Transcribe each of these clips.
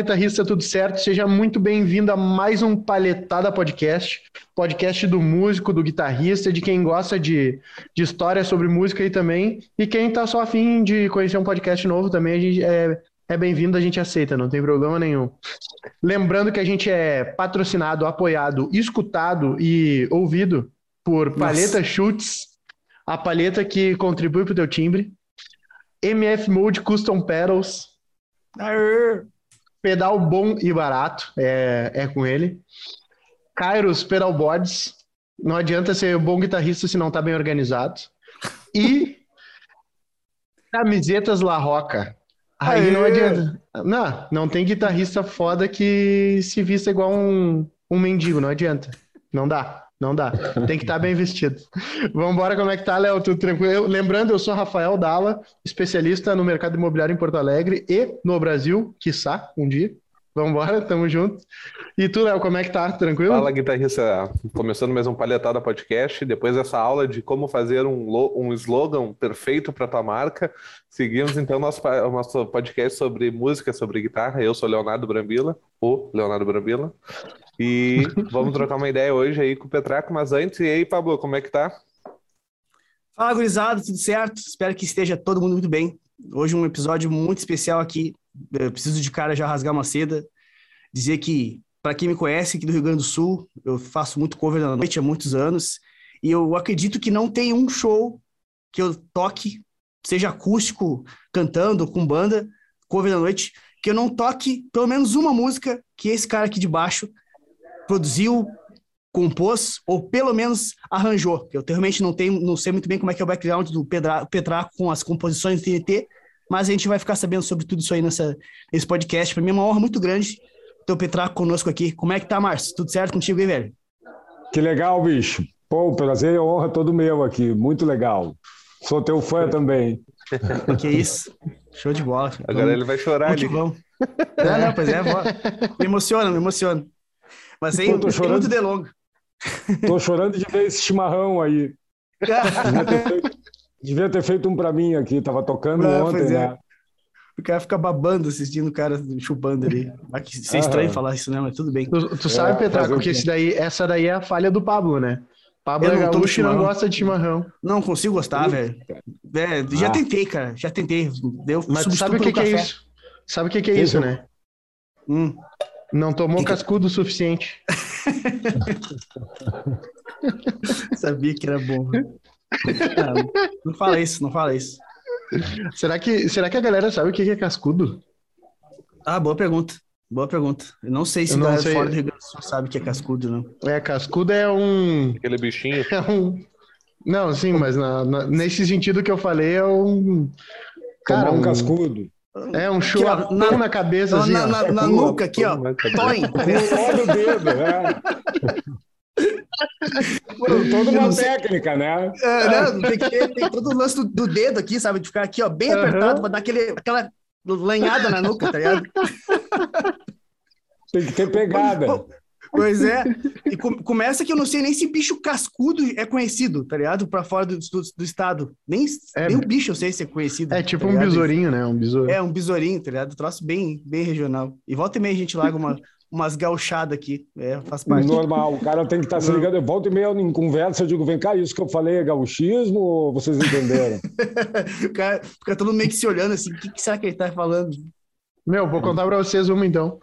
Guitarrista, tudo certo? Seja muito bem-vindo a mais um Palhetada Podcast, podcast do músico, do guitarrista, de quem gosta de, de história sobre música e também, e quem tá só afim de conhecer um podcast novo também, a gente é, é bem-vindo, a gente aceita, não tem problema nenhum. Lembrando que a gente é patrocinado, apoiado, escutado e ouvido por Palheta Chutes, a palheta que contribui pro teu timbre, MF Mode Custom Pedals, Aê! Pedal bom e barato, é, é com ele. Kairos Pedalboards, não adianta ser bom guitarrista se não tá bem organizado. E camisetas La Roca. Aí Aê! não adianta. Não, não tem guitarrista foda que se vista igual um, um mendigo, não adianta. Não dá, não dá. Tem que estar bem vestido. Vambora, como é que tá, Léo? Tudo tranquilo? Eu- lembrando, eu sou Rafael Dalla, especialista no mercado imobiliário em Porto Alegre e no Brasil, quiçá, um dia. Vambora, tamo junto. E tu, Léo, como é que tá? Tranquilo? Fala, guitarrista. Começando mais um Palhetada Podcast. Depois dessa aula de como fazer um, um slogan perfeito para tua marca, seguimos então nosso, nosso podcast sobre música, sobre guitarra. Eu sou Leonardo Brambila, o Leonardo Brambila. E vamos trocar uma ideia hoje aí com o Petraco. Mas antes, e aí, Pablo, como é que tá? Fala, gurizada, tudo certo? Espero que esteja todo mundo muito bem. Hoje um episódio muito especial aqui. Eu preciso de cara já rasgar uma seda. Dizer que, para quem me conhece aqui do Rio Grande do Sul, eu faço muito cover na noite há muitos anos. E eu acredito que não tem um show que eu toque, seja acústico, cantando, com banda, cover da noite, que eu não toque pelo menos uma música que esse cara aqui de baixo produziu, compôs ou pelo menos arranjou. Eu realmente não tenho, não sei muito bem como é que é o background do Pedra, Petraco com as composições do TNT, mas a gente vai ficar sabendo sobre tudo isso aí nessa, nesse podcast. Para mim é uma honra muito grande ter o Petraco conosco aqui. Como é que tá, Márcio? Tudo certo contigo aí, velho? Que legal, bicho. Pô, o prazer e a honra todo meu aqui. Muito legal. Sou teu fã também. Que isso? Show de bola. Agora ele vai chorar que ali. vamos. Não, não, pois é, bora. me emociona, me emociona. Mas sem, Pô, chorando. muito delongo. Tô chorando de ver esse chimarrão aí. Devia ter feito, um pra mim aqui. Tava tocando Ah, ontem, é. né? O cara fica babando assistindo o cara chupando ali. Vai que ser estranho falar isso, né? Mas tudo bem. Tu, tu sabe, É, Petraco, que esse daí, essa daí é a falha do Pablo, né? Pablo Eu é não gaúcho e não gosta de chimarrão. Não consigo gostar, velho. É, já Ah. tentei, cara. Já tentei. Deu Mas sabe o que, que é isso? Sabe o que, que é isso, né? Hum. Não tomou Que que- cascudo o suficiente. Sabia que era bom. Não fala isso, não fala isso. Será que, será que a galera sabe o que que é cascudo? Ah, boa pergunta. Boa pergunta. Eu não sei se não galera sei. fora do Rio Grande do Sul sabe o que é cascudo, não. É, cascudo é um. Aquele bichinho. É um. Não, sim, mas na- na- nesse sentido que eu falei é um. Cara, Tomar um cascudo. É um chulapão na- na, cabeça, Na, assim, na, na- na nuca aqui, ó. Toim. Olha o dedo, né? Toda uma técnica, né? É, né? Tem, que ter- tem todo o lance do, do dedo aqui, sabe? De ficar aqui, ó, bem Aham. apertado, pra dar aquele, aquela lanhada na nuca, tá ligado? Tem que ter pegada. Pois é. E com- começa que eu não sei nem se bicho cascudo é conhecido, tá ligado? Pra fora do, do, do estado. Nem, É. nem o bicho eu sei se é conhecido. É tipo tá um besourinho, né? Um besouro. É, um besourinho, tá ligado? Troço bem, bem regional. E volta e meia a gente larga uma, umas gauchadas aqui. É, faz parte. Normal, o cara tem que estar se ligando. Eu volto e meia em conversa, eu digo, vem cá, isso que eu falei é gauchismo ou vocês entenderam? o cara fica todo mundo meio que se olhando assim, o que, que será que ele tá falando? Meu, vou contar pra vocês uma então.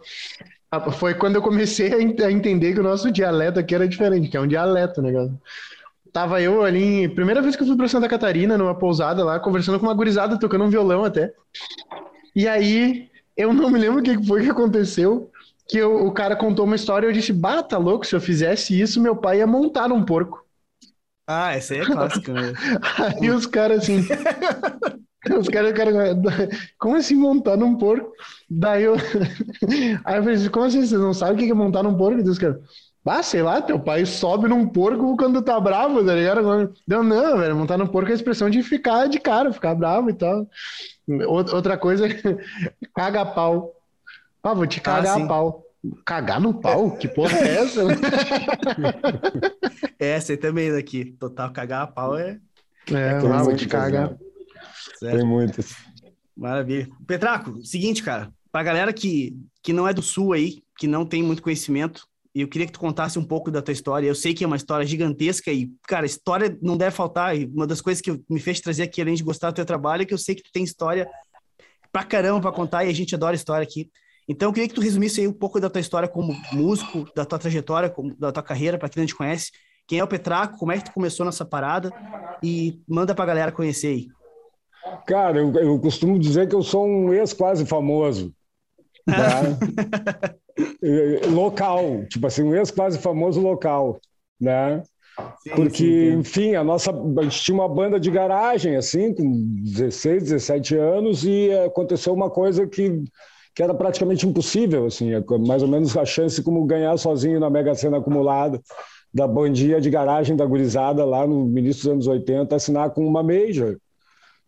Ah, Foi quando eu comecei a en- a entender que o nosso dialeto aqui era diferente, que é um dialeto, né, cara? Tava eu ali, primeira vez que eu fui pra Santa Catarina, numa pousada lá, conversando com uma gurizada, tocando um violão até. E aí, eu não me lembro o que foi que aconteceu, que eu- o cara contou uma história e eu disse, bah, tá louco, se eu fizesse isso, meu pai ia montar num porco. Ah, essa aí é clássica, né? Aí os caras assim. Os caras, cara, como assim montar num porco? Daí eu. Aí eu falei assim, como assim? Vocês não sabem o que é montar num porco? Os caras, ah, sei lá, teu pai sobe num porco quando tá bravo, tá ligado? Não, não, velho, montar num porco é a expressão de ficar de cara, ficar bravo e tal. Out- Outra coisa, caga pau. Ah, vou te cagar sim. a pau. Cagar no pau? Que porra é essa? Essa aí também daqui. Total cagar a pau é. É, Tem ah, vou te cagar. Certo. Tem muitas. Maravilha. Petraco, seguinte, cara, pra galera que, que não é do Sul aí, que não tem muito conhecimento. E eu queria que tu contasse um pouco da tua história. Eu sei que é uma história gigantesca e, cara, história não deve faltar. E uma das coisas que me fez trazer aqui, além de gostar do teu trabalho, é que eu sei que tu tem história pra caramba pra contar e a gente adora história aqui. Então, eu queria que tu resumisse aí um pouco da tua história como músico, da tua trajetória, da tua carreira, para quem não te conhece. Quem é o Petraco, como é que tu começou nessa parada e manda pra galera conhecer aí. Cara, eu, eu costumo dizer que eu sou um ex quase famoso. Né? local, tipo assim, um ex quase famoso local, né? Sim, Porque, sim, enfim, a nossa a gente tinha uma banda de garagem, assim, com 16, 17 anos, e aconteceu uma coisa que, que era praticamente impossível, assim, é mais ou menos a chance como ganhar sozinho na Mega Sena acumulada da bandinha de garagem da gurizada lá no início dos anos 80 assinar com uma major.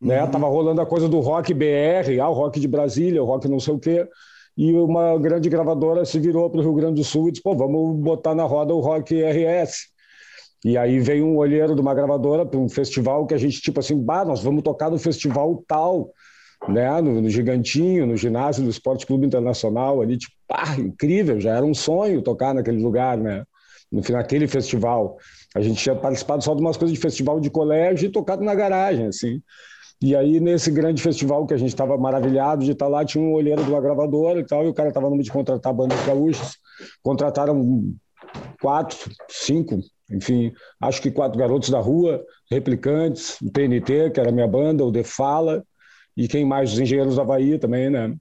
Né? Uhum. Tava rolando a coisa do rock BR, ah, o rock de Brasília, o rock não sei o quê e uma grande gravadora se virou para o Rio Grande do Sul e disse: pô, vamos botar na roda o Rock RS. E aí veio um olheiro de uma gravadora para um festival que a gente, tipo assim, bah, nós vamos tocar no festival tal, né? No, no Gigantinho, no ginásio do Esporte Clube Internacional, ali, tipo, pá, incrível, já era um sonho tocar naquele lugar, né? No, naquele festival. A gente tinha participado só de umas coisas de festival de colégio e tocado na garagem, assim. E aí, nesse grande festival que a gente estava maravilhado de estar tá lá, tinha um olheiro de uma gravadora e tal, e o cara estava no de contratar bandas gaúchas. Contrataram quatro, cinco, enfim, acho que quatro garotos da rua, replicantes, o TNT, que era a minha banda, o The Fala, e quem mais? Os Engenheiros da Havaí também, né?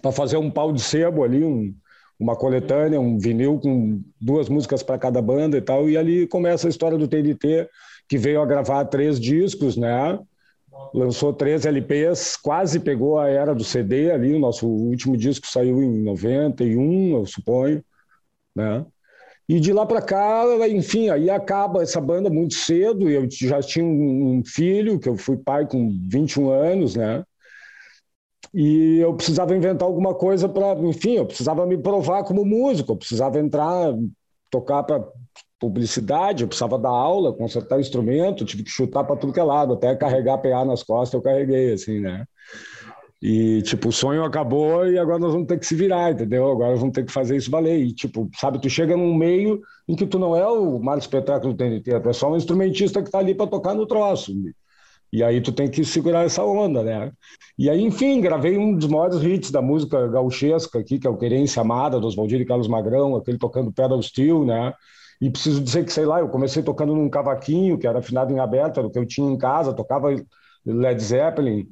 Para fazer um pau de sebo ali, um, uma coletânea, um vinil com duas músicas para cada banda e tal. E ali começa a história do TNT, que veio a gravar três discos, né? lançou três LPs, quase pegou a era do CD ali, o nosso último disco saiu em 91, eu suponho, né? E de lá para cá, enfim, aí acaba essa banda muito cedo, eu já tinha um filho, que eu fui pai com 21 anos, né? E eu precisava inventar alguma coisa para, enfim, eu precisava me provar como músico, eu precisava entrar, tocar para publicidade, eu precisava dar aula, consertar instrumento, tive que chutar para tudo que é lado, até carregar PA nas costas eu carreguei, assim, né? E, tipo, o sonho acabou e agora nós vamos ter que se virar, entendeu? Agora vamos ter que fazer isso valer. E, tipo, sabe, tu chega num meio em que tu não é o maior espetáculo do TNT, tu é só um instrumentista que tá ali para tocar no troço. E aí tu tem que segurar essa onda, né? E aí, enfim, gravei um dos maiores hits da música gauchesca aqui, que é o Querência Amada, dos Valdir e Carlos Magrão, aquele tocando Pedal Steel, né? E preciso dizer que, sei lá, eu comecei tocando num cavaquinho, que era afinado em aberto, era o que eu tinha em casa, tocava Led Zeppelin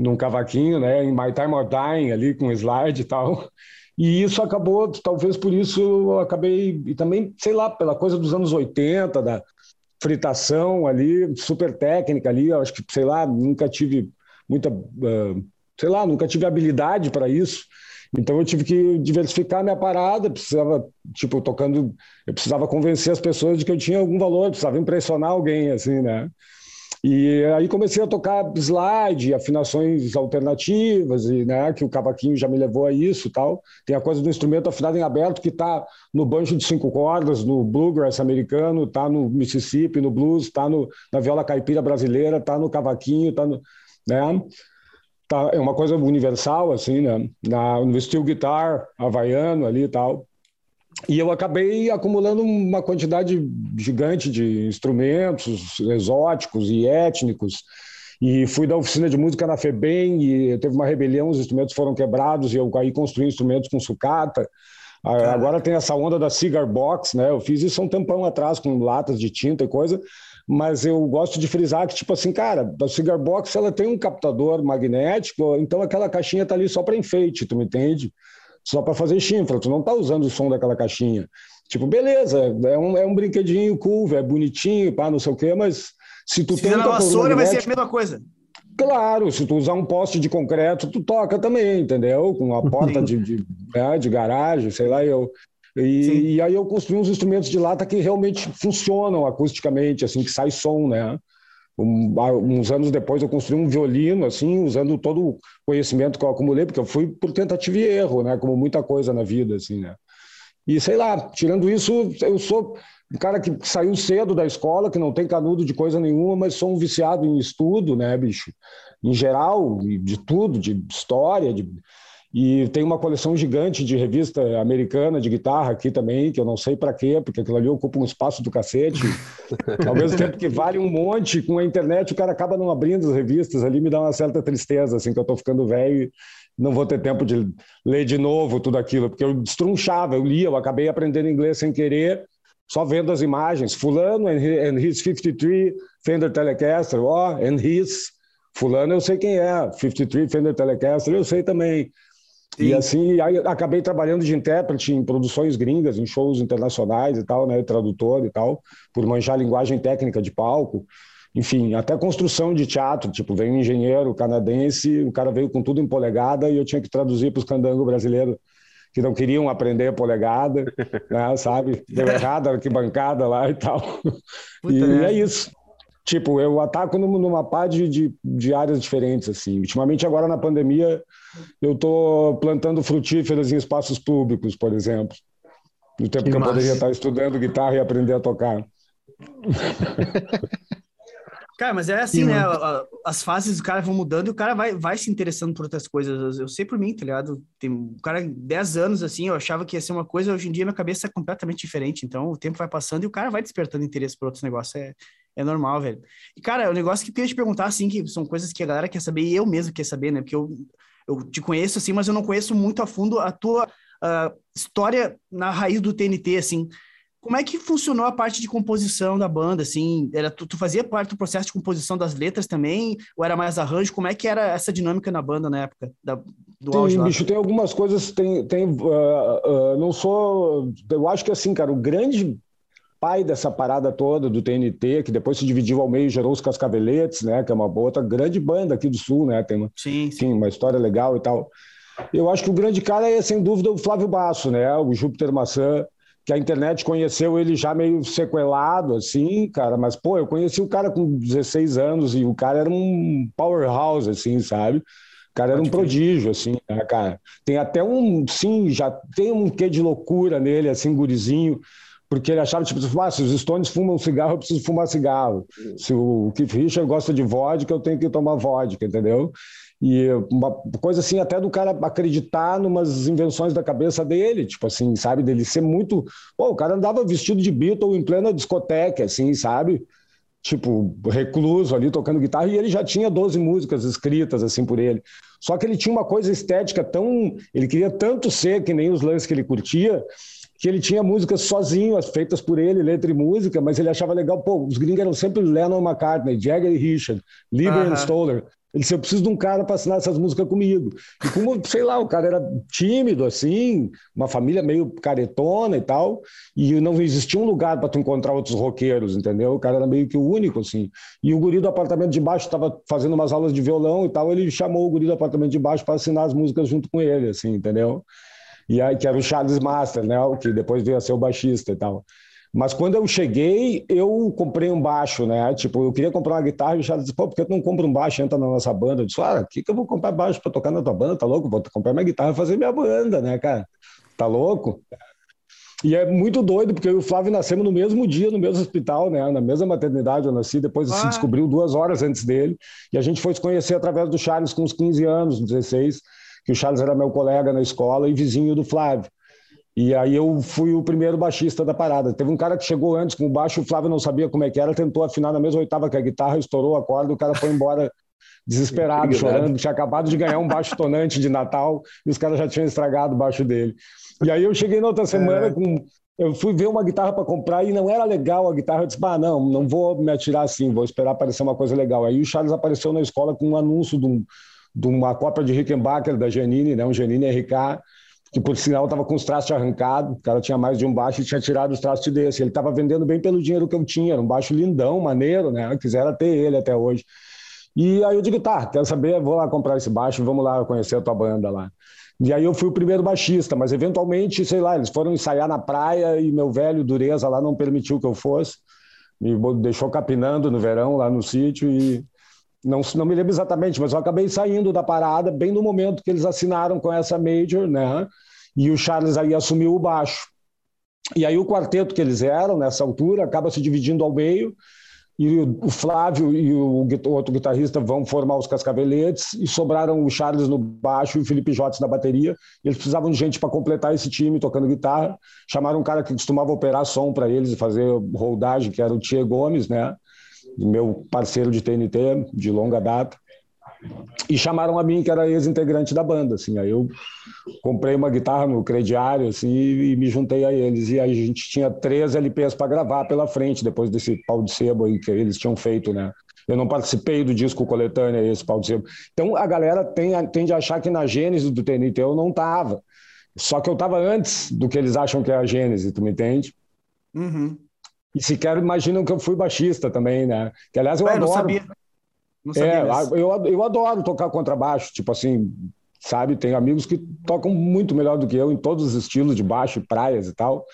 num cavaquinho, né, em My Time or Dying, ali com slide e tal. E isso acabou, talvez por isso eu acabei, e também, sei lá, pela coisa dos anos 80, da fritação ali, super técnica ali, eu acho que, sei lá, nunca tive muita, uh, sei lá, nunca tive habilidade para isso. Então eu tive que diversificar minha parada, precisava, tipo, tocando, eu precisava convencer as pessoas de que eu tinha algum valor, precisava impressionar alguém, assim, né? E aí comecei a tocar slide, afinações alternativas, e, né, que o cavaquinho já me levou a isso tal. Tem a coisa do instrumento afinado em aberto que está no banjo de cinco cordas, no bluegrass americano, está no Mississippi, no blues, está na viola caipira brasileira, está no cavaquinho, está no... Né? tá, é uma coisa universal, assim, né? Na, no steel guitar havaiano ali e tal. E eu acabei acumulando uma quantidade gigante de instrumentos exóticos e étnicos. E fui da oficina de música na FEBEM e teve uma rebelião, os instrumentos foram quebrados e eu aí construí instrumentos com sucata. Agora tem essa onda da cigar box, né? Eu fiz isso há um tempão atrás com latas de tinta e coisa, mas eu gosto de frisar que, tipo assim, cara, a Cigar Box ela tem um captador magnético, então aquela caixinha tá ali só para enfeite, tu me entende? Só para fazer chifra, tu não tá usando o som daquela caixinha. Tipo, beleza, é um, é um brinquedinho cool, é bonitinho, pá, não sei o quê, mas se tu se. Se vassoura, vai ser a mesma coisa. Claro, se tu usar um poste de concreto, tu toca também, entendeu? Com uma porta de, de, né, de garagem, sei lá, eu, e, e, aí eu construí uns instrumentos de lata que realmente funcionam acusticamente, assim, que sai som, né? Um, uns anos depois eu construí um violino, assim, usando todo o conhecimento que eu acumulei, porque eu fui por tentativa e erro, né? Como muita coisa na vida, assim, né? E sei lá, tirando isso, eu sou um cara que saiu cedo da escola, que não tem canudo de coisa nenhuma, mas sou um viciado em estudo, né, bicho? Em geral, de tudo, de história, de E tem uma coleção gigante de revista americana de guitarra aqui também, que eu não sei para quê, porque aquilo ali ocupa um espaço do cacete. Ao mesmo tempo que vale um monte, com a internet o cara acaba não abrindo as revistas ali, me dá uma certa tristeza, assim, que eu estou ficando velho e não vou ter tempo de ler de novo tudo aquilo, porque eu destrunchava, eu lia, eu acabei aprendendo inglês sem querer, só vendo as imagens. Fulano and his 53 Fender Telecaster, ó, oh, and his. Fulano eu sei quem é, 53 Fender Telecaster, eu sei também. Sim. E assim, aí acabei trabalhando de intérprete em produções gringas, em shows internacionais e tal, né, tradutor e tal, por manjar linguagem técnica de palco. Enfim, até construção de teatro, tipo, veio um engenheiro canadense, o cara veio com tudo em polegada e eu tinha que traduzir para os candangos brasileiros que não queriam aprender polegada, né, sabe? Deu errado a arquibancada lá e tal. Puta e é. é isso. Tipo, eu ataco numa pá de, de, de, áreas diferentes, assim. Ultimamente, agora na pandemia, eu estou plantando frutíferas em espaços públicos, por exemplo. No tempo que, que eu poderia estar estudando guitarra e aprender a tocar. Cara, mas é assim, Sim, né? As fases do cara vão mudando e o cara vai, vai se interessando por outras coisas. Eu sei por mim, tá ligado? Tem um cara 10 anos, assim, eu achava que ia ser uma coisa, hoje em dia minha cabeça é completamente diferente. Então o tempo vai passando e o cara vai despertando interesse por outros negócios. É, é normal, velho. E, cara, o negócio que eu queria te perguntar, assim, que são coisas que a galera quer saber e eu mesmo quer saber, né? Porque eu, eu te conheço, assim, mas eu não conheço muito a fundo a tua uh, história na raiz do TNT, assim. Como é que funcionou a parte de composição da banda, assim? Era, tu, tu, fazia parte do processo de composição das letras também? Ou era mais arranjo? Como é que era essa dinâmica na banda na época da, do auge Tem, bicho, tem algumas coisas, tem... tem uh, uh, não sou... Eu acho que, assim, cara, o grande pai dessa parada toda do TNT, que depois se dividiu ao meio e gerou os Cascaveletes, né? Que é uma outra grande banda aqui do Sul, né? Tem uma, sim, sim. uma história legal e tal. Eu acho que o grande cara é, sem dúvida, o Flávio Basso, né? O Júpiter Maçã que a internet conheceu ele já meio sequelado, assim, cara, mas, pô, eu conheci o cara com 16 anos e o cara era um powerhouse, assim, sabe? O cara era um prodígio, assim, né, cara? Tem até um, sim, já tem um quê de loucura nele, assim, gurizinho, porque ele achava, tipo, ah, se os Stones fumam cigarro, eu preciso fumar cigarro. Se o Keith Richard gosta de vodka, eu tenho que tomar vodka, entendeu? E uma coisa assim, até do cara acreditar numas invenções da cabeça dele, tipo assim, sabe? Dele ser muito. Pô, o cara andava vestido de Beatle em plena discoteca, assim, sabe? Tipo, recluso ali tocando guitarra, e ele já tinha 12 músicas escritas, assim, por ele. Só que ele tinha uma coisa estética tão. Ele queria tanto ser que nem os lances que ele curtia, que ele tinha músicas sozinho, feitas por ele, letra e música, mas ele achava legal. Pô, os gringos eram sempre Lennon McCartney, Jagger e Richard, Lieber uh -huh. e Stoller. Ele disse, eu preciso de um cara para assinar essas músicas comigo. E como, sei lá, o cara era tímido, assim, uma família meio caretona e tal, e não existia um lugar para tu encontrar outros roqueiros, entendeu? O cara era meio que o único, assim. E o guri do apartamento de baixo estava fazendo umas aulas de violão e tal, ele chamou o guri do apartamento de baixo para assinar as músicas junto com ele, assim, entendeu? E aí, que era o Charles Master, né? Que depois veio a ser o baixista e tal. Mas quando eu cheguei, eu comprei um baixo, né? Tipo, eu queria comprar uma guitarra e o Charles disse, pô, por que tu não compra um baixo e entra na nossa banda? Eu disse, ah, o que, que eu vou comprar baixo para tocar na tua banda? Tá louco? Vou comprar minha guitarra e fazer minha banda, né, cara? Tá louco? E é muito doido, porque eu e o Flávio nascemos no mesmo dia, no mesmo hospital, né? Na mesma maternidade eu nasci, depois ah. se descobriu duas horas antes dele. E a gente foi se conhecer através do Charles com uns 15 anos, 16, que o Charles era meu colega na escola e vizinho do Flávio. E aí eu fui o primeiro baixista da parada. Teve um cara que chegou antes com o baixo, o Flávio não sabia como é que era, tentou afinar na mesma oitava que a guitarra, estourou a corda, o cara foi embora desesperado, chorando, tinha acabado de ganhar um baixo tonante de Natal e os caras já tinham estragado o baixo dele. E aí eu cheguei na outra semana é. com eu fui ver uma guitarra para comprar e não era legal a guitarra. Eu disse, ah, não, não vou me atirar assim, vou esperar aparecer uma coisa legal. Aí o Charles apareceu na escola com um anúncio de, um, de uma cópia de Rickenbacker da Janine, né, um Janine RK, que por sinal estava com os traços arrancados, o cara tinha mais de um baixo e tinha tirado os traços desse. Ele estava vendendo bem pelo dinheiro que eu tinha, era um baixo lindão, maneiro, né? Quisera ter ele até hoje. E aí eu digo, tá, quero saber, vou lá comprar esse baixo, vamos lá conhecer a tua banda lá. E aí eu fui o primeiro baixista, mas eventualmente, sei lá, eles foram ensaiar na praia e meu velho dureza lá não permitiu que eu fosse, me deixou capinando no verão lá no sítio e não, não me lembro exatamente, mas eu acabei saindo da parada bem no momento que eles assinaram com essa Major, né? E o Charles aí assumiu o baixo. E aí o quarteto que eles eram nessa altura acaba se dividindo ao meio e o Flávio e o outro guitarrista vão formar os Cascaveletes e sobraram o Charles no baixo e o Felipe Jotes na bateria. Eles precisavam de gente para completar esse time tocando guitarra. Chamaram um cara que costumava operar som para eles e fazer roldagem, que era o Tia Gomes, né? Meu parceiro de TNT de longa data. E chamaram a mim, que era ex-integrante da banda, assim. Aí eu comprei uma guitarra no crediário, assim, e me juntei a eles. E aí a gente tinha três LPs para gravar pela frente, depois desse pau de sebo aí que eles tinham feito, né? Eu não participei do disco coletânea, esse pau de sebo. Então a galera tem, tende a achar que na gênese do TNT eu não tava. Só que eu tava antes do que eles acham que é a gênese, tu me entende? Uhum. E sequer imaginam que eu fui baixista também, né? Que aliás eu Ué, adoro. Não sabia. Não é, eu, eu adoro tocar contrabaixo, tipo assim, sabe? Tem amigos que tocam muito melhor do que eu em todos os estilos de baixo, praias e tal.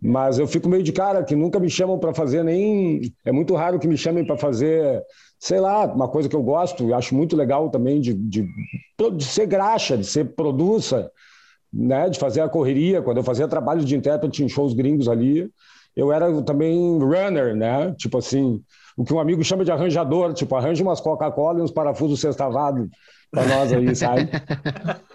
Mas eu fico meio de cara que nunca me chamam para fazer nem. É muito raro que me chamem para fazer, sei lá, uma coisa que eu gosto e acho muito legal também de, de, de ser graxa, de ser produça, né? De fazer a correria. Quando eu fazia trabalho de intérprete em shows gringos ali, eu era também runner, né? Tipo assim o que um amigo chama de arranjador, tipo, arranja umas Coca-Cola e uns parafusos sextavados para nós aí, sabe?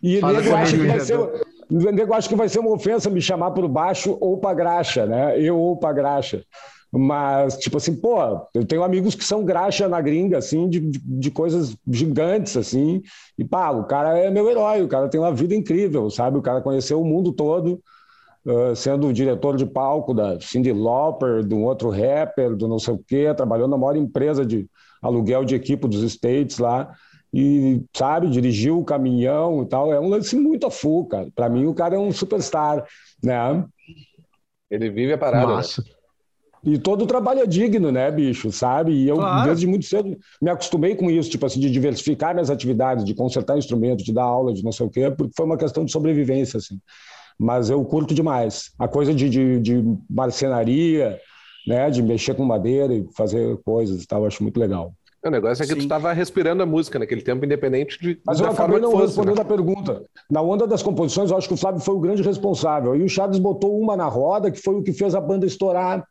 E o nego acha que vai ser. O nego acha que vai ser uma ofensa me chamar por baixo ou para graxa, né? Eu ou para graxa. Mas, tipo assim, pô, eu tenho amigos que são graxa na gringa, assim, de, de, de, coisas gigantes, assim. E, pá, o cara é meu herói, o cara tem uma vida incrível, sabe? O cara conheceu o mundo todo, uh, sendo diretor de palco da Cindy Lauper, de um outro rapper, do não sei o quê, trabalhou na maior empresa de aluguel de equipe dos States lá, e, sabe, dirigiu o caminhão e tal. É um lance muito a full, cara. Para mim, o cara é um superstar, né? Ele vive a parada. Né? Massa. E todo o trabalho é digno, né, bicho, sabe? E eu, claro. desde muito cedo, me acostumei com isso, tipo assim, de diversificar minhas atividades, de consertar instrumento, de dar aula, de não sei o quê, porque foi uma questão de sobrevivência, assim mas eu curto demais. A coisa de, de, de marcenaria, né, de mexer com madeira e fazer coisas e tal, eu acho muito legal. O negócio é que Sim. tu estava respirando a música naquele tempo, independente de. Mas eu acabei não fosse, respondendo né? a pergunta. Na onda das composições, eu acho que o Flávio foi o grande responsável. E o Charles botou uma na roda, que foi o que fez a banda estourar.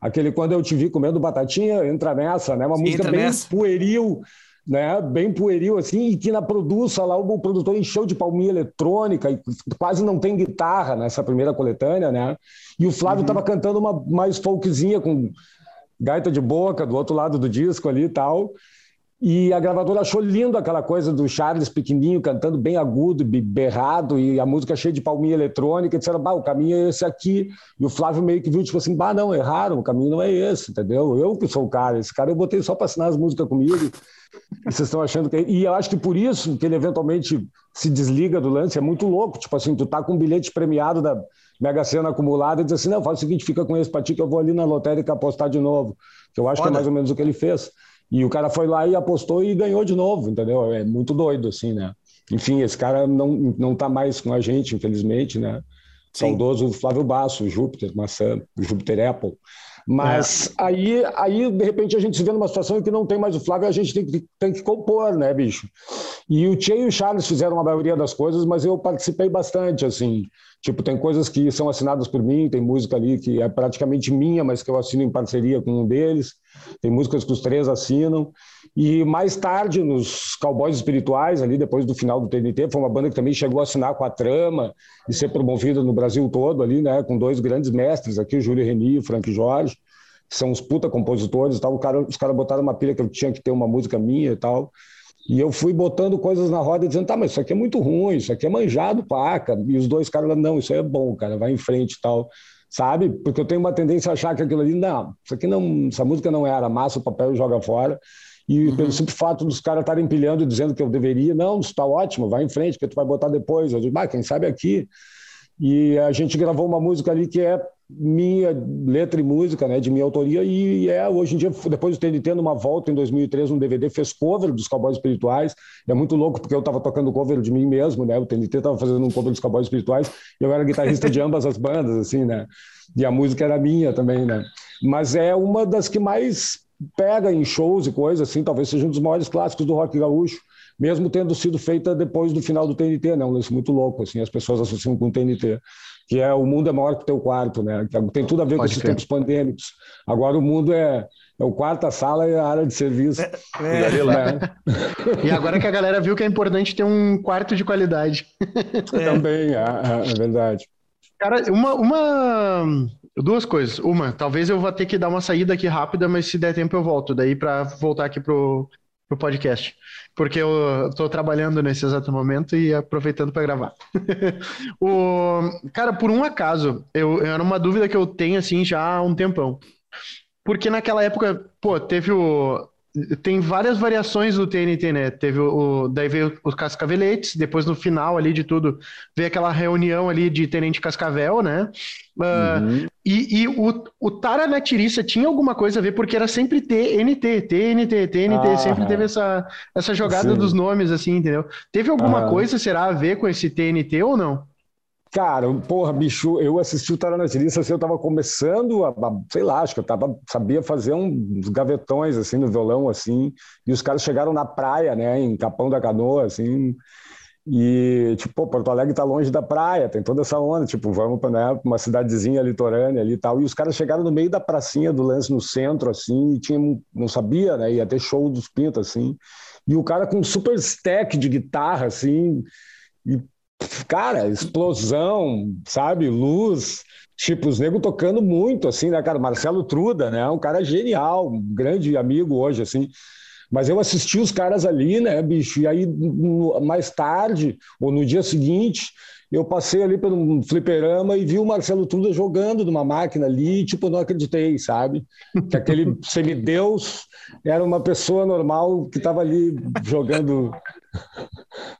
Aquele Quando Eu Te Vi Comendo Batatinha, entra nessa, né? Uma Sim, música bem nessa. pueril, né, bem pueril assim, e que na produção lá o produtor encheu de palminha eletrônica e quase não tem guitarra nessa primeira coletânea, né? E o Flávio estava uhum. cantando uma mais folkzinha com gaita de boca do outro lado do disco ali e tal. E a gravadora achou lindo aquela coisa do Charles pequenininho cantando bem agudo, berrado, e a música cheia de palminha eletrônica. E disseram, bah, o caminho é esse aqui. E o Flávio meio que viu, tipo assim, bah, não, erraram, o caminho não é esse, entendeu? Eu que sou o cara, esse cara eu botei só para assinar as músicas comigo. E vocês estão achando que. E eu acho que por isso que ele eventualmente se desliga do lance, é muito louco. Tipo assim, tu tá com um bilhete premiado da Mega Sena acumulado e diz assim: não, faz o seguinte, fica com esse pra ti que eu vou ali na lotérica apostar de novo. Que eu acho Olha. que é mais ou menos o que ele fez. E o cara foi lá e apostou e ganhou de novo, entendeu? É muito doido, assim, né? Enfim, esse cara não, não tá mais com a gente, infelizmente, né? Sim. Saudoso Flávio Basso, Júpiter, maçã, Júpiter Apple. Mas é. aí, aí, de repente, a gente se vê numa situação em que não tem mais o Flávio a gente tem que, tem que compor, né, bicho? E o Tchê e o Charles fizeram a maioria das coisas, mas eu participei bastante, assim. Tipo, tem coisas que são assinadas por mim, tem música ali que é praticamente minha, mas que eu assino em parceria com um deles. Tem músicas que os três assinam. E mais tarde, nos Cowboys Espirituais, ali depois do final do TNT, foi uma banda que também chegou a assinar com a Trama e ser promovida no Brasil todo ali, né? Com dois grandes mestres aqui, o Júlio Reni e o Frank Jorge, que são os puta compositores e tal. Cara, os caras botaram uma pilha que eu tinha que ter uma música minha e tal. E eu fui botando coisas na roda dizendo, tá, mas isso aqui é muito ruim, isso aqui é manjado, paca. E os dois caras, não, isso aí é bom, cara, vai em frente e tal. Sabe? Porque eu tenho uma tendência a achar que aquilo ali, não, isso aqui não, essa música não era, massa o papel joga fora. E uhum. pelo simples fato dos caras estarem empilhando e dizendo que eu deveria, não, isso está ótimo, vai em frente, que tu vai botar depois. Eu digo, ah, quem sabe aqui. E a gente gravou uma música ali que é minha letra e música, né, de minha autoria, e é hoje em dia, depois do TNT, numa volta em 2003, um DVD, fez cover dos Cowboys Espirituais, é muito louco, porque eu estava tocando cover de mim mesmo, né, o TNT estava fazendo um cover dos Cowboys Espirituais, e eu era guitarrista de ambas as bandas, assim, né, e a música era minha também, né, mas é uma das que mais pega em shows e coisas assim, talvez seja um dos maiores clássicos do rock gaúcho, mesmo tendo sido feita depois do final do TNT, né? Um lance muito louco, assim, as pessoas associam com o TNT. que é o mundo é maior que o teu quarto, né? Tem tudo a ver Pode com os tempos pandêmicos. Agora o mundo é, é o quarto, a sala e a área de serviço. É, é. Né? E agora que a galera viu que é importante ter um quarto de qualidade. Também, é, é, é verdade. Cara, uma, uma. Duas coisas. Uma, talvez eu vá ter que dar uma saída aqui rápida, mas se der tempo eu volto. Daí para voltar aqui pro, pro podcast. Porque eu tô trabalhando nesse exato momento e aproveitando para gravar. o, cara, por um acaso, eu, era uma dúvida que eu tenho assim já há um tempão. Porque naquela época, pô, teve o. Tem várias variações do TNT, né? Teve o. Daí veio os Cascaveletes, depois no final ali de tudo, veio aquela reunião ali de Tenente Cascavel, né? Uh, uhum. E, e o, o Tara na Tiriça tinha alguma coisa a ver, porque era sempre TNT, TNT, TNT, ah, sempre teve essa, essa jogada sim. dos nomes, assim, entendeu? Teve alguma coisa, será, a ver com esse TNT ou não? Cara, porra, bicho, eu assisti o Taranatirista, assim, eu tava começando a, a, sei lá, acho que eu tava, sabia fazer uns gavetões, assim, no violão, assim, e os caras chegaram na praia, né, em Capão da Canoa, assim, e, tipo, Porto Alegre tá longe da praia, tem toda essa onda, tipo, vamos para né, uma cidadezinha litorânea ali e tal, e os caras chegaram no meio da pracinha do lance, no centro, assim, e tinha, não sabia, né, ia ter show dos pintos, assim, e o cara com um super stack de guitarra, assim, e cara, explosão, sabe? Luz, tipo, os negros tocando muito, assim, né, cara? Marcelo Truda, né? Um cara genial, um grande amigo hoje, assim. Mas eu assisti os caras ali, né, bicho? E aí, mais tarde, ou no dia seguinte, eu passei ali pelo fliperama e vi o Marcelo Truda jogando numa máquina ali, e, tipo, não acreditei, sabe? Que aquele semideus era uma pessoa normal que estava ali jogando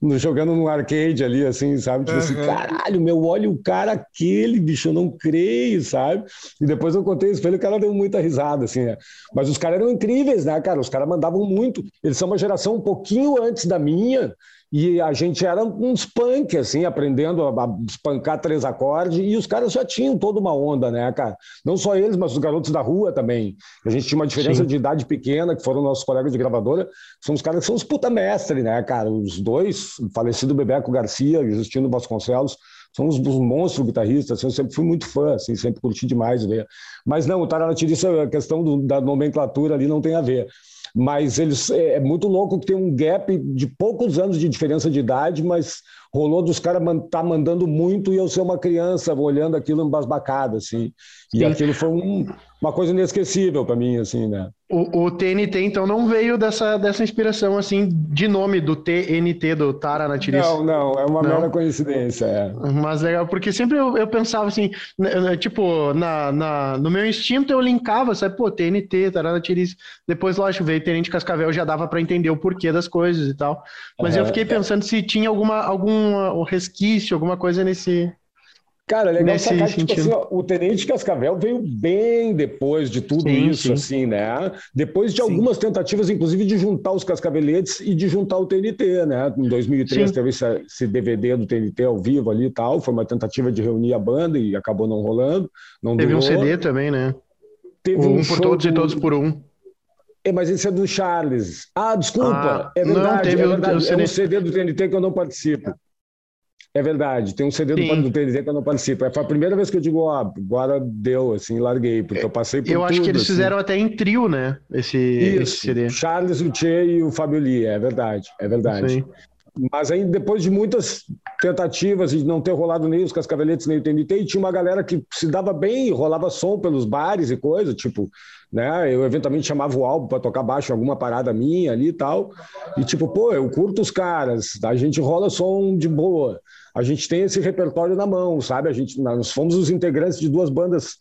no, jogando no arcade ali, assim, sabe? Tipo uhum. assim, caralho, meu, olha o cara aquele, bicho, eu não creio, sabe? E depois eu contei isso pra ele, o cara deu muita risada, assim, né? Mas os caras eram incríveis, né, cara? Os caras mandavam muito. Eles são uma geração um pouquinho antes da minha, e a gente era uns punk, assim, aprendendo a, espancar três acordes, e os caras já tinham toda uma onda, né, cara? Não só eles, mas os garotos da rua também. A gente tinha uma diferença Sim. de idade pequena, que foram nossos colegas de gravadora, são os caras que são os puta mestre, né, cara? Os dois, o falecido Bebeco Garcia e Justino Vasconcelos, são os, os monstros guitarristas, assim, eu sempre fui muito fã, assim, sempre curti demais ver. Mas não, o Taranatiriça, a questão do, da nomenclatura ali não tem a ver mas eles é, é, muito louco que tem um gap de poucos anos de diferença de idade, mas rolou dos caras tá mandando muito e eu ser uma criança olhando aquilo embasbacado, assim. E Sim. aquilo foi um, uma coisa inesquecível para mim, assim, né? O, o, TNT, então, não veio dessa, dessa inspiração, assim, de nome do TNT, do Tara Natiris? Não, não, é uma não. mera coincidência, é. Mas legal, porque sempre eu, eu pensava assim, né, né, tipo, na, na, no meu instinto eu linkava, sabe, pô, TNT, Tara Natiris. Depois, lógico, veio Tenente Cascavel, já dava para entender o porquê das coisas e tal. Mas eu fiquei pensando se tinha alguma, algum resquício, alguma coisa nesse, Cara, é legal Nesse sacar que tipo assim, ó, o Tenente Cascavel veio bem depois de tudo sim, isso, sim. assim, né? Depois de sim. algumas tentativas, inclusive, de juntar os Cascaveletes e de juntar o TNT, né? Em 2003 teve esse, esse, DVD do TNT ao vivo ali e tal, foi uma tentativa de reunir a banda e acabou não rolando. Não teve durou. um CD também, né? Teve um, um por todos do... e todos por um. É, mas esse é do Charles. Ah, desculpa. Ah, é verdade, não, teve é, verdade. O, o é um CD do TNT que eu não participo. É verdade, tem um CD do, do TNT que eu não participo. É, foi a primeira vez que eu digo, ó, agora deu, assim, larguei, porque eu passei por Eu acho tudo, que eles assim. fizeram até em trio, né, esse, Isso, esse CD. Charles, o Che e o Fábio Lee, é verdade, é verdade. Mas aí, depois de muitas tentativas de não ter rolado nem os Cascaveletes nem o TNT, tinha uma galera que se dava bem, rolava som pelos bares e coisa, tipo, né? Eu eventualmente chamava o álbum para tocar baixo em alguma parada minha ali e tal. E tipo, pô, eu curto os caras, a gente rola som de boa a gente tem esse repertório na mão, sabe? A gente, nós fomos os integrantes de duas bandas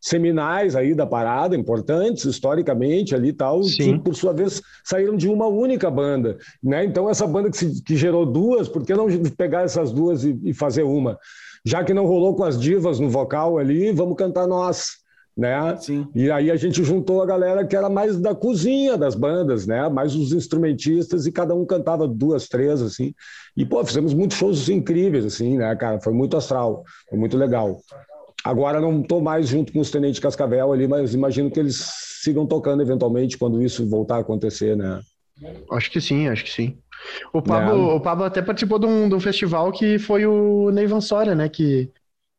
seminais aí da parada, importantes historicamente ali e tal, Sim. que por sua vez saíram de uma única banda, né? Então essa banda que, se, que gerou duas, por que não pegar essas duas e, e fazer uma? Já que não rolou com as divas no vocal ali, vamos cantar nós né? Sim. E aí a gente juntou a galera que era mais da cozinha das bandas, né? Mais os instrumentistas e cada um cantava duas, três, assim. E, pô, fizemos muitos shows incríveis, assim, né, cara? Foi muito astral, foi muito legal. Agora não estou mais junto com os Tenentes Cascavel ali, mas imagino que eles sigam tocando eventualmente quando isso voltar a acontecer, né? Acho que sim, acho que sim. O Pablo, é. o Pablo até participou de um, de um festival que foi o Neivan Soria, né? Que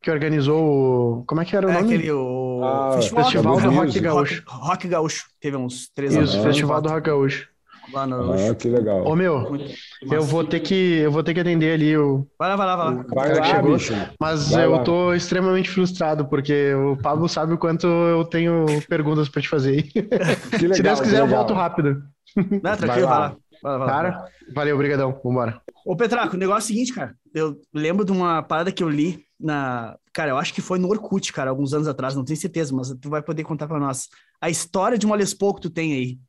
que organizou o. Como é que era o É nome? aquele o Ah, Festival, Festival do Rock, Rock Gaúcho. Rock, Rock Gaúcho. Teve uns três anos. Isso, Festival do Rock Gaúcho. Lá no Ah, que legal. Ô meu, Muito eu vou ter que eu vou ter que atender ali o Vai lá, vai lá, vai lá. Vai lá, chegou. bicho. mas Vai eu lá. tô extremamente frustrado porque o Pablo sabe o quanto eu tenho perguntas pra te fazer. aí. Que legal, Se Deus que quiser eu volto rápido. Não, tranquilo, vai lá. lá. Vai lá, vai lá. Cara, valeu, obrigadão. Vambora. Ô, Petraco, o negócio é o seguinte, cara. Eu lembro de uma parada que eu li na. Cara, eu acho que foi no Orkut, cara, alguns anos atrás, não tenho certeza, mas tu vai poder contar pra nós. A história de uma Les Paul que tu tem aí.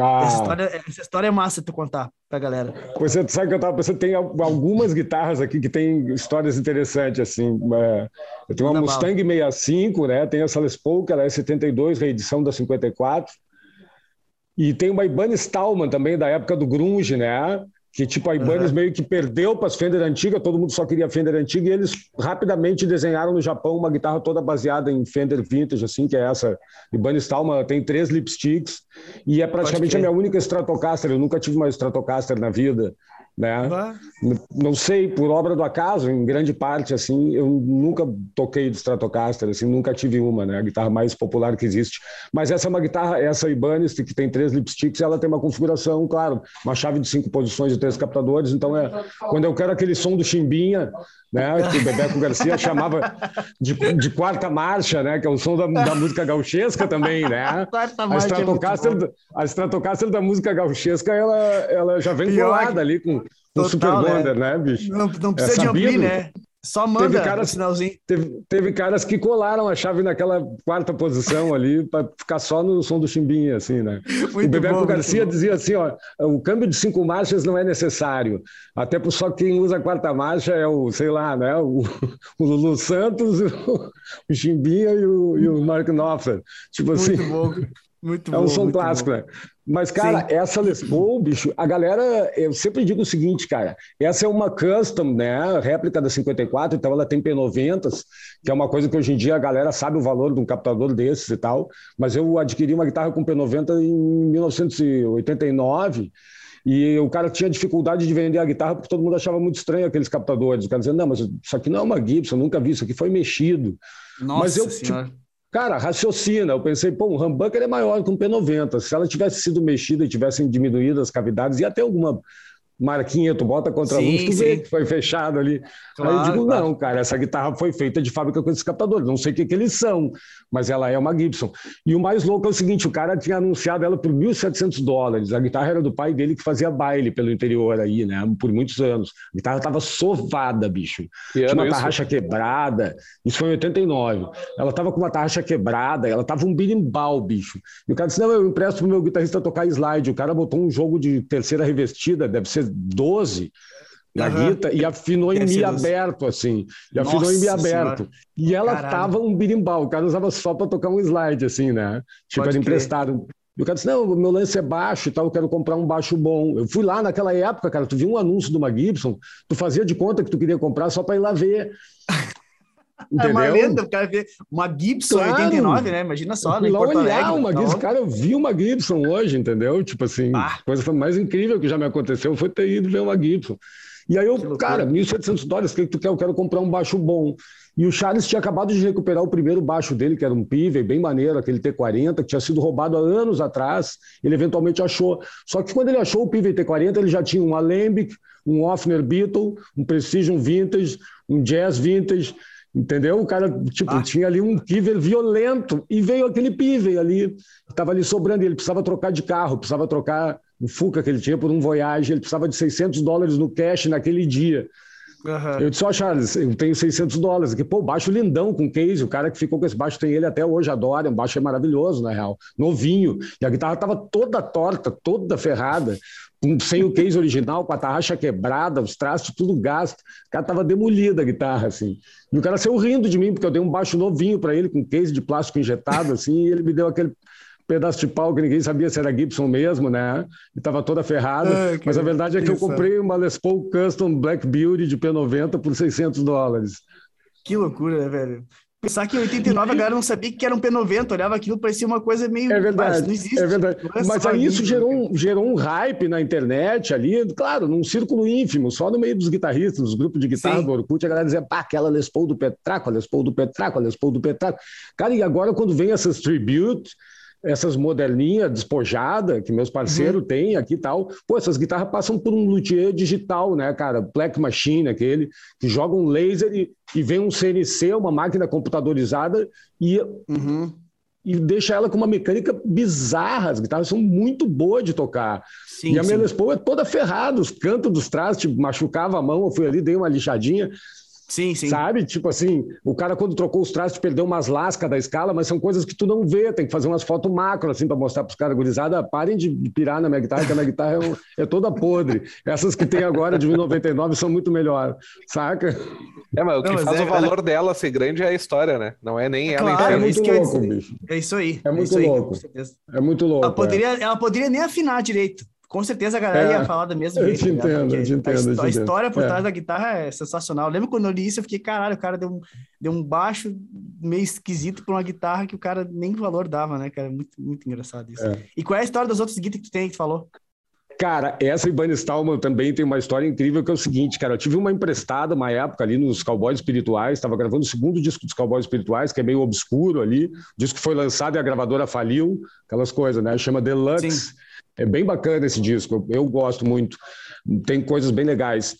Ah, Essa, história, essa história é massa tu contar pra galera. Você sabe que eu tava pensando, tem al- algumas guitarras aqui que tem histórias interessantes, assim. é, Eu tenho uma Manda Mustang 65, né? Tem essa Les Paul, que ela é 72, reedição da 54. E tem uma Ibanez Stallman também, da época do grunge, né? Que tipo, a Ibanez Uhum. meio que perdeu para as Fender antigas, todo mundo só queria Fender antiga, e eles rapidamente desenharam no Japão uma guitarra toda baseada em Fender Vintage, assim, que é essa. Ibanez ela tem três lipsticks, e é praticamente a minha única Stratocaster, eu nunca tive uma Stratocaster na vida, né? Ah, Não sei, por obra do acaso, em grande parte, assim, eu nunca toquei de Stratocaster, assim, nunca tive uma, né? A guitarra mais popular que existe. Mas essa é uma guitarra, essa Ibanez, que tem três lipsticks, ela tem uma configuração, claro, uma chave de cinco posições e três captadores, então é quando eu quero aquele som do chimbinha, né? Que o Bebeco Garcia chamava de, de quarta marcha, né? Que é o som da, da música gauchesca também, né? quarta A marcha é Stratocaster, bom. a Stratocaster da música gauchesca, ela, ela já vem colada que- ali com, Total, Super né? Bonder, né, bicho? Não, não precisa É de ampli, né? Só manda cara- o sinalzinho. Teve, teve caras que colaram a chave naquela quarta posição ali para ficar só no som do chimbinha, assim, né? Muito o Bebeco bom, Garcia dizia assim, ó, o câmbio de cinco marchas não é necessário, até por só quem usa a quarta marcha é o, sei lá, né, o, o Lulu Santos, o, o chimbinha e o, e o Mark Knopfler. Tipo assim, Muito bom. Muito é bom. um som clássico, bom. né? Mas, cara, essa Les Paul, bicho, a galera, eu sempre digo o seguinte, cara, essa é uma custom, né? Réplica da 54, então ela tem P90s, que é uma coisa que hoje em dia a galera sabe o valor de um captador desses e tal. Mas eu adquiri uma guitarra com P90 em 1989. E o cara tinha dificuldade de vender a guitarra porque todo mundo achava muito estranho aqueles captadores. O cara dizia, não, mas isso aqui não é uma Gibson, eu nunca vi, isso aqui foi mexido. Nossa Mas eu, senhora. Cara, raciocina. Eu pensei, pô, um humbucker é maior que um P90. Se ela tivesse sido mexida e tivessem diminuído as cavidades, ia ter alguma marquinha, tu bota contra a luz, tu vê que foi fechado ali. Aí eu Claro, digo, claro. não, cara, essa guitarra foi feita de fábrica com esses captadores. Não sei o que, que eles são, mas ela é uma Gibson. E o mais louco é o seguinte, o cara tinha anunciado ela por 1.700 dólares. A guitarra era do pai dele que fazia baile pelo interior aí, né? Por muitos anos. A guitarra estava sovada, bicho. Que Tinha uma isso? tarraxa quebrada. Isso foi em 89. Ela tava com uma tarraxa quebrada, ela tava um birimbau, bicho. E o cara disse: Não, eu empresto pro meu guitarrista tocar slide. O cara botou um jogo de terceira revestida, deve ser 12 na Aham. guita, e afinou em Mi 12. aberto, assim. E afinou Nossa em Mi aberto. E ela Caralho. tava um birimbau. O cara usava só para tocar um slide, assim, né? Tipo, Pode era crer. emprestado. E o cara disse: Não, meu lance é baixo e tal, eu quero comprar um baixo bom. Eu fui lá naquela época, cara, tu viu um anúncio de uma Gibson, tu fazia de conta que tu queria comprar só para ir lá ver. É uma Entendeu? lenda, o cara vê uma Gibson Claro. 89, né? Imagina só, né? lá Porto olhar Alegre. uma tá Gibson. Cara, eu vi uma Gibson hoje, entendeu? Tipo assim, Ah. a coisa mais incrível que já me aconteceu foi ter ido ver uma Gibson. E aí eu, cara, 1.700 dólares, o que tu quer? Eu quero comprar um baixo bom. E o Charles tinha acabado de recuperar o primeiro baixo dele, que era um Pive, bem maneiro, aquele T40, que tinha sido roubado há anos atrás. Ele eventualmente achou. Só que quando ele achou o Pive T40, ele já tinha um Alembic, um Offner Beetle, um Precision Vintage, um Jazz Vintage. Entendeu? O cara, tipo, Ah. tinha ali um Piver violento e veio aquele Piver ali, estava ali sobrando. Ele precisava trocar de carro, precisava trocar o Fuca que ele tinha por um Voyage. Ele precisava de 600 dólares no cash naquele dia. Aham. Eu disse, ó, Charles, eu tenho 600 dólares aqui. Pô, baixo lindão com case. O cara que ficou com esse baixo tem ele até hoje, adora. Um baixo é maravilhoso, na real. Novinho. E a guitarra tava toda torta, toda ferrada, sem o case original, com a tarraxa quebrada, os trastes tudo gasto. O cara tava demolida a guitarra, assim. E o cara saiu rindo de mim, porque eu dei um baixo novinho para ele, com case de plástico injetado, assim, e ele me deu aquele pedaço de pau que ninguém sabia se era Gibson mesmo, né? E tava toda ferrada. Ai, Mas a verdade é que eu comprei uma Les Paul Custom Black Beauty de P90 por 600 dólares. Que loucura, né, velho? Pensar que em 89 a galera não sabia que era um P90, olhava aquilo, parecia uma coisa meio. É verdade. não existe. É verdade. Mas aí isso gerou um, gerou um hype na internet ali, claro, num círculo ínfimo, só no meio dos guitarristas, dos grupos de guitarra Sim. do Orkut, a galera dizia, pá, aquela Les Paul do Petraco, a Les Paul do Petraco, a Les Paul do Petraco. Cara, e agora quando vem essas tribute essas moderninhas despojadas que meus parceiros uhum. têm aqui e tal. Pô, essas guitarras passam por um luthier digital, né, cara? Black Machine, aquele, que joga um laser e, e vem um CNC, uma máquina computadorizada, e, uhum. e deixa ela com uma mecânica bizarra. As guitarras são muito boas de tocar. Sim, e a minha Les Paul é toda ferrada, os cantos dos trastes, machucava a mão, eu fui ali, dei uma lixadinha. Sim, sim. Sabe? Tipo assim, o cara quando trocou os traços perdeu umas lascas da escala, mas são coisas que tu não vê, tem que fazer umas fotos macro, assim, para mostrar pros caras, gurizada, parem de pirar na minha guitarra, que a minha guitarra é, um, é toda podre. Essas que tem agora de 1999 são muito melhor, saca? É, mas o que não, faz é, o valor ela... dela ser grande é a história, né? Não é nem é ela claro, É muito louco, bicho. É isso aí. É muito é louco. Aí, é muito louco. Ela poderia, é. ela poderia nem afinar direito. Com certeza a galera é, ia falar da mesma. Eu te tá entendo, eu te entendo. A, a história por é. trás da guitarra é sensacional. Lembro quando eu li isso, eu fiquei, caralho, o cara deu um, deu um baixo meio esquisito por uma guitarra que o cara nem valor dava, né, cara? Muito, muito engraçado isso. É. E qual é a história das outras guitarras que tu tem que tu falou? Cara, essa Ibanez Stallman também tem uma história incrível que é o seguinte, cara, eu tive uma emprestada uma época ali nos Cowboys Espirituais, estava gravando o segundo disco dos Cowboys Espirituais, que é meio obscuro ali, o disco foi lançado e a gravadora faliu, aquelas coisas, né, chama Deluxe, Sim. É bem bacana esse disco, eu gosto muito, tem coisas bem legais.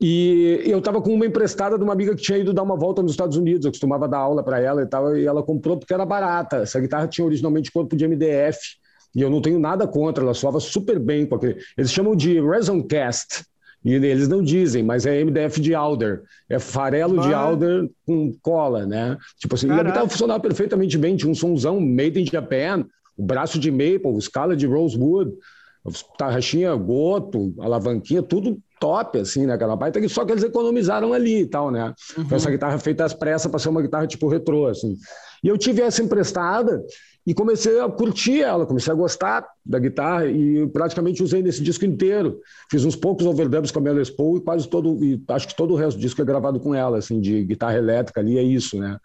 E eu estava com uma emprestada de uma amiga que tinha ido dar uma volta nos Estados Unidos, eu costumava dar aula para ela e tal, e ela comprou porque era barata. Essa guitarra tinha originalmente corpo de MDF, e eu não tenho nada contra, ela soava super bem com aquele. Eles chamam de Resoncast, e eles não dizem, mas é MDF de Alder, é farelo ah. de Alder com cola, né? Tipo assim, Caraca. e a guitarra funcionava perfeitamente bem, tinha um somzão made in Japan, braço de maple, escala de rosewood, tarraxinha goto, alavanquinha, tudo top, assim, né? Aquela baita, só que eles economizaram ali e tal, né? Uhum. essa guitarra feita às pressas para ser uma guitarra tipo retrô, assim. E eu tive essa emprestada e comecei a curtir ela, comecei a gostar da guitarra e praticamente usei nesse disco inteiro. Fiz uns poucos overdubs com a minha Les Paul e quase todo, e acho que todo o resto do disco é gravado com ela, assim, de guitarra elétrica ali, é isso, né?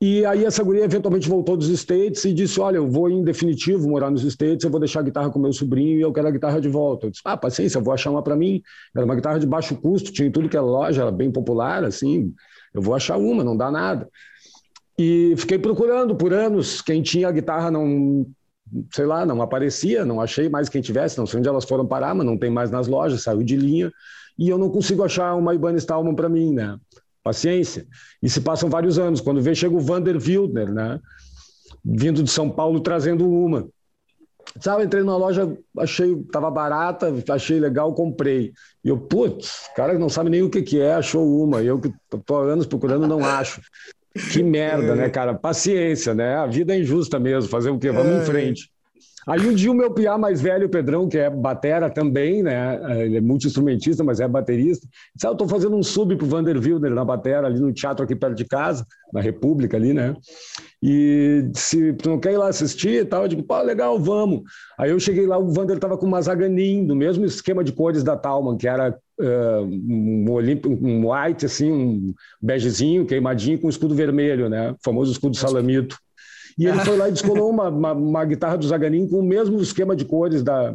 E aí essa guria eventualmente voltou dos States e disse, olha, eu vou em definitivo morar nos States, eu vou deixar a guitarra com meu sobrinho e eu quero a guitarra de volta. Eu disse, ah, paciência, eu vou achar uma para mim. Era uma guitarra de baixo custo, tinha tudo que é loja, era bem popular, assim, eu vou achar uma, não dá nada. E fiquei procurando por anos, quem tinha a guitarra não, sei lá, não aparecia, não achei mais quem tivesse, não sei onde elas foram parar, mas não tem mais nas lojas, saiu de linha, e eu não consigo achar uma Ibanez Stallman para mim, né? Paciência. E se passam vários anos. Quando vê, chega o Vander Wildner, né? Vindo de São Paulo trazendo uma. Sabe, entrei na loja, achei, tava barata, achei legal, comprei. E eu, putz, cara não sabe nem o que, que é, achou uma. Eu que tô há anos procurando, não acho. Que merda, né, cara? Paciência, né? A vida é injusta mesmo. Fazer o quê? Vamos em é. frente. Aí um dia o meu piá mais velho, o Pedrão, que é batera também, né? Ele é multi-instrumentista, mas é baterista. Disse, ah, eu tô fazendo um sub pro Vander Wilder na batera, ali no teatro aqui perto de casa, na República ali, né? E se tu não quer ir lá assistir e tal, eu digo, pô, legal, vamos. Aí eu cheguei lá, o Vander tava com uma Zaganin, do mesmo esquema de cores da Talman, que era uh, um, um white, assim, um begezinho, queimadinho, com escudo vermelho, né? O famoso escudo salamito. E ele foi lá e descolou uma, uma, uma guitarra do Zaganin com o mesmo esquema de cores da,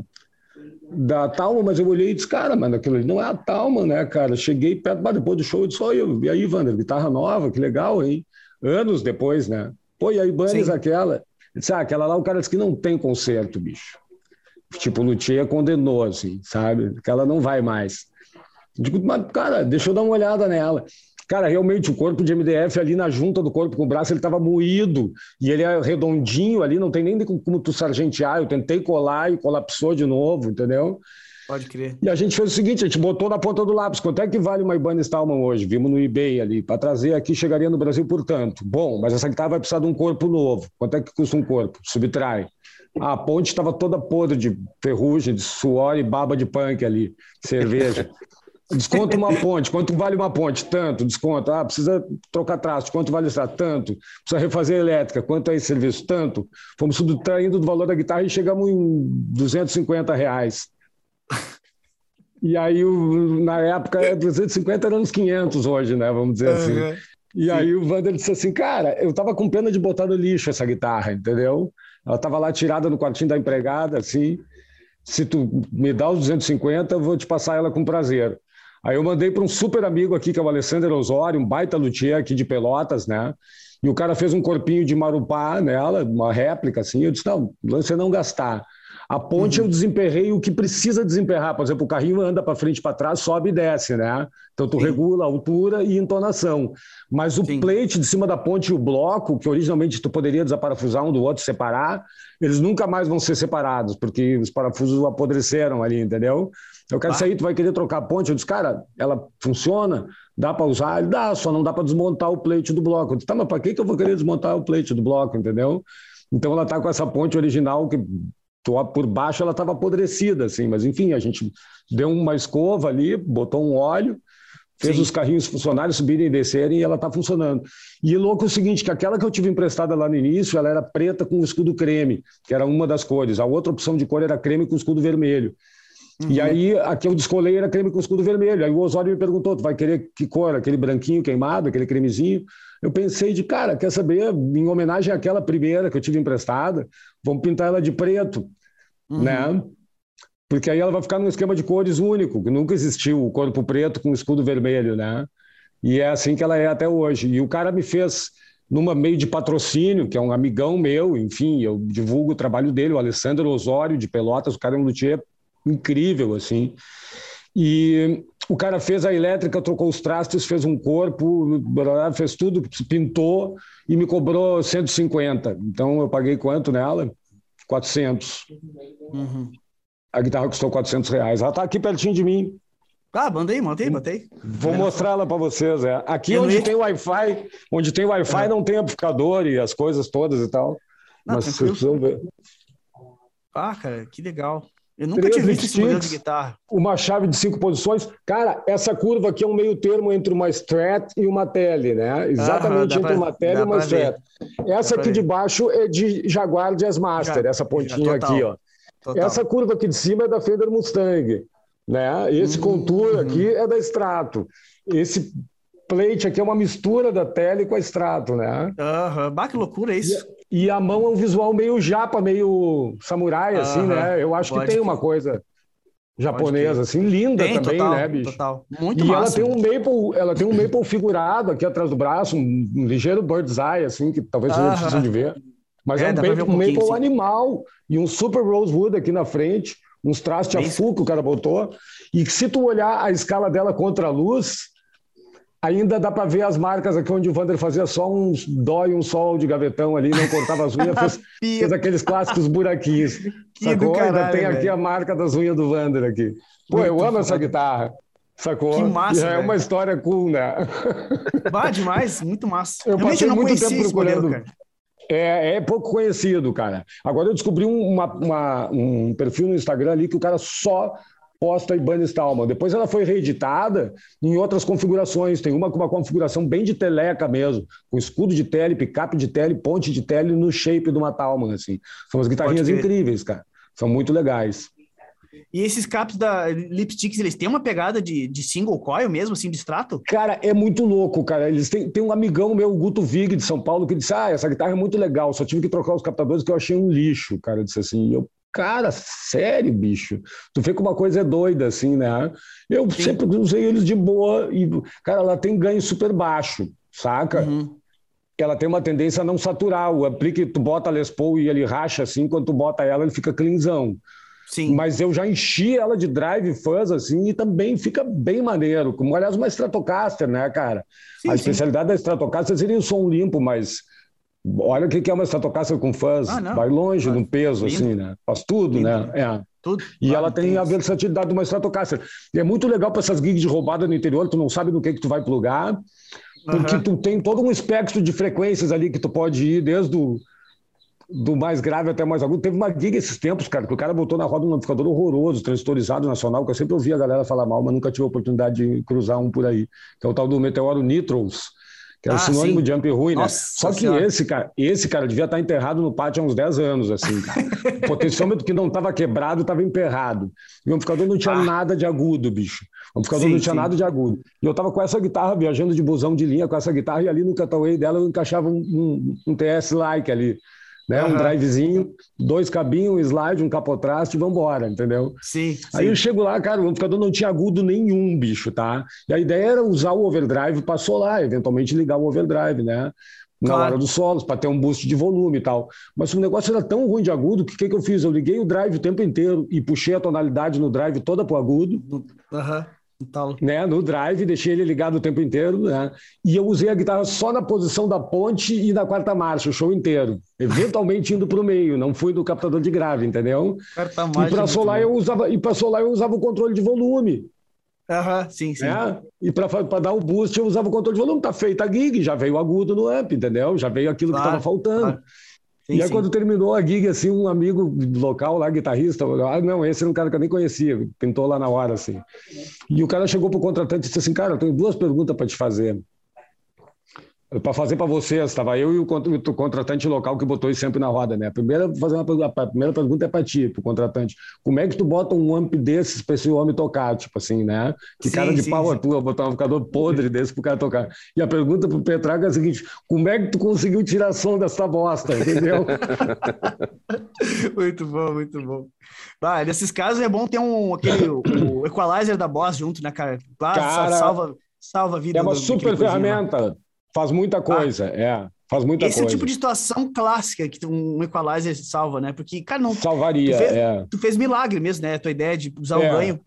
da Talma, mas eu olhei e disse, cara, mano, aquilo ali não é a Talma, né, cara? Cheguei perto, depois do show, eu disse, oi, e aí, Wander, guitarra nova, que legal, hein? Anos depois, né? Pô, e aí, Ibanez, aquela? Eu disse, ah, aquela lá, o cara disse que não tem conserto, bicho. Tipo, o Luthier condenou, assim, sabe? Aquela não vai mais. Eu digo, mas, cara, deixa eu dar uma olhada nela. Cara, realmente, o corpo de MDF ali na junta do corpo com o braço, ele estava moído. E ele é redondinho ali, não tem nem como tu sargentear. Eu tentei colar e colapsou de novo, entendeu? Pode crer. E a gente fez o seguinte, a gente botou na ponta do lápis. Quanto é que vale uma Ibanez Stallman hoje? Vimos no eBay ali. Para trazer aqui, chegaria no Brasil por tanto. Bom, mas essa guitarra vai precisar de um corpo novo. Quanto é que custa um corpo? Subtrai. A ponte estava toda podre de ferrugem, de suor e baba de punk ali, cerveja. Desconta uma ponte. Quanto vale uma ponte? Tanto. Desconto. Ah, precisa trocar traço. Quanto vale isso? Tanto. Precisa refazer elétrica. Quanto é esse serviço? Tanto. Fomos subtraindo do valor da guitarra e chegamos em 250 reais. E aí, na época, 250 era uns 500 hoje, né? Vamos dizer assim. E Sim. aí o Vander disse assim, cara, eu tava com pena de botar no lixo essa guitarra, entendeu? Ela tava lá tirada no quartinho da empregada, assim. Se tu me dá os 250, eu vou te passar ela com prazer. Aí eu mandei para um super amigo aqui, que é o Alessandro Osório, um baita luthier aqui de Pelotas, né? E o cara fez um corpinho de marupá nela, uma réplica, assim. Eu disse, não, você não gastar. A ponte uhum. eu desemperrei o que precisa desemperrar. Por exemplo, o carrinho anda para frente e para trás, sobe e desce, né? Então tu Sim. regula a altura e entonação. Mas o Sim. plate de cima da ponte e o bloco, que originalmente tu poderia desaparafusar um do outro, separar, eles nunca mais vão ser separados, porque os parafusos apodreceram ali, entendeu? Eu quero ah. sair, tu vai querer trocar a ponte. Eu disse, cara, ela funciona, dá para usar? Ele dá, só não dá para desmontar o plate do bloco. Eu disse, tá, mas para que, que eu vou querer desmontar o plate do bloco, entendeu? Então ela está com essa ponte original que por baixo ela estava apodrecida, assim, mas enfim, a gente deu uma escova ali, botou um óleo, fez Sim. os carrinhos funcionarem, subirem e descerem e ela está funcionando. E louco é o seguinte, que aquela que eu tive emprestada lá no início, ela era preta com escudo creme, que era uma das cores. A outra opção de cor era creme com escudo vermelho. Uhum. E aí, a que eu descolei era creme com escudo vermelho. Aí o Osório me perguntou, tu vai querer que cor? Aquele branquinho queimado, aquele cremezinho? Eu pensei de, cara, quer saber, em homenagem àquela primeira que eu tive emprestada, vamos pintar ela de preto, uhum. né? Porque aí ela vai ficar num esquema de cores único, que nunca existiu o corpo preto com escudo vermelho, né? E é assim que ela é até hoje. E o cara me fez numa meio de patrocínio, que é um amigão meu, enfim, eu divulgo o trabalho dele, o Alessandro Osório de Pelotas, o cara é um luthier incrível, assim. E o cara fez a elétrica, trocou os trastes, fez um corpo, fez tudo, pintou e me cobrou 150. Então eu paguei quanto nela? 400. Uhum. A guitarra custou 400 reais. Ela está aqui pertinho de mim. Ah, mandei, mandei, mandei. Vou mostrar ela para vocês. É. Aqui eu onde ia... tem Wi-Fi, onde tem Wi-Fi não tem amplificador e as coisas todas e tal. Não, Mas vocês precisam ver. Ah, cara, que legal. Eu nunca tinha visto esse modelo de guitarra. Uma chave de cinco posições. Cara, essa curva aqui é um meio termo entre uma Strat e uma Tele, né? Exatamente entre pra, uma Tele e uma Strat. Ver. Essa dá aqui de baixo é de Jaguar Jazz Master, já, essa pontinha aqui, ó. Total. Essa curva aqui de cima é da Fender Mustang, né? Esse uhum, contour uhum. aqui é da Strato. Esse plate aqui é uma mistura da Tele com a Strato, né? Aham, uhum. bah, que loucura isso. E, e a mão é um visual meio japa, meio samurai, assim, né? Eu acho que tem uma coisa japonesa, assim, linda tem, também, total, né, bicho? Total. Muito e massa. ela tem um maple, ela tem um maple figurado aqui atrás do braço, um, um ligeiro bird's eye, assim, que talvez vocês -huh. precisem de ver. Mas é, é um, maple, um, maple animal e um super rosewood aqui na frente, uns traços de afu que o cara botou. E que se tu olhar a escala dela contra a luz, Ainda dá para ver as marcas aqui onde o Vander fazia só um dó e um sol de gavetão ali, não cortava as unhas, fez, fez aqueles clássicos buraquinhos. Que sacou? Caralho, Ainda tem aqui a marca das unhas do Vander aqui. Pô, Muito eu amo foda. essa guitarra. Sacou? Que massa. é uma história cool, né? Bah, demais, muito massa. Eu Realmente passei eu muito tempo procurando. Modelo, é, é, pouco conhecido, cara. Agora eu descobri uma, uma, um perfil no Instagram ali que o cara só posta Ibanez Stallman. Depois ela foi reeditada em outras configurações. Tem uma com uma configuração bem de teleca mesmo, com escudo de tele, picape de tele, ponte de tele no shape de uma Talman, assim. São as guitarrinhas incríveis, cara. São muito legais. E esses caps da Lipsticks, eles têm uma pegada de, de single coil mesmo, assim, de extrato? Cara, é muito louco, cara. Eles têm, tem um amigão meu, o Guto Vig, de São Paulo, que disse: Ah, essa guitarra é muito legal, só tive que trocar os captadores que eu achei um lixo, cara. Eu disse assim, eu, Cara, sério, bicho. Tu vê que uma coisa é doida, assim, né? Eu Sim. sempre usei eles de boa e, cara, ela tem ganho super baixo, saca? Uhum. Ela tem uma tendência a não saturar. O ampli que tu bota a Les Paul e ele racha assim, quando tu bota ela, ele fica cleanzão. Sim. Mas eu já enchi ela de drive fuzz, assim, e também fica bem maneiro. Como, aliás, uma Stratocaster, né, cara? Sim, a especialidade sim. da Stratocaster seria o som limpo, mas Olha o que é uma Stratocaster com fãs, ah, vai longe ah, no peso, lindo. assim, né? Faz tudo, lindo. né? É. Tudo. E ela tem a versatilidade de uma Stratocaster. E é muito legal para essas gigs de roubada no interior, tu não sabe no que, que tu vai plugar, porque uhum. tu tem todo um espectro de frequências ali que tu pode ir, desde o do mais grave até mais agudo. Teve uma gig esses tempos, cara, que o cara botou na roda um amplificador horroroso, transistorizado nacional, que eu sempre ouvia a galera falar mal, mas nunca tive a oportunidade de cruzar um por aí. Que é o tal do Meteoro Nitros que era ah, sinônimo sim. de amp ruim, né? Nossa, né? Só que senhora. esse cara, esse cara devia estar enterrado no pátio há uns 10 anos, assim, cara. o potenciômetro que não estava quebrado estava emperrado. E o amplificador não tinha ah. nada de agudo, bicho. O amplificador sim, não tinha sim. nada de agudo. E eu estava com essa guitarra, viajando de busão de linha com essa guitarra, e ali no cutaway dela eu encaixava um, um, um TS-like ali né? Uhum. Um drivezinho, dois cabinhos, um slide, um capotraste e vambora, entendeu? Sim. Aí sim. eu chego lá, cara, o amplificador não tinha agudo nenhum, bicho, tá? E a ideia era usar o overdrive para solar, eventualmente ligar o overdrive, né? Na claro. hora dos solos, para ter um boost de volume e tal. Mas o negócio era tão ruim de agudo que o que, que eu fiz? Eu liguei o drive o tempo inteiro e puxei a tonalidade no drive toda pro agudo. Aham. Uhum Tal. Né, no drive, deixei ele ligado o tempo inteiro, né? E eu usei a guitarra só na posição da ponte e na quarta marcha, o show inteiro. Eventualmente indo para o meio, não fui do captador de grave, entendeu? Quarta marcha. E para solar eu usava, e para solar eu usava o controle de volume. Aham, uhum, sim, sim. Né? E para dar o boost eu usava o controle de volume. Tá feita a gig, já veio o agudo no amp, entendeu? Já veio aquilo claro, que estava faltando. Claro. Sim, e aí, sim. quando terminou a gig, assim, um amigo local lá, guitarrista, ah, não, esse era um cara que eu nem conhecia, pintou lá na hora, assim. E o cara chegou pro contratante e disse assim, cara, eu tenho duas perguntas para te fazer para fazer para vocês, estava eu e o, contratante local que botou isso sempre na roda, né? A primeira, fazer uma, a primeira pergunta é para ti, para o contratante. Como é que tu bota um amp desses para esse homem tocar, tipo assim, né? Que sim, cara de sim, pau sim. é tua, botar um amplificador podre desse para o cara tocar. E a pergunta para o Petraga é a seguinte, como é que tu conseguiu tirar som dessa bosta, entendeu? muito bom, muito bom. Ah, nesses casos é bom ter um, aquele, o equalizer da Boss junto, né, cara? Claro, cara, salva, salva a vida. É uma super ferramenta. Faz muita ah, coisa, ah, é. Faz muita esse coisa. Esse é o tipo de situação clássica que um equalizer salva, né? Porque, cara, não. Salvaria, tu fez, é. Tu fez milagre mesmo, né? A tua ideia de usar é. o ganho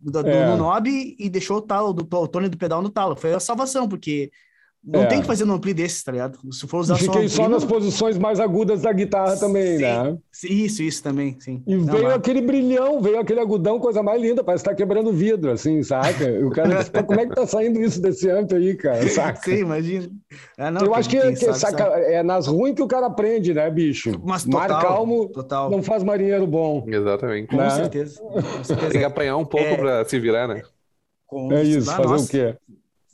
do, é. no knob e deixou o talo, do, o tone do pedal no talo. Foi a salvação, porque não é. tem que fazer no ampli desses, tá ligado? Se for usar Fiquei só, só nas posições mais agudas da guitarra também, sim, né? Isso, isso também, sim. E não, veio aquele brilhão, veio aquele agudão, coisa mais linda, parece que tá quebrando vidro, assim, saca? O cara disse, como é que tá saindo isso desse amp aí, cara, saca? Sim, imagina. É, não, Eu acho que, que sabe, saca, sabe. é nas ruins que o cara aprende, né, bicho? Mas total, Mar calmo total. não faz marinheiro bom. Exatamente. Com, né? certeza. Com certeza. Tem que apanhar um pouco é... pra se virar, né? Com... É isso, ah, fazer nossa. o quê?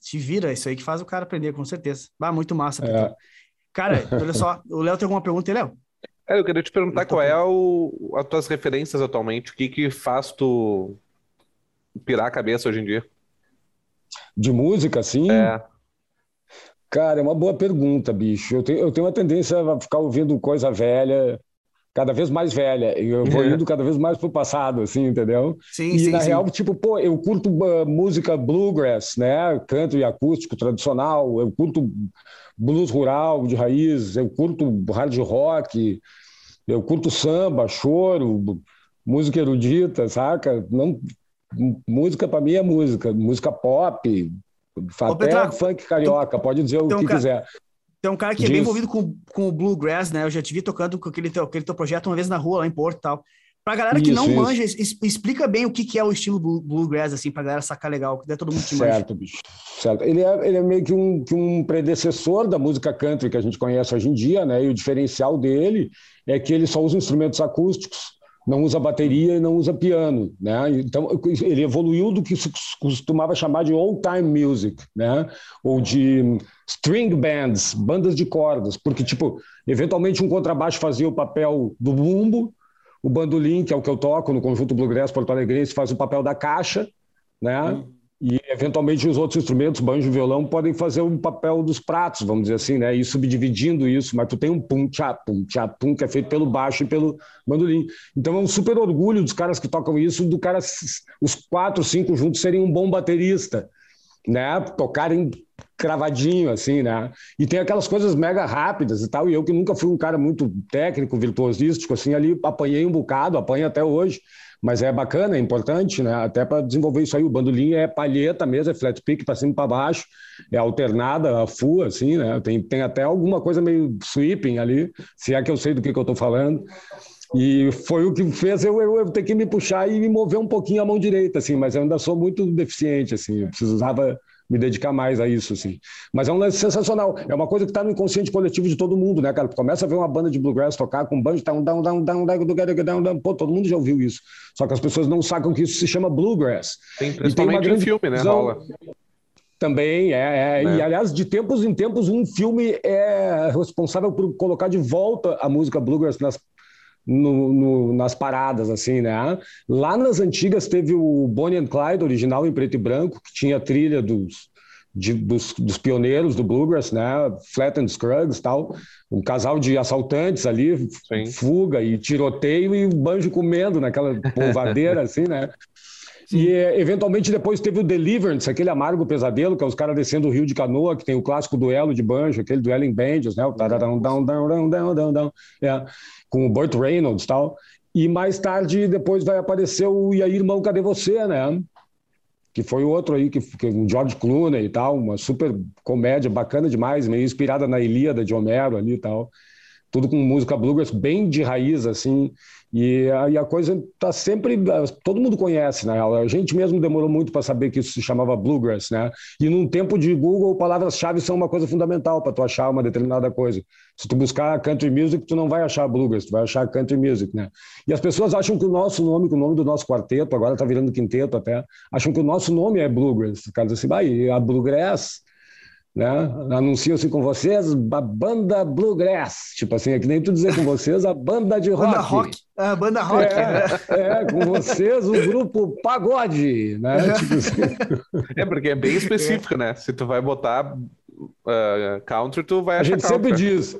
Te vira, isso aí que faz o cara aprender, com certeza. Ah, muito massa. É. Cara, olha só, o Léo tem alguma pergunta aí, Léo? É, eu queria te perguntar qual é o, as tuas referências atualmente, o que que faz tu pirar a cabeça hoje em dia? De música, sim? É. Cara, é uma boa pergunta, bicho. Eu tenho, eu tenho uma tendência a ficar ouvindo coisa velha, cada vez mais velha. Eu vou é. indo cada vez mais pro passado, assim, entendeu? Sim, e sim, na sim. real, tipo, pô, eu curto uh, música bluegrass, né? Canto e acústico tradicional, eu curto blues rural de raiz, eu curto hard rock, eu curto samba, choro, música erudita, saca? Não, música para mim é música, música pop, até Petra, funk carioca, tu, pode dizer o que quiser. Tem um cara que Diz. é bem envolvido com, com o Bluegrass, né? Eu já te vi tocando com aquele teu, aquele teu projeto uma vez na rua, lá em Porto e tal. Pra galera que isso, não isso. manja, es, explica bem o que, que é o estilo Bluegrass, assim, pra galera sacar legal, que é todo mundo que manja. Certo, bicho. Certo. Ele é, ele é meio que um, que um predecessor da música country que a gente conhece hoje em dia, né? E o diferencial dele é que ele só usa instrumentos acústicos não usa bateria e não usa piano, né? Então ele evoluiu do que se costumava chamar de old time music, né? Ou de string bands, bandas de cordas, porque tipo, eventualmente um contrabaixo fazia o papel do bumbo, o bandolim, que é o que eu toco no conjunto Bluegrass Porto Alegre, faz o papel da caixa, né? Hum. E, eventualmente, os outros instrumentos, banjo e violão, podem fazer o papel dos pratos, vamos dizer assim, né? E subdividindo isso, mas tu tem um pum, tchá, pum, tchá, pum, que é feito pelo baixo e pelo bandolim. Então é um super orgulho dos caras que tocam isso, do cara, os quatro, cinco juntos serem um bom baterista, né? Tocarem cravadinho, assim, né? E tem aquelas coisas mega rápidas e tal, e eu que nunca fui um cara muito técnico, virtuosístico, assim, ali apanhei um bocado, apanho até hoje, mas é bacana, é importante, né? Até para desenvolver isso aí. O bandolim é palheta mesmo, é flat pick para cima e para baixo, é alternada, a full, assim, né? Tem, tem até alguma coisa meio sweeping ali, se é que eu sei do que, que eu estou falando. E foi o que fez eu, eu, eu, ter que me puxar e me mover um pouquinho a mão direita, assim, mas eu ainda sou muito deficiente, assim, eu precisava me dedicar mais a isso, assim. Mas é um lance sensacional. É uma coisa que está no inconsciente coletivo de todo mundo, né, cara? Tu começa a ver uma banda de bluegrass tocar com banjo, down, down, down, down, down, down, down, pô, todo mundo já ouviu isso. Só que as pessoas não sacam que isso se chama bluegrass. Tem, principalmente tem uma grande filme, né, rola? Também, é, é. Né? E aliás, de tempos em tempos, um filme é responsável por colocar de volta a música bluegrass nas, no, no, nas paradas, assim, né? Lá nas antigas teve o Bonnie and Clyde, original em preto e branco, que tinha trilha dos, de, dos, dos, pioneiros do bluegrass, né? Flat and Scruggs tal. Um casal de assaltantes ali, Sim. fuga e tiroteio e o banjo comendo naquela polvadeira, assim, né? E eventualmente depois teve o Deliverance, aquele amargo pesadelo, que é os caras descendo o rio de canoa, que tem o clássico duelo de banjo, aquele duelo em banjos, né? O tararão, down, down, down, down, down, é, com o Burt Reynolds e tal. E mais tarde, depois vai aparecer o E aí, irmão, cadê você, né? Que foi outro aí, que, que um George Clooney e tal, uma super comédia bacana demais, meio inspirada na Ilíada de Homero ali e tal tudo com música bluegrass bem de raiz, assim, e a, a coisa está sempre. Todo mundo conhece, né? A gente mesmo demorou muito para saber que isso se chamava bluegrass, né? E num tempo de Google, palavras-chave são uma coisa fundamental para tu achar uma determinada coisa. Se tu buscar country music, tu não vai achar bluegrass, tu vai achar country music, né? E as pessoas acham que o nosso nome, que o nome do nosso quarteto, agora está virando quinteto até, acham que o nosso nome é bluegrass. Os caras assim, vai, a bluegrass né? Anuncio-se com vocês a banda Bluegrass, tipo assim, é que nem tu dizer com vocês a banda de rock. Banda rock, a banda rock. É, é, com vocês o grupo Pagode, né? Tipo assim. É, porque é bem específico, né? Se tu vai botar uh, country, tu vai achar A gente country. sempre diz,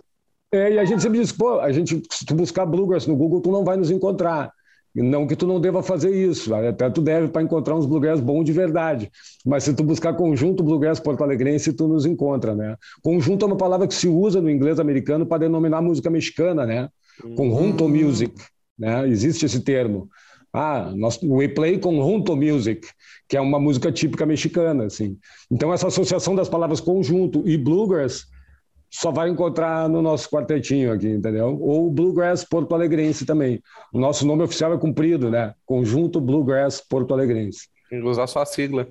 é, e a gente sempre diz, pô, a gente, se tu buscar Bluegrass no Google, tu não vai nos encontrar. Não que tu não deva fazer isso, até tu deve para encontrar uns bluegrass bons de verdade. Mas se tu buscar conjunto bluegrass porto-alegrense, tu nos encontra, né? Conjunto é uma palavra que se usa no inglês americano para denominar música mexicana, né? Conjunto hum. music, né? Existe esse termo. Ah, nós, we play conjunto music, que é uma música típica mexicana, assim. Então essa associação das palavras conjunto e bluegrass só vai encontrar no nosso quartetinho aqui, entendeu? Ou Bluegrass Porto Alegrense também. O nosso nome oficial é cumprido, né? Conjunto Bluegrass Porto Alegrense. Tem que usar só a sigla.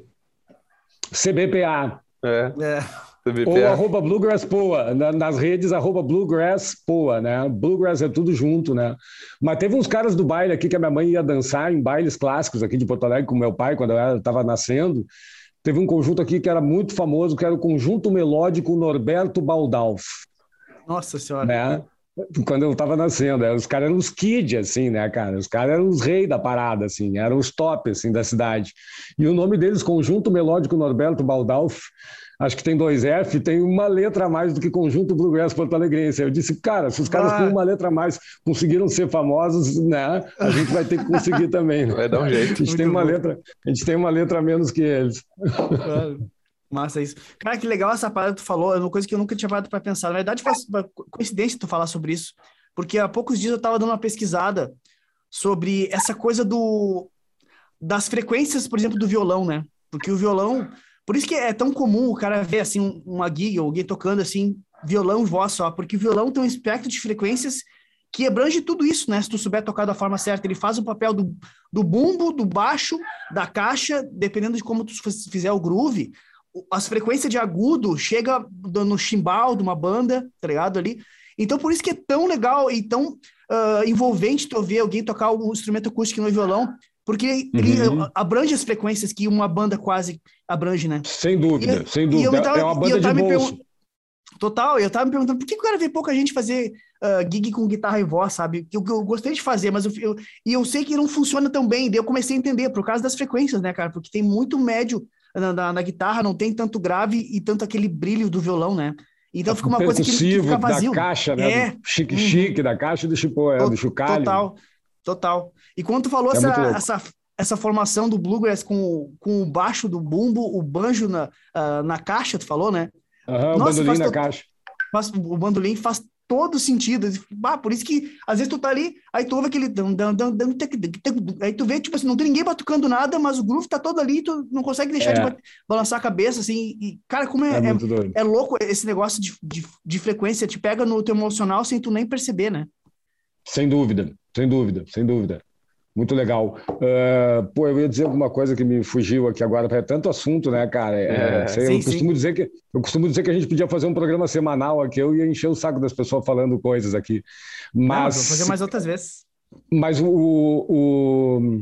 CBPA. É. é. CBPA. Ou arroba Bluegrass Poa, nas redes arroba Bluegrass Poa, né? Bluegrass é tudo junto, né? Mas teve uns caras do baile aqui que a minha mãe ia dançar em bailes clássicos aqui de Porto Alegre com meu pai quando eu estava nascendo. Teve um conjunto aqui que era muito famoso, que era o Conjunto Melódico Norberto Baldalf. Nossa Senhora! Né? Quando eu estava nascendo, os caras eram os kids, assim, né, cara? Os caras eram os reis da parada, assim, eram os top, assim, da cidade. E o nome deles, Conjunto Melódico Norberto Baldalf, acho que tem dois F, tem uma letra a mais do que Conjunto Bluegrass Porto Alegrense. Eu disse, cara, se os caras ah. com uma letra a mais conseguiram ser famosos, né, a gente vai ter que conseguir também. Né? Vai dar um jeito. A gente, tem uma letra, a gente tem uma letra a menos que eles. Massa isso. Cara, que legal essa parada que tu falou, é uma coisa que eu nunca tinha parado para pensar. Na verdade, foi coincidência tu falar sobre isso, porque há poucos dias eu estava dando uma pesquisada sobre essa coisa do das frequências, por exemplo, do violão, né? Porque o violão, por isso que é tão comum o cara ver assim uma gig ou alguém tocando assim violão e voz só, porque o violão tem um espectro de frequências que abrange tudo isso, né? Se tu souber tocar da forma certa, ele faz o papel do, do bumbo, do baixo, da caixa, dependendo de como tu fizer o groove, as frequências de agudo chega no chimbal de uma banda, tá ligado ali? Então por isso que é tão legal e tão uh, envolvente tu ver alguém tocar um instrumento acústico no violão, porque ele uhum. abrange as frequências que uma banda quase abrange, né? Sem dúvida, e, sem dúvida. Tava, é uma banda de bolso. Total, eu tava me perguntando por que o cara vê pouca gente fazer uh, gig com guitarra e voz, sabe? Eu, eu gostei de fazer, mas eu, eu, e eu sei que não funciona tão bem. Daí eu comecei a entender, por causa das frequências, né, cara? Porque tem muito médio na, na, na guitarra, não tem tanto grave e tanto aquele brilho do violão, né? Então fica uma coisa que, que fica vazio. da caixa, né? É. Chique-chique, uhum. da caixa do chipô, é, do chocalho. Total. Total. E quando tu falou é essa, essa, essa formação do bluegrass com, com o baixo do bumbo, o banjo na, uh, na caixa, tu falou, né? Uhum, Nossa, o bandolim na caixa. Faz, o bandolim faz todo sentido. Ah, por isso que às vezes tu tá ali, aí tu ouve aquele. Aí tu vê, tipo assim, não tem ninguém batucando nada, mas o groove tá todo ali, tu não consegue deixar é. de balançar a cabeça, assim. E, cara, como é, é, é, é louco esse negócio de, de, de frequência, te pega no teu emocional sem tu nem perceber, né? Sem dúvida. Sem dúvida, sem dúvida. Muito legal. Uh, pô, eu ia dizer alguma coisa que me fugiu aqui agora, é tanto assunto, né, cara? É, é, sei, sim, eu, costumo sim. dizer que, eu costumo dizer que a gente podia fazer um programa semanal aqui, eu ia encher o saco das pessoas falando coisas aqui. Mas. Não, vou fazer mais outras vezes. Mas o, o,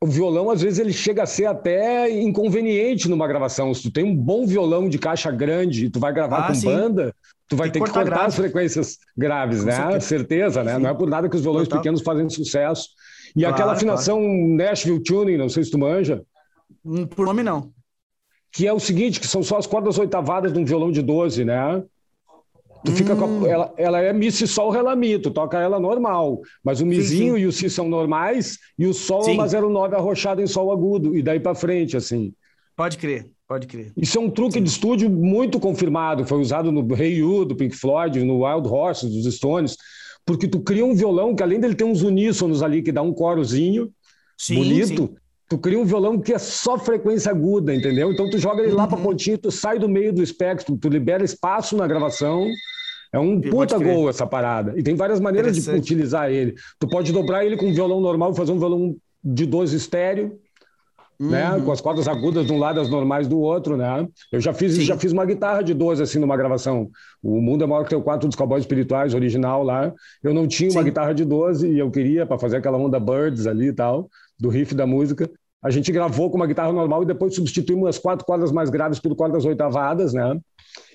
o violão, às vezes, ele chega a ser até inconveniente numa gravação. Se tu tem um bom violão de caixa grande e tu vai gravar ah, com sim. banda, tu vai ter que cortar, as frequências graves, com né? Certeza, certeza né? Sim. Não é por nada que os violões pequenos fazem sucesso. E claro, aquela afinação claro. Nashville Tuning, não sei se tu manja. Hum, por nome, não. Que é o seguinte, que são só as cordas oitavadas de um violão de 12, né? Tu hum. fica com a, ela, ela é mi, si, sol, ré, mi, tu toca ela normal, mas o mizinho sim, sim. e o si são normais e o sol sim. é uma 09 arrochada em sol agudo e daí para frente assim. Pode crer, pode crer. Isso é um truque de estúdio muito confirmado, foi usado no Hey You do Pink Floyd, no Wild Horses dos Stones, porque tu cria um violão que além dele ter uns uníssonos ali que dá um corozinho bonito, tu cria um violão que é só frequência aguda, entendeu? Então tu joga ele uhum. lá para pontinho, tu sai do meio do espectro, tu libera espaço na gravação é um puta gol essa parada. E tem várias maneiras de utilizar ele. Tu pode dobrar ele com um violão normal fazer um violão de 12 estéreo? Uhum. né? Com as cordas agudas de um lado e as normais do outro, né? Eu já fiz, já fiz uma guitarra de 12 assim numa gravação. O Mundo é Maior que o quatro dos Cowboys Espirituais, original lá. Eu não tinha Sim. uma guitarra de 12 e eu queria para fazer aquela onda Birds ali e tal, do riff da música. A gente gravou com uma guitarra normal e depois substituímos as quatro cordas mais graves por cordas oitavadas, né?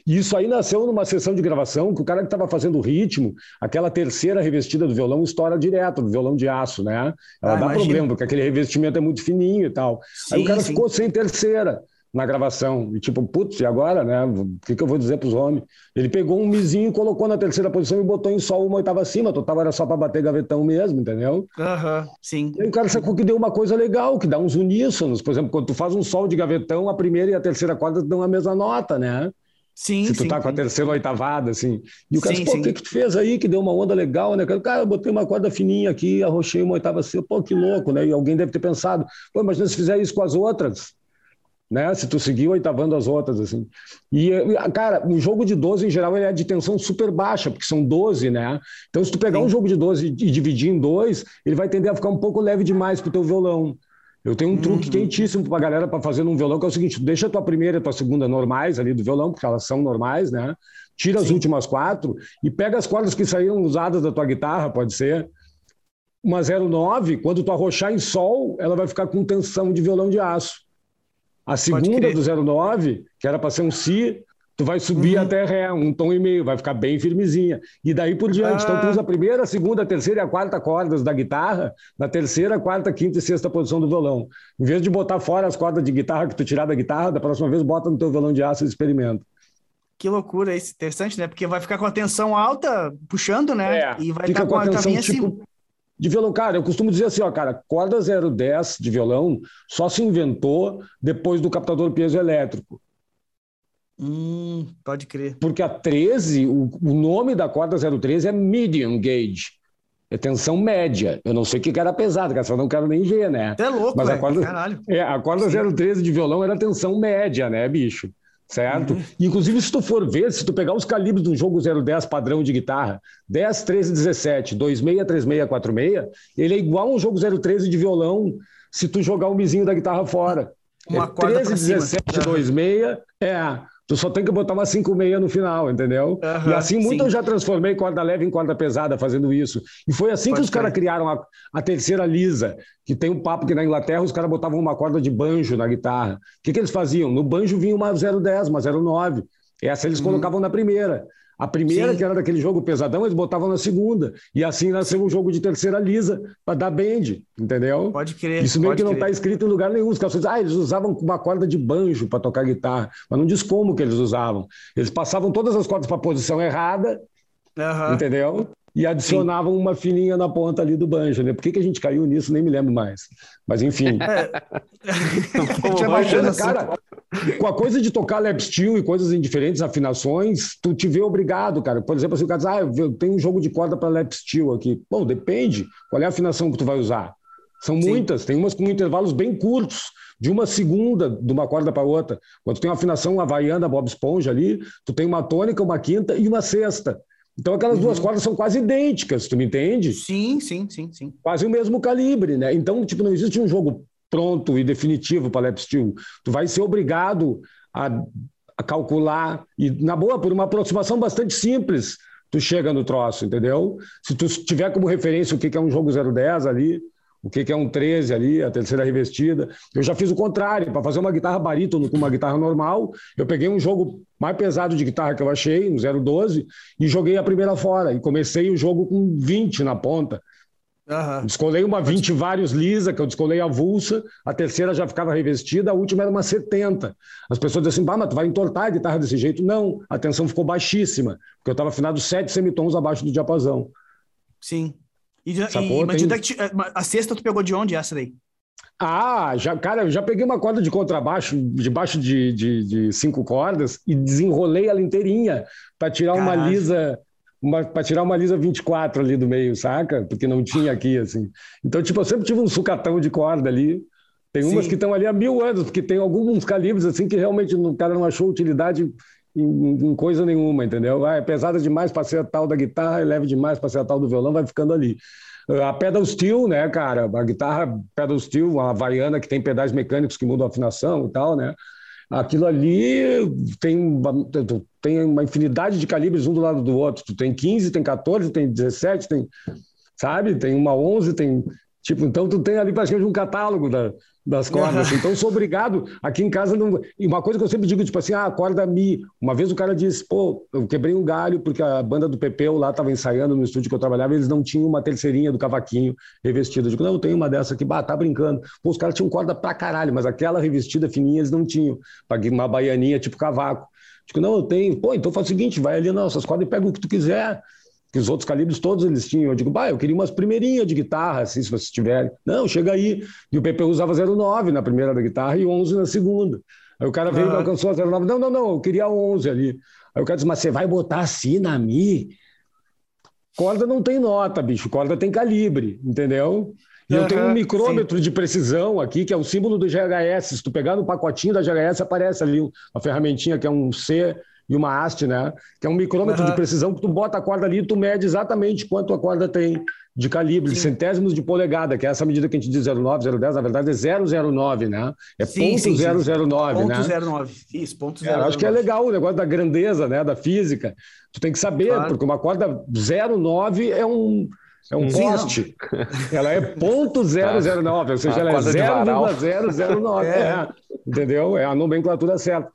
E isso aí nasceu numa sessão de gravação que o cara que estava fazendo o ritmo, aquela terceira revestida do violão estoura direto, do violão de aço, né? Ela ah, dá imagina. problema, porque aquele revestimento é muito fininho e tal. Sim, aí o cara sim. ficou sem terceira na gravação. E tipo, putz, e agora, né? O que, que eu vou dizer para os homens? Ele pegou um mizinho, colocou na terceira posição e botou em sol uma oitava acima. Total era só para bater gavetão mesmo, entendeu? Aham, uhum, sim. E aí o cara sacou que deu uma coisa legal, que dá uns uníssonos. Por exemplo, quando tu faz um sol de gavetão, a primeira e a terceira corda dão a mesma nota, né? Sim, Se tu sim, tá com a terceira oitavada, assim. E o cara sim, pô, o que, que tu fez aí que deu uma onda legal, né? Cara, eu botei uma corda fininha aqui, arrochei uma oitava assim. Pô, que louco, né? E alguém deve ter pensado, pô, imagina se fizer isso com as outras, né? Se tu seguir oitavando as outras, assim. E, cara, um jogo de 12, em geral, ele é de tensão super baixa, porque são 12, né? Então, se tu pegar um jogo de 12 e dividir em dois, ele vai tender a ficar um pouco leve demais pro teu violão. Eu tenho um uhum. truque quentíssimo para a galera para fazer num violão, que é o seguinte: deixa a tua primeira e a tua segunda normais ali do violão, porque elas são normais, né? Tira Sim. as últimas quatro e pega as cordas que saíram usadas da tua guitarra, pode ser. Uma 09, quando tu arrochar em sol, ela vai ficar com tensão de violão de aço. A segunda do 09, que era para ser um Si, tu vai subir uhum. até Ré, um tom e meio, vai ficar bem firmezinha. E daí por diante. Ah. Então tu ah. usa a primeira, a segunda, a terceira e a quarta cordas da guitarra, na terceira, quarta, quinta e sexta posição do violão. Em vez de botar fora as cordas de guitarra que tu tirar da guitarra, da próxima vez bota no teu violão de aço e experimenta. Que loucura isso, interessante, né? Porque vai ficar com a tensão alta, puxando, né? É, e vai ficar com a, a tensão tipo, de violão. Cara, eu costumo dizer assim, ó, cara, corda 010 de violão só se inventou depois do captador peso elétrico. Hum, pode crer. Porque a 13, o, o nome da corda 013 é medium gauge. É tensão média. Eu não sei o que era pesado, que eu não quero nem ver, né? É louco, Mas a corda, caralho. É, a corda Sim. 013 de violão era tensão média, né, bicho? Certo? Uhum. Inclusive, se tu for ver, se tu pegar os calibres do jogo 010 padrão de guitarra, 10, 13, 17, 26, 36, 46, ele é igual a um jogo 013 de violão se tu jogar o mizinho da guitarra fora. Uma é 13, 17, 26, é Tu só tem que botar uma 5,6 no final, entendeu? Uhum, e assim, muito sim. eu já transformei corda leve em corda pesada fazendo isso. E foi assim Pode que os caras criaram a, a, terceira lisa, que tem um papo que na Inglaterra os caras botavam uma corda de banjo na guitarra. O que, que eles faziam? No banjo vinha uma 010, uma 09. Essa eles uhum. colocavam na primeira. A primeira, Sim. que era daquele jogo pesadão, eles botavam na segunda. E assim nasceu um jogo de terceira lisa para dar bend, entendeu? Pode crer. Isso meio que não está escrito em lugar nenhum. Os caras dizem, ah, eles usavam uma corda de banjo para tocar guitarra. Mas não diz como que eles usavam. Eles passavam todas as cordas para a posição errada, uhum. entendeu? e adicionavam Sim. uma fininha na ponta ali do banjo, né? Por que, que a gente caiu nisso? Nem me lembro mais. Mas enfim. É. cara, com a coisa de tocar lap steel e coisas em diferentes afinações, tu te vê obrigado, cara. Por exemplo, assim, o cara diz, ah, eu tenho um jogo de corda para lap steel aqui. Bom, depende. Qual é a afinação que tu vai usar? São Sim. muitas, tem umas com intervalos bem curtos, de uma segunda de uma corda para outra. Quando tu tem uma afinação havaiana Bob Esponja ali, tu tem uma tônica, uma quinta e uma sexta. Então aquelas uhum. duas cordas são quase idênticas, tu me entende? Sim, sim, sim, sim. Quase o mesmo calibre, né? Então, tipo, não existe um jogo pronto e definitivo para lap steel. Tu vai ser obrigado a, a, calcular e na boa por uma aproximação bastante simples, tu chega no troço, entendeu? Se tu tiver como referência o que é um jogo 010 ali, o que, é um 13 ali, a terceira revestida. Eu já fiz o contrário, para fazer uma guitarra barítono com uma guitarra normal, eu peguei um jogo mais pesado de guitarra que eu achei, no 012, e joguei a primeira fora. E comecei o jogo com 20 na ponta. Uhum. Descolei uma 20 vários lisa, que eu descolei avulsa, a terceira já ficava revestida, a última era uma 70. As pessoas diziam assim, mas tu vai entortar a guitarra desse jeito? Não, a tensão ficou baixíssima, porque eu estava afinado sete semitons abaixo do diapasão. Sim. E, e mas tem... É, a sexta tu pegou de onde essa daí? Ah, já, cara, eu já peguei uma corda de contrabaixo, debaixo de, de, de cinco cordas, e desenrolei ela inteirinha para tirar Caralho. uma lisa para tirar uma lisa 24 ali do meio, saca? Porque não tinha aqui, assim. Então, tipo, eu sempre tive um sucatão de corda ali. Tem umas Sim. que estão ali há mil anos, porque tem alguns calibres, assim, que realmente o cara não achou utilidade em, em coisa nenhuma, entendeu? Ah, é pesada demais para ser a tal da guitarra, é leve demais para ser a tal do violão, vai ficando ali. A pedal steel, né, cara? A guitarra pedal steel, a havaiana que tem pedais mecânicos que mudam a afinação e tal, né? Aquilo ali tem, tem uma infinidade de calibres um do lado do outro. Tu tem 15, tem 14, tem 17, tem, sabe? Tem uma 11, tem tipo, então tu tem ali praticamente um catálogo da, das cordas. Assim. Então, eu sou obrigado. Aqui em casa, não... e uma coisa que eu sempre digo, tipo assim, ah, a corda Mi. Uma vez o cara disse, pô, eu quebrei um galho porque a banda do Pepeu lá estava ensaiando no estúdio que eu trabalhava, eles não tinham uma terceirinha do cavaquinho revestida. Eu digo, não, eu tenho uma dessa aqui, bah, tá brincando. Pô, os caras tinham corda pra caralho, mas aquela revestida fininha eles não tinham. Paguei uma baianinha tipo cavaco. Digo, não, eu tenho. Pô, então faz o seguinte, vai ali nas nossas cordas e pega o que tu quiser que os outros calibres todos eles tinham. Eu digo, bah, eu queria umas primeirinhas de guitarra, assim, se vocês tiverem. Não, chega aí. E o PP usava 09 na primeira da guitarra e 11 na segunda. Aí o cara veio e ah. alcançou a 09. Não, não, não, eu queria 11 ali. Aí o cara disse, mas você vai botar assim na Mi? Corda não tem nota, bicho. Corda tem calibre, entendeu? E uhum, eu tenho um micrômetro sim. de precisão aqui, que é o símbolo do GHS. Se tu pegar no pacotinho da GHS, aparece ali uma ferramentinha que é um C e uma haste, né? Que é um micrômetro uhum. de precisão que tu bota a corda ali e tu mede exatamente quanto a corda tem de calibre, sim. centésimos de polegada, que é essa medida que a gente diz 0,9, 0,10, na verdade é 009, né? É sim, ponto sim, 009, né? Ponto 09, isso, ponto 09. É, acho que é legal o negócio da grandeza, né, da física. Tu tem que saber, claro. porque uma corda 09 é um é um poste. Ela é ponto 009, ou seja, ela é 0,009. É. É, entendeu? É a nomenclatura certa.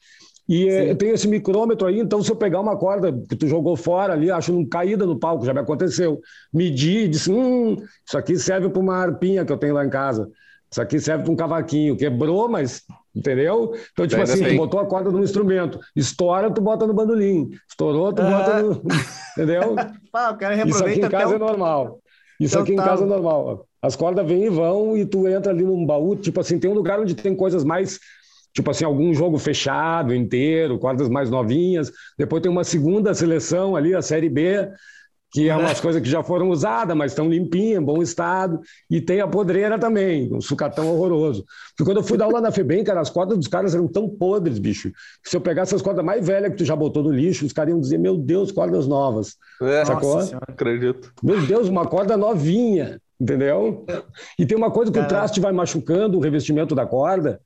E é, tem esse micrômetro aí, então se eu pegar uma corda que tu jogou fora ali, acho não caída no palco, já me aconteceu. Medi e disse: hum, isso aqui serve para uma arpinha que eu tenho lá em casa. Isso aqui serve para um cavaquinho. Quebrou, mas. Entendeu? Então, tipo assim, tu botou a corda no instrumento. Estoura, tu bota no bandolim. Estourou, tu bota no. Entendeu? Pá, Isso aqui em casa é normal. Isso aqui em casa é normal. As cordas vêm e vão e tu entra ali num baú. Tipo assim, tem um lugar onde tem coisas mais tipo assim, algum jogo fechado inteiro, cordas mais novinhas. Depois tem uma segunda seleção ali, a Série B, que é umas coisas que já foram usadas, mas estão limpinhas, em bom estado. E tem a podreira também, um sucatão horroroso. Porque quando eu fui dar aula na FEBEM, cara, as cordas dos caras eram tão podres, bicho, que se eu pegasse as cordas mais velhas que tu já botou no lixo, os caras iam dizer, meu Deus, cordas novas. É, Sacou? Nossa senhora, acredito. Meu Deus, uma corda novinha, entendeu? E tem uma coisa que o traste vai machucando o revestimento da corda,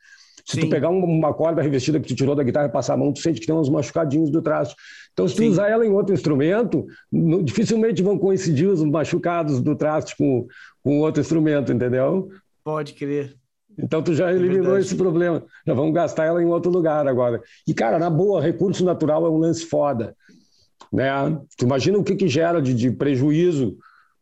se Sim. tu pegar uma corda revestida que tu tirou da guitarra e passar a mão, tu sente que tem uns machucadinhos do traste. Então, se tu Sim. usar ela em outro instrumento, dificilmente vão coincidir os machucados do traste com, com outro instrumento, entendeu? Pode crer. Então tu já é eliminou é esse problema. Já vamos gastar ela em outro lugar agora. E, cara, na boa, recurso natural é um lance foda. Né? Tu imagina o que, que gera de, de prejuízo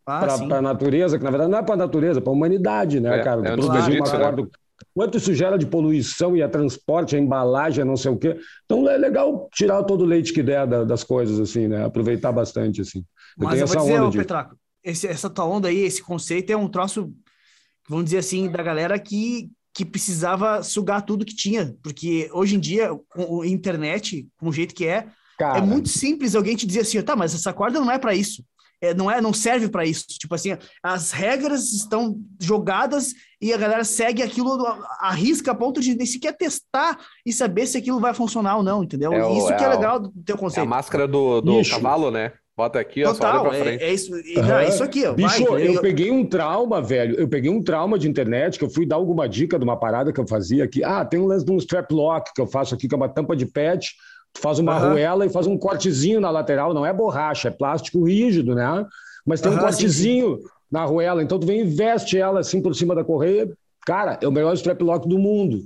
ah, para a natureza, que na verdade não é para a natureza, é para a humanidade, né, é, cara? É um claro, uma corda, Quanto isso gera de poluição e a transporte, a embalagem, não sei o quê. Então é legal tirar todo o leite que der das coisas, assim, né? Aproveitar bastante, assim. Eu Mas eu vou dizer, onda. Petraco, esse, essa tua onda aí, esse conceito é um troço, vamos dizer assim, da galera que, que precisava sugar tudo que tinha. Porque hoje em dia, com a internet, com o jeito que é, é Cara. é muito simples alguém te dizer assim, tá, mas essa corda não é para isso é, não é, não serve para isso. Tipo assim, as regras estão jogadas e a galera segue aquilo, arrisca a ponto de nem sequer testar e saber se aquilo vai funcionar ou não, entendeu? É o, isso é que é legal do teu conceito. É a máscara do, do cavalo, né? Bota aqui, ó, Total, só pra frente. É, é isso, uhum. é isso aqui, ó. Bicho, vai, eu, eu peguei um trauma, velho. Eu peguei um trauma de internet que eu fui dar alguma dica de uma parada que eu fazia aqui. Ah, tem um lance de um strap lock que eu faço aqui, que é uma tampa de pet Tu faz uma uhum. arruela e faz um cortezinho na lateral, não é borracha, é plástico rígido, né? Mas tem um cortezinho, na arruela. Então tu vem e veste ela assim por cima da correia. Cara, é o melhor strap lock do mundo.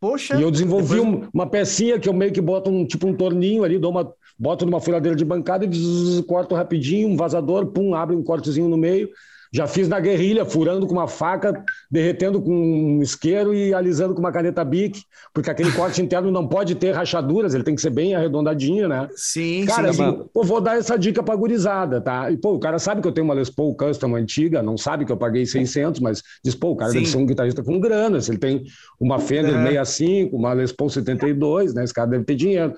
Poxa. E eu desenvolvi depois... uma pecinha que eu meio que boto um tipo um torninho ali, dou uma, boto numa furadeira de bancada e zzz, corto rapidinho, um vazador, pum, abre um cortezinho no meio já fiz na guerrilha, furando com uma faca, derretendo com um isqueiro e alisando com uma caneta Bic, porque aquele corte interno não pode ter rachaduras, ele tem que ser bem arredondadinho, né? Sim, cara, sim. Assim, pô, vou dar essa dica pra gurizada, tá? E, pô, o cara sabe que eu tenho uma Les Paul Custom antiga, não sabe que eu paguei 600, mas diz, pô, o cara sim. deve ser um guitarrista com grana, se ele tem uma Fender uhum. 65, uma Les Paul 72, né? Esse cara deve ter dinheiro.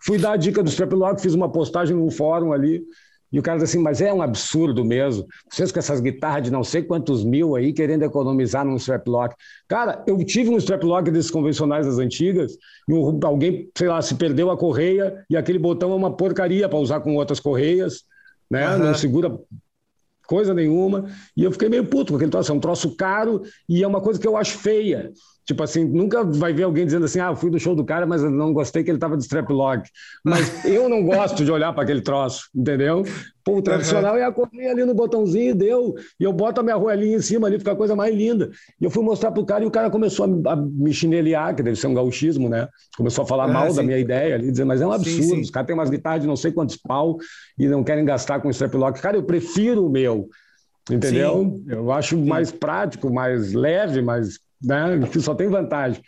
Fui dar a dica do Strap Lock, fiz uma postagem no fórum ali, e o cara diz assim, mas é um absurdo mesmo. Vocês com essas guitarras de não sei quantos mil aí, querendo economizar num strap lock. Cara, eu tive um strap lock desses convencionais das antigas, e um, alguém, sei lá, se perdeu a correia, e aquele botão é uma porcaria para usar com outras correias, né? Uhum. Não segura coisa nenhuma. E eu fiquei meio puto com aquele troço. É um troço caro e é uma coisa que eu acho feia. Tipo assim, nunca vai ver alguém dizendo assim, ah, fui do show do cara, mas não gostei que ele tava de strap log. Mas eu não gosto de olhar para aquele troço, entendeu? Pô, o tradicional uhum. é a correr ali no botãozinho e deu. E eu boto a minha roelinha em cima ali, fica a coisa mais linda. E eu fui mostrar pro cara e o cara começou a, a me chineliar, que deve ser um gauchismo, né? Começou a falar ah, mal sim. da minha ideia ali, dizer, mas é um absurdo. Sim, sim. Os caras têm umas guitarras de não sei quantos pau e não querem gastar com strap lock. Cara, eu prefiro o meu. Entendeu? Eu acho mais prático, mais leve, mais né? Que só tem vantagem.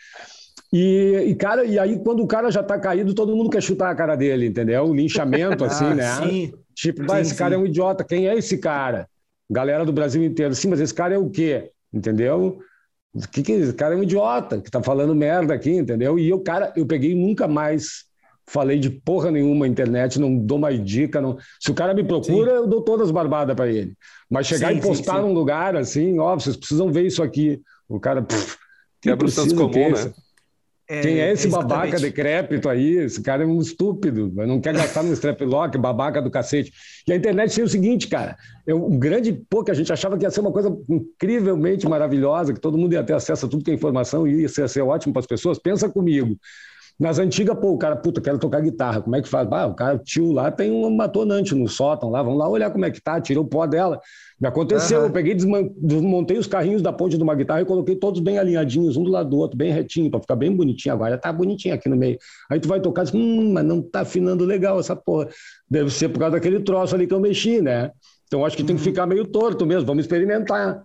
E, e, cara, e aí, quando o cara já tá caído, todo mundo quer chutar a cara dele, entendeu? O linchamento, assim, ah, né? Sim. Tipo, sim, esse sim. cara é um idiota. Quem é esse cara? Galera do Brasil inteiro. Sim, mas esse cara é o quê? Entendeu? Que que esse cara é um idiota que tá falando merda aqui, entendeu? E eu, cara, eu peguei nunca mais falei de porra nenhuma na internet, não dou mais dica. Não... Se o cara me procura, sim. eu dou todas as barbadas para ele. Mas chegar sim, e postar sim, num lugar assim, ó, vocês precisam ver isso aqui. O cara. Pff, Quebra o senso comum, né? É, Quem é esse exatamente. babaca decrépito aí? Esse cara é um estúpido, não quer gastar no strap lock, babaca do cacete. E a internet tem o seguinte, cara, eu, um grande pô que a gente achava que ia ser uma coisa incrivelmente maravilhosa, que todo mundo ia ter acesso a tudo que é informação e ia ser, ia ser ótimo para as pessoas. Pensa comigo. Nas antigas, pô, o cara, puta, quero tocar guitarra, como é que faz? Ah, o cara, o tio lá tem uma tonante no sótão lá, vamos lá olhar como é que tá, tirou o pó dela. Me aconteceu, uhum. eu peguei, desmontei os carrinhos da ponte de uma guitarra e coloquei todos bem alinhadinhos, um do lado do outro, bem retinho, para ficar bem bonitinho. Agora tá bonitinho aqui no meio. Aí tu vai tocar, diz, hum, mas não tá afinando legal essa porra. Deve ser por causa daquele troço ali que eu mexi, né? Então acho que uhum. tem que uhum. ficar meio torto mesmo, vamos experimentar.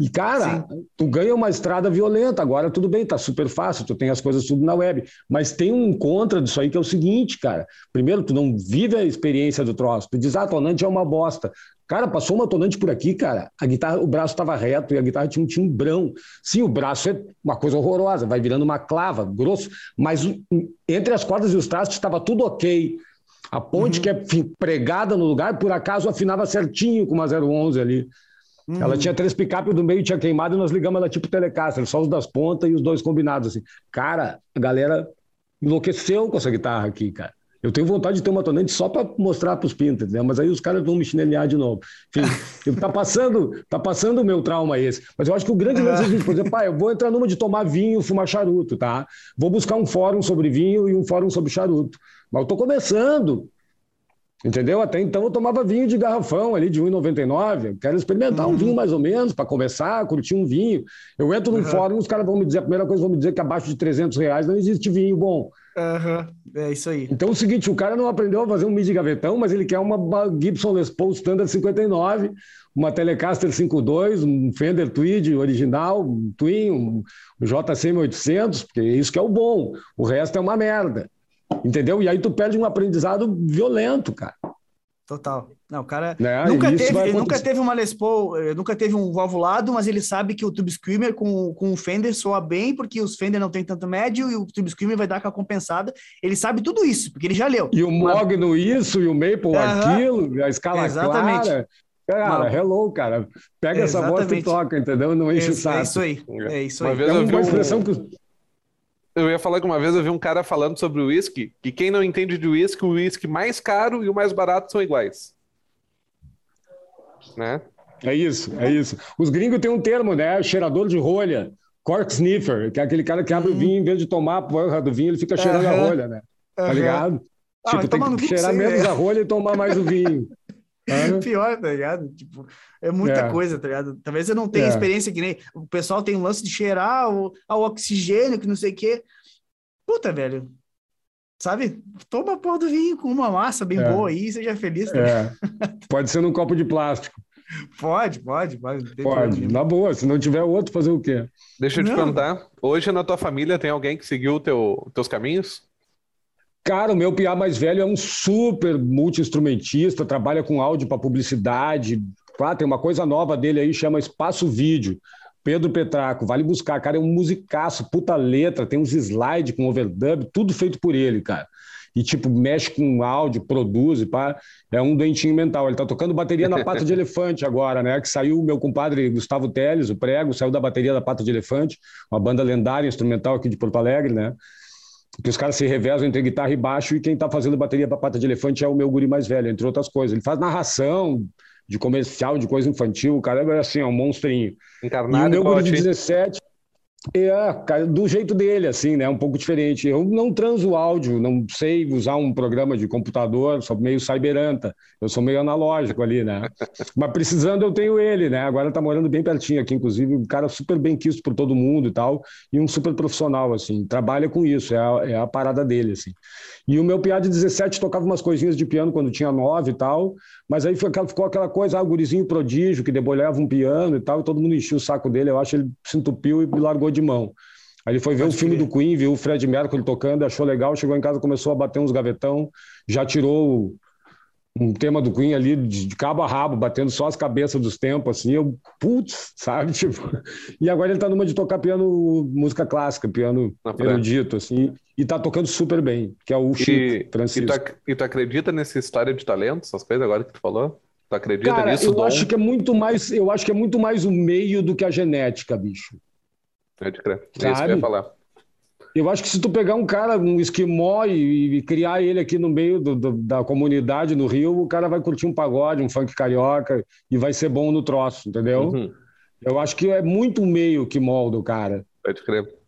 E, cara, Sim. tu ganha uma estrada violenta, agora tudo bem, tá super fácil, tu tem as coisas tudo na web. Mas tem um contra disso aí que é o seguinte, cara. Primeiro, tu não vive a experiência do troço. Tu diz, ah, tonante é uma bosta. Cara, passou uma tonante por aqui, cara. A guitarra, o braço estava reto e a guitarra tinha um timbrão. Sim, o braço é uma coisa horrorosa, vai virando uma clava, grosso, mas entre as cordas e os trastes estava tudo ok. A ponte uhum. que é pregada no lugar, por acaso afinava certinho com uma 011 ali. Uhum. Ela tinha três picapes do meio, tinha queimado e nós ligamos ela tipo Telecaster, só os das pontas e os dois combinados. Assim. Cara, a galera enlouqueceu com essa guitarra aqui, cara. Eu tenho vontade de ter uma tonante só para mostrar para os pintas, né? mas aí os caras vão me chinelear de novo. Enfim, tá passando, tá passando o meu trauma esse. Mas eu acho que o grande lance é, por exemplo, pai, eu vou entrar numa de tomar vinho, fumar charuto, tá? Vou buscar um fórum sobre vinho e um fórum sobre charuto. Mas eu tô começando. Entendeu? Até então eu tomava vinho de garrafão ali de 1,99. Quero experimentar uhum. um vinho mais ou menos para começar, curtir um vinho. Eu entro num uhum. fórum, os caras vão me dizer, a primeira coisa vão me dizer que abaixo de 300 reais não existe vinho bom. Uhum. É isso aí. Então é o seguinte, o cara não aprendeu a fazer um midi gavetão, mas ele quer uma Gibson Les Paul Standard 59, uma Telecaster 52, um Fender Tweed original, um Twin, um JCM 800, porque isso que é o bom. O resto é uma merda. Entendeu? E aí tu perde um aprendizado violento, cara. Total. Não, o cara né? nunca, teve, nunca teve uma Les Paul, eh, nunca teve um valvulado, mas ele sabe que o Tube Screamer com, com o Fender soa bem, porque os Fender não tem tanto médio e o Tube Screamer vai dar aquela compensada. Ele sabe tudo isso, porque ele já leu. E o Mogno isso, e o Maple aquilo, a escala Exatamente. clara. Cara, hello, cara. Pega essa voz e toca, entendeu? Não enche é, o saco. É isso aí. É isso aí. Uma vez é uma expressão que eu ia falar que uma vez eu vi um cara falando sobre o uísque, que quem não entende de uísque, o uísque mais caro e o mais barato são iguais. Né? É isso, é isso. Os gringos têm um termo, né? Cheirador de rolha, cork sniffer, que é aquele cara que abre uhum. o vinho, em vez de tomar a porra do vinho, ele fica cheirando uhum. a rolha, né? Tá ligado? Ah, tipo, tem que cheirar menos a rolha e tomar mais o vinho. Pior, tá ligado? Tipo, é muita é. coisa, tá ligado? Talvez eu não tenha é. experiência que nem. O pessoal tem um lance de cheirar o, ao oxigênio, que não sei o quê. Puta, velho. Sabe? Toma a porra do vinho com uma massa bem é. boa aí e seja feliz. Tá? É. Pode ser num copo de plástico. Pode, pode, pode. Pode, na boa. Se não tiver outro, fazer o quê? Deixa eu te não. perguntar. Hoje na tua família tem alguém que seguiu teu, teus caminhos? Cara, o meu piá mais velho é um super multi-instrumentista, trabalha com áudio para publicidade. Ah, tem uma coisa nova dele aí, chama Espaço Vídeo. Pedro Petraco, vale buscar, cara, é um musicaço, puta letra, tem uns slides com overdub, tudo feito por ele, cara. E, tipo, mexe com áudio, produz e pá. É um doentinho mental. Ele tá tocando bateria na Pata de Elefante agora, né? Que saiu o meu compadre Gustavo Teles, o prego, saiu da bateria da Pata de Elefante, uma banda lendária instrumental aqui de Porto Alegre, né? que os caras se revezam entre guitarra e baixo e quem está fazendo bateria para pata de elefante é o meu guri mais velho, entre outras coisas. Ele faz narração de comercial, de coisa infantil, o cara é assim, é um monstrinho. Encarnado e o meu guri de 17 é, cara, do jeito dele, assim, né? Um pouco diferente. Eu não transo áudio, não sei usar um programa de computador, sou meio cyberanta, eu sou meio analógico ali, né? Mas precisando, eu tenho ele, né? Agora tá morando bem pertinho aqui, inclusive, um cara super bem quisto por todo mundo e tal, e um super profissional, assim, trabalha com isso, é a, é a parada dele, assim. E o meu piá de 17 tocava umas coisinhas de piano quando tinha 9 e tal, mas aí ficou aquela coisa, ah, o gurizinho prodígio que debolhava um piano e tal, e todo mundo enchia o saco dele, eu acho que ele se entupiu e largou de mão. Aí ele foi ver Pode o filme do Queen, viu o Fred Mercury tocando, achou legal, chegou em casa, começou a bater uns gavetão, já tirou um tema do Queen ali de, cabo a rabo, batendo só as cabeças dos tempos, assim, eu, putz, sabe, tipo... E agora ele tá numa de tocar piano, música clássica, piano erudito, assim, e tá tocando super bem, que é o Chico e, Francisco. E tu, e tu acredita nessa história de talento, essas coisas agora que tu falou? Tu acredita Cara, nisso? Eu dom? acho que é muito mais, eu acho que é muito mais o meio do que a genética, bicho. Pode crer. É isso que eu ia falar. Eu acho que se tu pegar um cara, um esquimó e, e criar ele aqui no meio do, do, da comunidade no Rio, o cara vai curtir um pagode, um funk carioca e vai ser bom no troço, entendeu? Uhum. Eu acho que é muito o meio que molda o cara. Pode crer.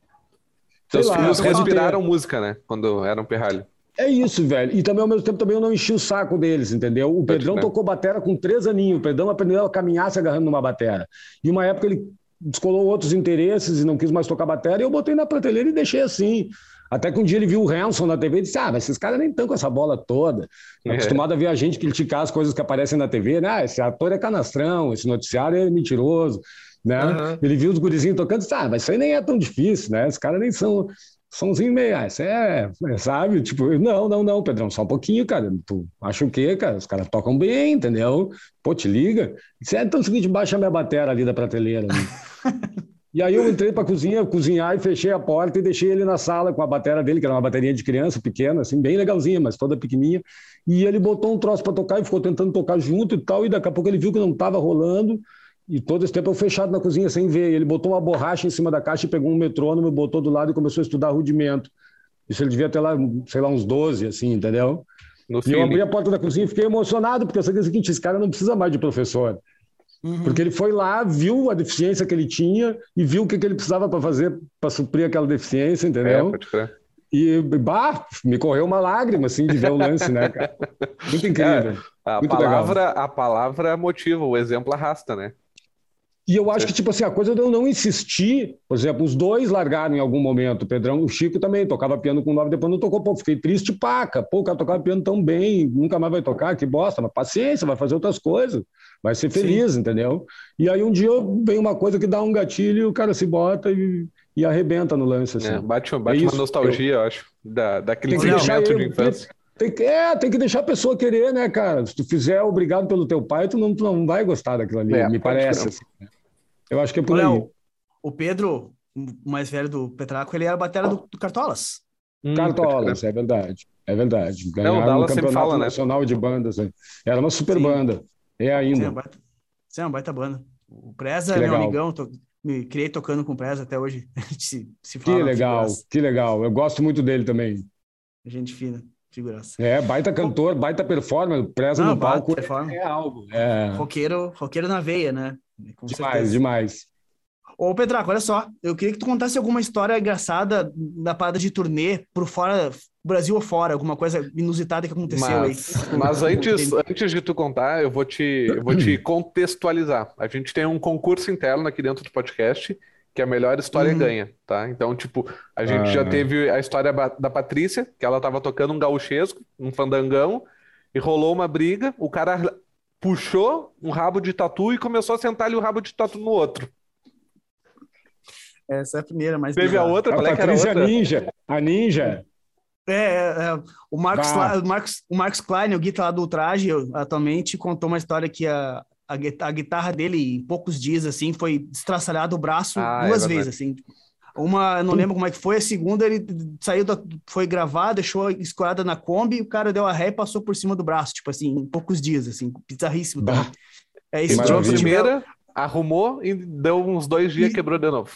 Seus lá, filhos respiraram ter... música, né? Quando eram perralho. É isso, velho. E também, ao mesmo tempo, também eu não enchi o saco deles, entendeu? O Pedrão tocou batera com três aninhos. O Pedrão aprendeu a caminhar se agarrando numa batera. E uma época ele descolou outros interesses e não quis mais tocar bateria, e eu botei na prateleira e deixei assim. Até que um dia ele viu o Hanson na TV e disse: Ah, mas esses caras nem estão com essa bola toda. É. Acostumado a ver a gente criticar as coisas que aparecem na TV, né? Ah, esse ator é canastrão, esse noticiário é mentiroso. Né? Uhum. Ele viu os gurizinhos tocando e disse: Ah, mas isso aí nem é tão difícil, né? Esses caras nem são somzinho meio, ah, isso é, é, sabe? Tipo, não, não, não, Pedrão, só um pouquinho, cara. Tu acha o quê, cara? Os caras tocam bem, entendeu? Pô, te liga. Isso é então o seguinte, baixa minha bateria ali da prateleira. e aí eu entrei pra cozinha, cozinhar e fechei a porta e deixei ele na sala com a bateria dele, que era uma bateria de criança, pequena, assim, bem legalzinha, mas toda pequenininha. E ele botou um troço para tocar e ficou tentando tocar junto e tal, e daqui a pouco ele viu que não tava rolando. E todo esse tempo eu fechado na cozinha sem ver. Ele botou uma borracha em cima da caixa e pegou um metrônomo, botou do lado e começou a estudar rudimento. Isso ele devia ter lá, sei lá, uns 12, assim, entendeu? No e eu abri a porta da cozinha e fiquei emocionado, porque eu sabia o seguinte: esse cara não precisa mais de professor. Uhum. Porque ele foi lá, viu a deficiência que ele tinha e viu o que, que ele precisava para fazer para suprir aquela deficiência, entendeu? É, pode crer. E, bah, me correu uma lágrima, assim, de ver o lance, né, cara? Muito incrível. É, a, muito palavra, legal. a palavra motiva, o exemplo arrasta, né? E eu acho que, tipo assim, a coisa de eu não insistir, por exemplo, os dois largaram em algum momento, o Pedrão, o Chico também tocava piano com nove, depois não tocou, pô, fiquei triste, paca, pô, o cara tocava piano tão bem, nunca mais vai tocar, que bosta, mas paciência, vai fazer outras coisas, vai ser feliz, Sim. entendeu? E aí um dia vem uma coisa que dá um gatilho e o cara se bota e, e arrebenta no lance, assim. É, bate bate é uma nostalgia, eu, eu acho, da, daquele sentimento de infância. Tem que, é, tem que deixar a pessoa querer, né, cara? Se tu fizer obrigado pelo teu pai, tu não, tu não vai gostar daquilo ali, é, me parece. Assim, né? Eu acho que é por Olha, aí. O Pedro, o mais velho do Petraco, ele era batera do, do Cartolas. Hum, Cartolas, é verdade. É verdade. Ganharam não, o campeonato fala, né? nacional de bandas. Né? Era uma super Sim. banda. É ainda. Sim, é uma baita, Sim, é uma baita banda. O Preza é meu amigão, tô, me criei tocando com o Preza até hoje. se, se que legal, que legal. Eu gosto muito dele também. Gente fina figuraça. É, baita cantor, baita performance, preza Não, no palco é, é, algo. É... Roqueiro, roqueiro na veia, né? Com demais, certeza. demais. Ô, Petraco, olha só, eu queria que tu contasse alguma história engraçada da parada de turnê por fora, Brasil ou fora, alguma coisa inusitada que aconteceu Mas, aí. mas antes, antes de tu contar, eu vou te, eu vou te contextualizar. A gente tem um concurso interno aqui dentro do podcast, que a melhor história Uhum. ganha, tá? Então, tipo, a gente já Ah. teve a história da Patrícia, que ela tava tocando um gauchesco, um fandangão, e rolou uma briga, o cara puxou um rabo de tatu e começou a sentar-lhe o rabo de tatu no outro. Essa é a primeira, mas Teve a outra, A qual é que era a Patrícia outra? Ninja. A Ninja. É, é, é, o Marcos, o Marcos, o Marcos Klein, o guitarra lá do Ultraje, atualmente contou uma história que a, a, a guitarra dele, em poucos dias, assim, foi destraçalhado o braço Ah, é duas verdade. vezes, assim. Uma, eu não lembro como é que foi, a segunda ele saiu, da, foi gravar, deixou escorada na Kombi, o cara deu a ré e passou por cima do braço, tipo assim, em poucos dias, assim, bizarríssimo. É isso, Entrou a primeira, arrumou e deu uns dois dias e quebrou de novo.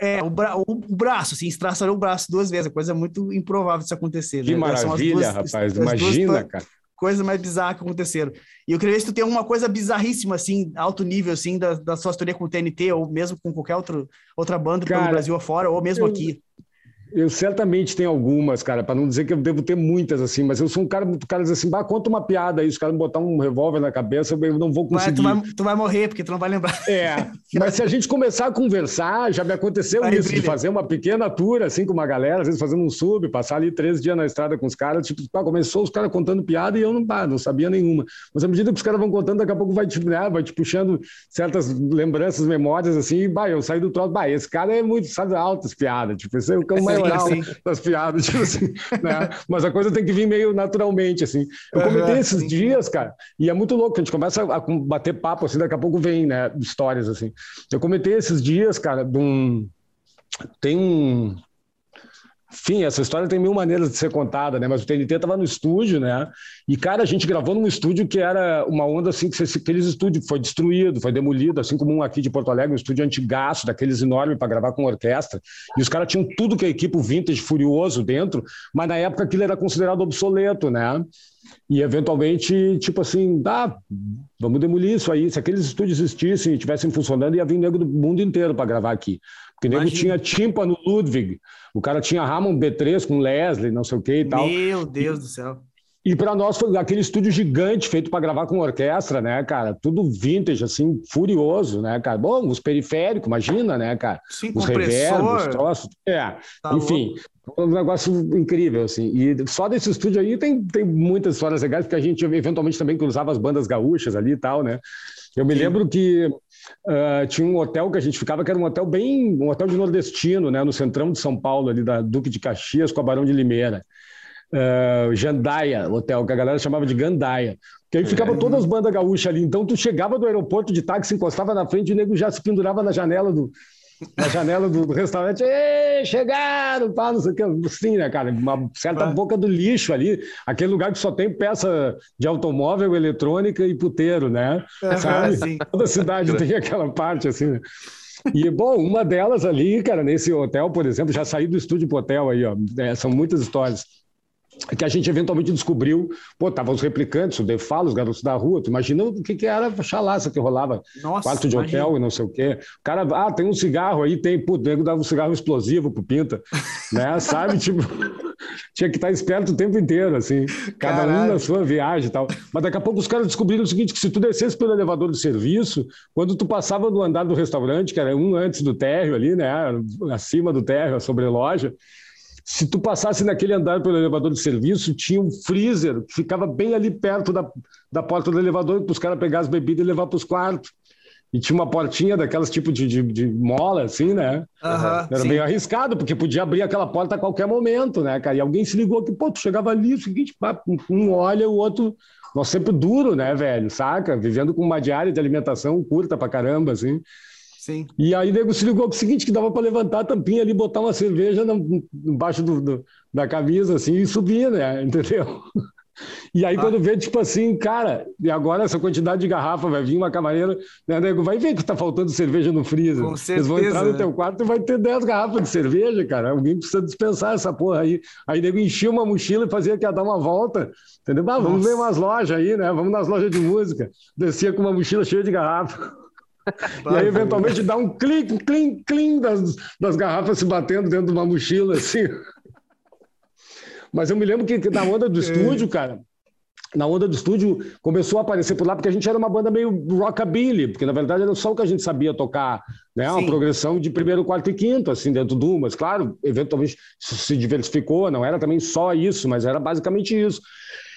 É, o, bra o, braço, assim, estraçalhou o braço duas vezes, é coisa muito improvável disso acontecer. Que né? São as maravilha, duas- rapaz. duas Imagina, to- cara. Coisas mais bizarras que aconteceram. E eu queria ver se tu tem alguma coisa bizarríssima, assim, alto nível, assim, da, da sua história com o TNT, ou mesmo com qualquer outro, outra banda pelo Cara, Brasil afora, ou mesmo eu- aqui. Eu certamente tenho algumas, cara, para não dizer que eu devo ter muitas, assim, mas eu sou um cara muito cara diz assim, bah, conta uma piada aí, os caras me botar um revólver na cabeça, eu não vou Vai, conseguir. tu, vai, tu vai morrer, porque tu não vai lembrar. É, mas se a gente começar a conversar, já me aconteceu Aí isso, de brilha. fazer uma pequena tour, assim, com uma galera, às vezes fazendo um sub, passar ali três dias na estrada com os caras, tipo, pá, começou os caras contando piada e eu não, pá, não sabia nenhuma. Mas à medida que os caras vão contando, daqui a pouco vai te, né, vai te puxando certas lembranças, memórias, assim, e, bah, eu saí do troço, bah, esse cara é muito, sabe, altas piadas, tipo, esse é o cão Sim, maioral sim. das piadas, tipo assim, né? Mas a coisa tem que vir meio naturalmente, assim. Eu comentei esses sim. dias, cara, e é muito louco, a gente começa a bater papo, assim, daqui a pouco vem, né, histórias, assim. Eu comentei esses dias, cara, de um... Tem um... Enfim, essa história tem mil maneiras de ser contada, né? Mas o TNT estava no estúdio, né? E, cara, a gente gravou num estúdio que era uma onda assim, que aqueles estúdios foi destruído, foi demolido, assim como um aqui de Porto Alegre, um estúdio antigaço, daqueles enormes para gravar com orquestra. E os caras tinham tudo que é equipe vintage furioso dentro, mas na época aquilo era considerado obsoleto, né? E eventualmente, tipo assim, ah, vamos demolir isso aí. Se aqueles estúdios existissem e estivessem funcionando, ia vir nego do mundo inteiro para gravar aqui. Porque nego Imagina. tinha tímpano Ludwig, o cara tinha Hammond B3 com Leslie, não sei o que e tal. Meu Deus do céu. E para nós foi aquele estúdio gigante feito para gravar com orquestra, né, cara? Tudo vintage, assim, furioso, né, cara? Bom, os periféricos, imagina, né, cara? Sim, Os reverbos, os troços. É, tá enfim, um negócio incrível, assim. E só desse estúdio aí tem, tem muitas histórias legais, porque a gente eventualmente também cruzava as bandas gaúchas ali e tal, né? Eu me Sim. lembro que ah, tinha um hotel que a gente ficava, que era um hotel bem. um hotel de nordestino, né? No centrão de São Paulo, ali da Duque de Caxias com a Barão de Limeira. Uh, Jandaia, hotel, que a galera chamava de Gandaia. Que aí ficava todas as bandas gaúchas ali. Então tu chegava do aeroporto de táxi, encostava na frente e o nego já se pendurava na janela do, na janela do, do restaurante. Ei, chegaram, pá, não sei o que. Assim, né, cara? Uma certa Ah. boca do lixo ali. Aquele lugar que só tem peça de automóvel, eletrônica e puteiro, né? Aham, Sabe? sim. Toda cidade tem aquela parte assim, né? E, bom, uma delas ali, cara, nesse hotel, por exemplo, já saí do estúdio pro hotel aí, ó. É, são muitas histórias. Que a gente eventualmente descobriu, pô, estavam os replicantes, o Defalo, os garotos da rua. Tu imagina o que, que era a chalaça que rolava, Nossa, quarto de imagina. hotel e não sei o quê. O cara, ah, tem um cigarro aí, tem, pô, o nego dava um cigarro explosivo pro Pinta, né? Sabe, tipo, tinha que estar esperto o tempo inteiro, assim, cada um Caralho. na sua viagem e tal. Mas daqui a pouco os caras descobriram o seguinte, que se tu descesse pelo elevador de serviço, quando tu passava do andar do restaurante, que era um antes do térreo ali, né, acima do térreo, a sobreloja, se tu passasse naquele andar pelo elevador de serviço, tinha um freezer que ficava bem ali perto da, da porta do elevador para os caras pegar as bebidas e levar para os quartos. E tinha uma portinha daquelas tipo de, de, de mola, assim, né? Aham, Era sim. meio arriscado, porque podia abrir aquela porta a qualquer momento, né, cara? E alguém se ligou que, pô, tu chegava ali, o seguinte, um olha, o outro. Nós sempre duro, né, velho? Saca? Vivendo com uma diária de alimentação curta pra caramba, assim. Sim. E aí o nego se ligou com o seguinte, que dava para levantar a tampinha ali, botar uma cerveja no- embaixo do, do- da camisa, assim, e subir, né? Entendeu? E aí, Ah. quando vê, tipo assim, cara, e agora essa quantidade de garrafa vai vir uma camareira, né, nego, vai ver que tá faltando cerveja no freezer. Com Eles vão certeza, entrar no né? teu quarto e vai ter 10 garrafas de cerveja, cara. Alguém precisa dispensar essa porra aí. Aí, nego, enchia uma mochila e fazia que ia dar uma volta, entendeu? Ah, vamos Nossa. ver umas lojas aí, né? Vamos nas lojas de música. Descia com uma mochila cheia de garrafa. E aí, eventualmente, dá um clique, clim, clim das, das garrafas se batendo dentro de uma mochila, assim. Mas eu me lembro que, que na onda do é. estúdio, cara, na onda do estúdio, começou a aparecer por lá, porque a gente era uma banda meio rockabilly, porque na verdade era só o que a gente sabia tocar, né? Uma progressão de primeiro, quarto e quinto, assim, dentro do mas claro, eventualmente se diversificou, não era também só isso, mas era basicamente isso.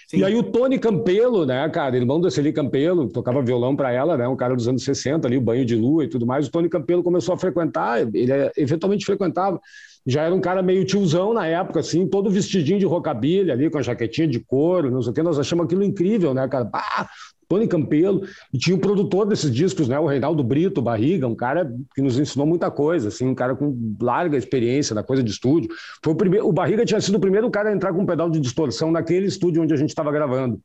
Sim. E aí o Tony Campelo, né, cara, irmão do Celi Campelo, tocava violão para ela, né, um cara dos anos 60 ali, o banho de lua e tudo mais, o Tony Campelo começou a frequentar, ele é, eventualmente frequentava, já era um cara meio tiozão na época, assim, todo vestidinho de rockabilly ali, com a jaquetinha de couro, não sei o que, nós achamos aquilo incrível, né, cara? Ah, Tony Campelo, e tinha o produtor desses discos, né, o Reinaldo Brito Barriga, um cara que nos ensinou muita coisa, assim, um cara com larga experiência na coisa de estúdio. Foi o primeiro, o Barriga tinha sido o primeiro cara a entrar com um pedal de distorção naquele estúdio onde a gente estava gravando,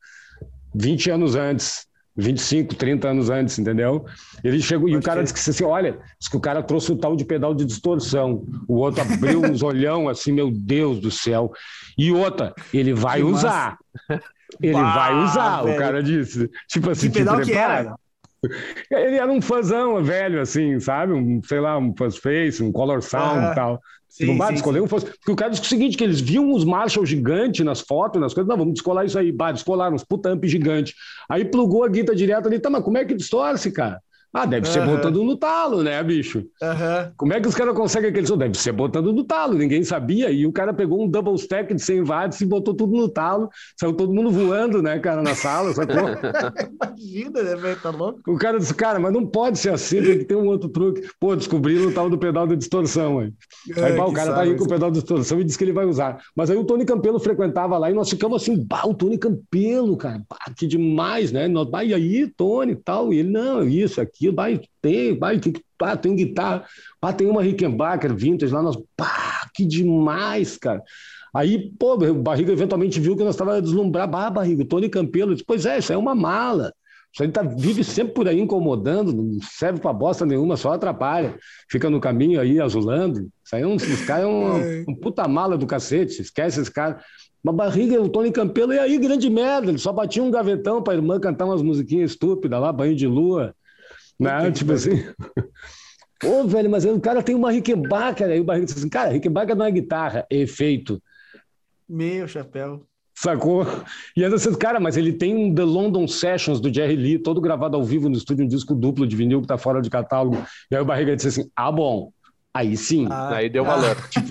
20 anos antes. 25, 30 anos antes, entendeu? Ele chegou Pode e o cara ser. disse que assim, olha, disse que o cara trouxe o tal de pedal de distorção. O outro abriu uns olhão assim, meu Deus do céu. E outra, ele vai que usar. Massa. Ele bah, vai usar, velho. o cara disse. Tipo assim, que pedal que era? Ele era um fãzão velho, assim, sabe? Um, sei lá, um fuzz face, um color sound e ah, tal. Sim, tipo, sim, um fuzz... Porque o cara disse o seguinte, que eles viam os Marshall gigantes nas fotos, nas coisas, não, vamos descolar isso aí. Bah, descolaram uns putamp gigante. Aí plugou a guita direto ali, tá, mas como é que distorce, cara? Ah, deve ser uhum. botando no talo, né, bicho? Uhum. Como é que os caras conseguem aquele som? Deve ser botando no talo, ninguém sabia. E o cara pegou um double stack de 100 watts e botou tudo no talo. Saiu todo mundo voando, né, cara, na sala, sacou? Imagina, né, velho? Tá louco? O cara disse, cara, mas não pode ser assim, tem que ter um outro truque. Pô, descobriram o tal do pedal de distorção, aí. É, aí, pá, o cara sabe, tá aí com o pedal de distorção e disse que ele vai usar. Mas aí o Tony Campelo frequentava lá e nós ficamos assim, bah, o Tony Campelo, cara, bah, que demais, né? Nós, bah, e aí, Tony e tal. E ele, não, isso, aquilo, vai, tem, vai, que, pá, tem guitarra, pá, tem uma Rickenbacker vintage lá, nós, pá, que demais, cara. Aí, pô, o Barriga eventualmente viu que nós estávamos a deslumbrar, bah, Barriga, Tony Campelo, disse, pois é, isso é uma mala. Isso aí tá, vive sempre por aí incomodando, não serve para bosta nenhuma, só atrapalha. Fica no caminho aí azulando. Isso aí é um, esse cara é um, é. um puta mala do cacete, esquece esse cara. Uma barriga, o Tony Campelo, e aí, grande merda, ele só batia um gavetão para a irmã cantar umas musiquinhas estúpidas lá, banho de lua. Né? Tipo assim. Pô, velho, mas o cara tem uma Rickenbacker. Aí o Barriga disse assim, cara, Rickenbacker não é guitarra, é efeito. Meu chapéu. Sacou? E ainda assim, cara, mas ele tem um The London Sessions do Jerry Lee, todo gravado ao vivo no estúdio, um disco duplo de vinil que tá fora de catálogo. E aí o Barriga disse assim: ah, bom. Aí sim. Ah, aí deu valor. Ah, tipo,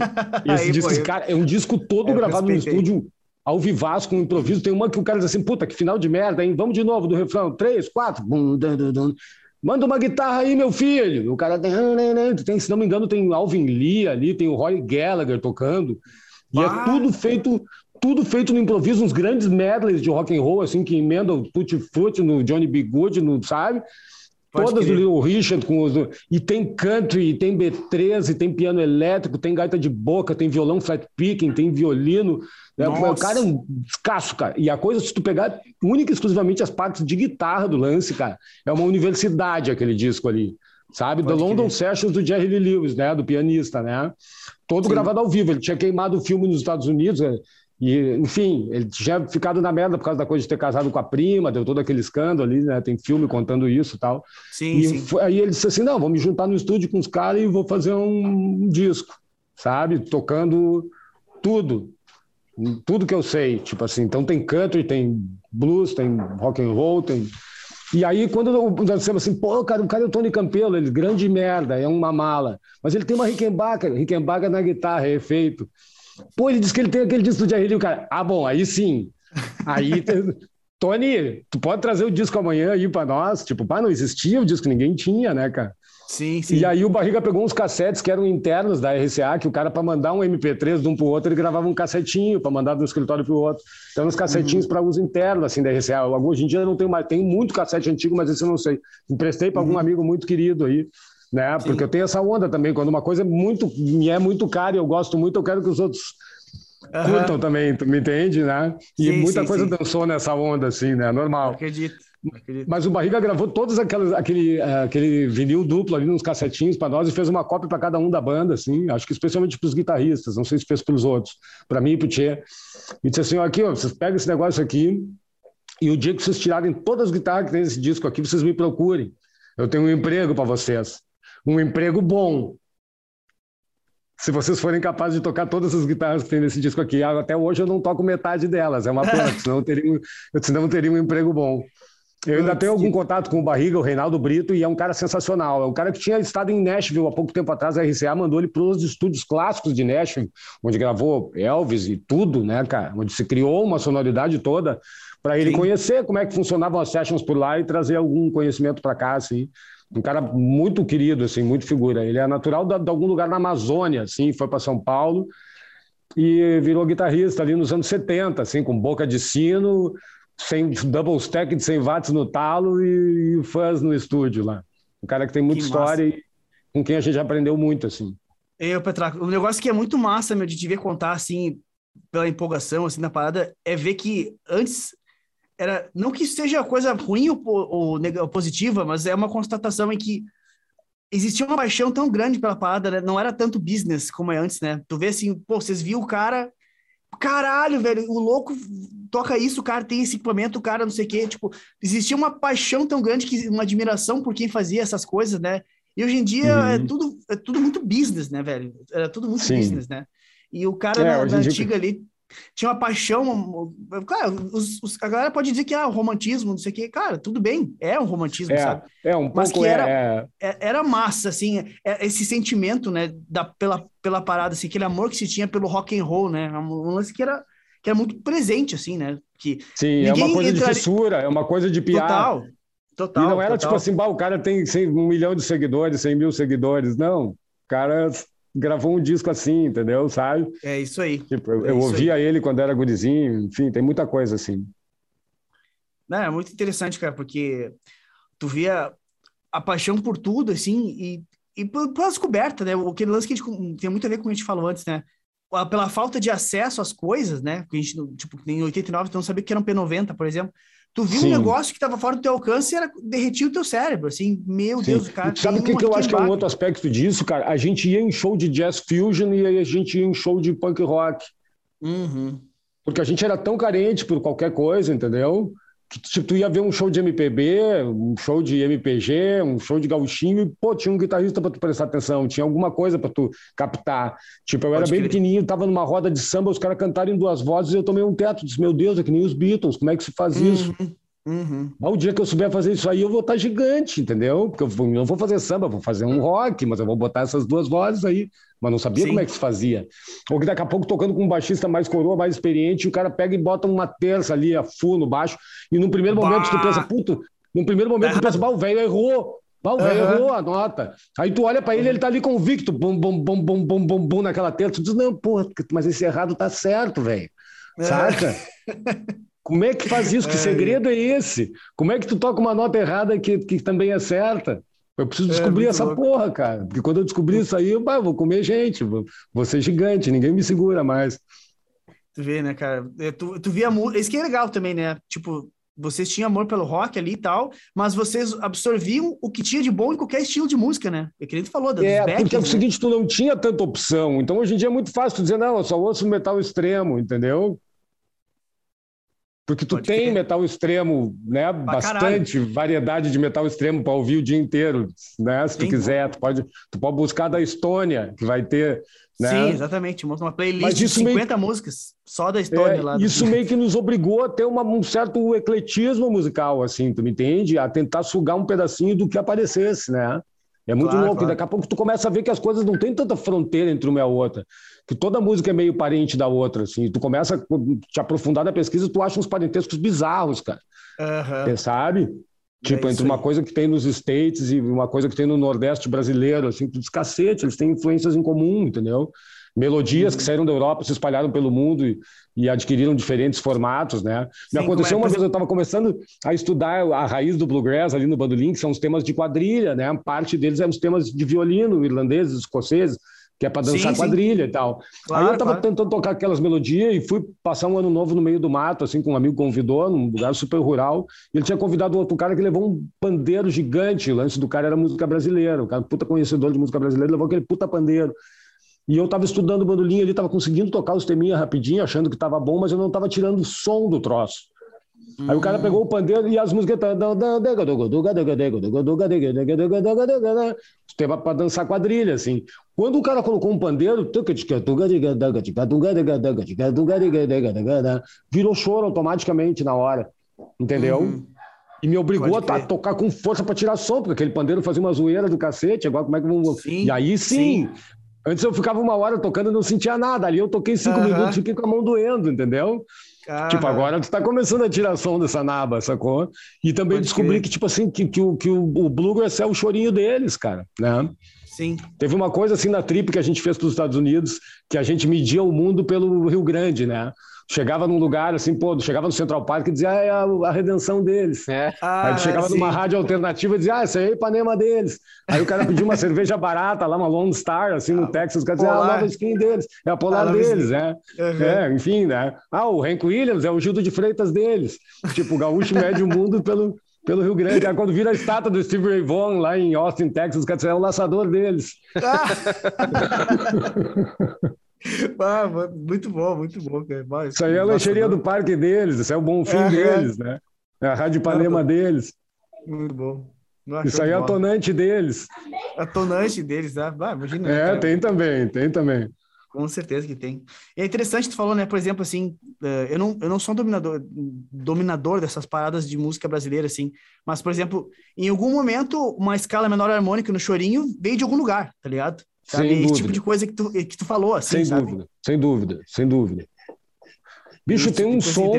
esse aí, disco, pô, cara, é um disco todo gravado no estúdio, ao vivaço, com improviso. Tem uma que o cara diz assim: puta, que final de merda, hein? Vamos de novo do refrão. Três, quatro. Bum, dun, dun, dun. Manda uma guitarra aí, meu filho. O cara tem, tem, se não me engano, tem Alvin Lee ali, tem o Roy Gallagher tocando. E é tudo feito, tudo feito no improviso, uns grandes medleys de rock and roll, assim, que emendam Tutti Frutti no Johnny B. Good, no, sabe? Pode Todas do Little Richard com os. E tem country, e tem B13, tem piano elétrico, tem gaita de boca, tem violão flat picking, tem violino. Né? O cara é um escasso, cara. E a coisa, se tu pegar única e exclusivamente as partes de guitarra do lance, cara, é uma universidade aquele disco ali. Sabe? Pode The London Sessions do Jerry Lee Lewis, né? Do pianista, né? Todo Sim. gravado ao vivo. Ele tinha queimado o filme nos Estados Unidos. E, enfim, ele tinha ficado na merda por causa da coisa de ter casado com a prima, deu todo aquele escândalo ali, né? Tem filme contando isso tal. Sim, e sim. Aí ele disse assim: não, vou me juntar no estúdio com os caras e vou fazer um, um disco, sabe? Tocando tudo. Tudo que eu sei, tipo assim, então tem country, tem blues, tem rock and roll, tem e aí, quando nós dissemos assim, pô, cara, o cara é o Tony Campelo, ele grande merda, é uma mala. Mas ele tem uma Rickenbacker, Rickenbacker na guitarra, é efeito. Pô, ele disse que ele tem aquele disco do Jerry Lee, o cara, ah, bom, aí sim. Aí, Tony, tu pode trazer o disco amanhã aí para nós? Tipo, pá, não existia o disco, ninguém tinha, né, cara? Sim, sim. E aí o Barriga pegou uns cassetes que eram internos da RCA, que o cara, para mandar um MP3 de um para o outro, ele gravava um cassetinho para mandar de um escritório para o outro. Então, uns cassetinhos uhum. para uso interno, assim, da RCA. Hoje em dia não tenho mais, tem muito cassete antigo, mas esse eu não sei. Emprestei para uhum. algum amigo muito querido aí né? Sim. Porque eu tenho essa onda também, quando uma coisa é muito, me é muito cara e eu gosto muito, eu quero que os outros uhum. curtam também, tu me entende, né? E sim, muita sim, coisa dançou nessa onda, assim, né? Normal. acredito. acredito. Mas o Barriga gravou todos aquelas, aquele, uh, aquele vinil duplo ali nos cassetinhos para nós e fez uma cópia para cada um da banda, assim, acho que especialmente para os guitarristas, não sei se fez para os outros, para mim e para o Tchê. E disse assim: ó, aqui, ó, vocês pegam esse negócio aqui e o dia que vocês tirarem todas as guitarras que tem nesse disco aqui, vocês me procurem Eu tenho um emprego para vocês. Um emprego bom. Se vocês forem capazes de tocar todas as guitarras que tem nesse disco aqui, até hoje eu não toco metade delas. É uma pena, senão eu teria, senão eu teria um emprego bom. Eu ainda tenho algum contato com o Barriga, o Reinaldo Brito, e é um cara sensacional. É um cara que tinha estado em Nashville há pouco tempo atrás, a RCA mandou ele para os estúdios clássicos de Nashville, onde gravou Elvis e tudo, né, cara? Onde se criou uma sonoridade toda para ele Sim. conhecer como é que funcionavam as sessions por lá e trazer algum conhecimento para cá, assim. Um cara muito querido, assim, muito figura. Ele é natural de, de algum lugar na Amazônia, assim, foi para São Paulo e virou guitarrista ali nos anos 70, assim, com boca de sino, sem double stack de 100 watts no talo e, e fãs no estúdio lá. Um cara que tem muita que história massa. e com quem a gente aprendeu muito, assim. Eu, Petraco, um negócio que é muito massa, meu, de te ver contar, assim, pela empolgação, assim, na parada, é ver que antes era, não que seja coisa ruim ou, ou, ou positiva, mas é uma constatação em que existia uma paixão tão grande pela parada, né? não era tanto business como é antes, né? Tu vê assim, pô, vocês viram o cara caralho, velho, o louco toca isso, o cara tem esse equipamento, o cara não sei o quê, tipo, existia uma paixão tão grande, que uma admiração por quem fazia essas coisas, né? E hoje em dia é uhum. é, tudo, é tudo muito business, né, velho? Era tudo muito Sim. business, né? E o cara é, na, na antiga dia... ali tinha uma paixão. Claro, os, os, a galera pode dizer que é ah, romantismo, não sei o quê. Cara, tudo bem, é um romantismo, é, sabe? É um pouco, Mas que era, é... é era massa, assim, é, esse sentimento, né, da, pela, pela parada, assim, aquele amor que se tinha pelo rock and roll, né? Um lance que era, que era muito presente, assim, né? Que Sim, é uma coisa de fissura, é uma coisa de piada. Total. Total, e não era total. tipo assim, bah, o cara tem 100, um milhão de seguidores, 100 mil seguidores. Não, o cara gravou um disco assim, entendeu? Sabe? É isso aí. Tipo, eu, é eu ouvia aí. ele quando era gurizinho, enfim, tem muita coisa assim. Não, é muito interessante, cara, porque tu via a paixão por tudo, assim, e, e pela descoberta, né? Aquele lance que a gente, tem muito a ver com o que a gente falou antes, né? Pela falta de acesso às coisas, né? Que a gente, tipo, em 89, tu não sabia que era um P90, por exemplo. Tu viu Sim. um negócio que estava fora do teu alcance e era, derretia o teu cérebro, assim, meu Sim. Deus, cara. Sabe o que, que eu acho que é um outro aspecto disso, cara? A gente ia em show de jazz fusion e a gente ia em show de punk rock. Uhum. Porque a gente era tão carente por qualquer coisa, entendeu? Tipo, tu ia ver um show de MPB, um show de MPG, um show de gauchinho, e, pô, tinha um guitarrista para tu prestar atenção, tinha alguma coisa para tu captar. Tipo, eu Pode era bem pequenininho, tava numa roda de samba, os caras cantaram em duas vozes, e eu tomei um teto, disse, meu Deus, é que nem os Beatles, como é que se faz uhum. isso? Uhum. o dia que eu souber fazer isso aí, eu vou estar tá gigante, entendeu? Porque eu não vou fazer samba, vou fazer um rock, mas eu vou botar essas duas vozes aí. Mas não sabia Sim. como é que se fazia. Ou que daqui a pouco tocando com um baixista mais coroa, mais experiente, o cara pega e bota uma terça ali, a full no baixo, e num primeiro bah. momento tu pensa, puto, num primeiro momento tu pensa, bah, o velho errou. Bah, o velho uhum. errou a nota. Aí tu olha para ele, ele tá ali convicto, bum, bum, bum, bum, bum, bum, bum, naquela terça. Tu diz, não, porra, mas esse errado tá certo, velho. É. Como é que faz isso? Que é. segredo é esse? Como é que tu toca uma nota errada que, que também é certa? Eu preciso é, descobrir é, essa louco. porra, cara. Porque quando eu descobrir isso aí, eu, vou comer gente, vou, vou ser gigante, ninguém me segura mais. Tu vê, né, cara? Tu, tu via música. Isso que é legal também, né? Tipo, vocês tinham amor pelo rock ali e tal, mas vocês absorviam o que tinha de bom em qualquer estilo de música, né? É que a gente falou, das É, porque é o né? seguinte, tu não tinha tanta opção. Então, hoje em dia é muito fácil tu dizer, não, eu só ouço metal extremo, entendeu? Porque tu Pode tem metal extremo, né? Pra Bastante caralho. variedade de metal extremo para ouvir o dia inteiro, né? Se Sim. tu quiser, tu pode, tu pode buscar da Estônia, que vai ter. Né? Sim, exatamente. Uma playlist de 50 meio... músicas só da Estônia é, lá. Isso meio que nos obrigou a ter uma, um certo ecletismo musical, assim, tu me entende? A tentar sugar um pedacinho do que aparecesse, né? É muito claro, louco. Claro. Daqui a pouco tu começa a ver que as coisas não têm tanta fronteira entre uma e a outra que toda música é meio parente da outra, assim. Tu começa a te aprofundar na pesquisa, tu acha uns parentescos bizarros, cara. Uhum. sabe? Tipo, é entre uma coisa que tem nos States e uma coisa que tem no Nordeste brasileiro, assim, tu diz cacete, eles têm influências em comum, entendeu? Melodias uhum. que saíram da Europa, se espalharam pelo mundo e, e adquiriram diferentes formatos, né? Sim, Me aconteceu é? uma vez, eu estava começando a estudar a raiz do bluegrass ali no bandolim, que são os temas de quadrilha, né? Parte deles é os temas de violino, irlandeses, escoceses, que é para dançar sim, quadrilha sim. e tal. Claro, Aí eu estava claro. tentando tocar aquelas melodias e fui passar um ano novo no meio do mato, assim, com um amigo convidou, num lugar super rural. E ele tinha convidado outro cara que levou um pandeiro gigante. O lance do cara era música brasileira. O cara, puta conhecedor de música brasileira, levou aquele puta pandeiro. E eu estava estudando bandolim ali, estava conseguindo tocar os teminhas rapidinho, achando que estava bom, mas eu não estava tirando o som do troço. Aí o cara pegou o pandeiro e as músicas. Tema para dançar quadrilha, assim. Quando o cara colocou um pandeiro, virou choro automaticamente na hora. Entendeu? Uhum. E me obrigou a tocar com força para tirar som, porque aquele pandeiro fazia uma zoeira do cacete. Agora, como é que vamos. Sim, e aí sim. sim. Antes eu ficava uma hora tocando e não sentia nada. Ali eu toquei cinco uhum. minutos e fiquei com a mão doendo, entendeu? Tipo, agora tu tá começando a tirar som dessa naba, sacou? E também descobri que, tipo assim, que, que, o, que o, o Bluegrass é o chorinho deles, cara, né? Sim. Teve uma coisa assim na trip que a gente fez para os Estados Unidos, que a gente media o mundo pelo Rio Grande, né? Chegava num lugar assim, pô, chegava no Central Park e dizia, ah, é a, a redenção deles. É. Ah, aí chegava sim. numa rádio alternativa e dizia, ah, isso aí é Ipanema deles. Aí o cara pediu uma cerveja barata lá, uma Lone Star, assim, no Texas, o cara dizia, ah, a nova skin deles, é a polar ah, deles, né? Uhum. É, enfim, né? Ah, o Hank Williams é o Gildo de Freitas deles. Tipo, o gaúcho mede o mundo pelo, pelo Rio Grande. Aí quando vira a estátua do Steve Ray Vaughan lá em Austin, Texas, o cara dizia, é o laçador deles. Ah. Ah, muito bom, muito bom. Cara. isso aí é a lancheria do parque deles, isso é o bom fim é, deles, é. né? É a Rádio Ipanema deles. Muito bom. Isso aí é a tonante deles. A tonante deles, né? Ah, imagina. É, cara. tem também, tem também. Com certeza que tem. E é interessante tu falou, né? Por exemplo, assim, eh, eu não, eu não sou um dominador, dominador dessas paradas de música brasileira, assim, mas, por exemplo, em algum momento, uma escala menor harmônica no chorinho veio de algum lugar, tá ligado? Sabe? Sem Esse dúvida. tipo de coisa que tu, que tu falou, assim, sem sabe? dúvida, sem dúvida, sem dúvida. Bicho, tem um som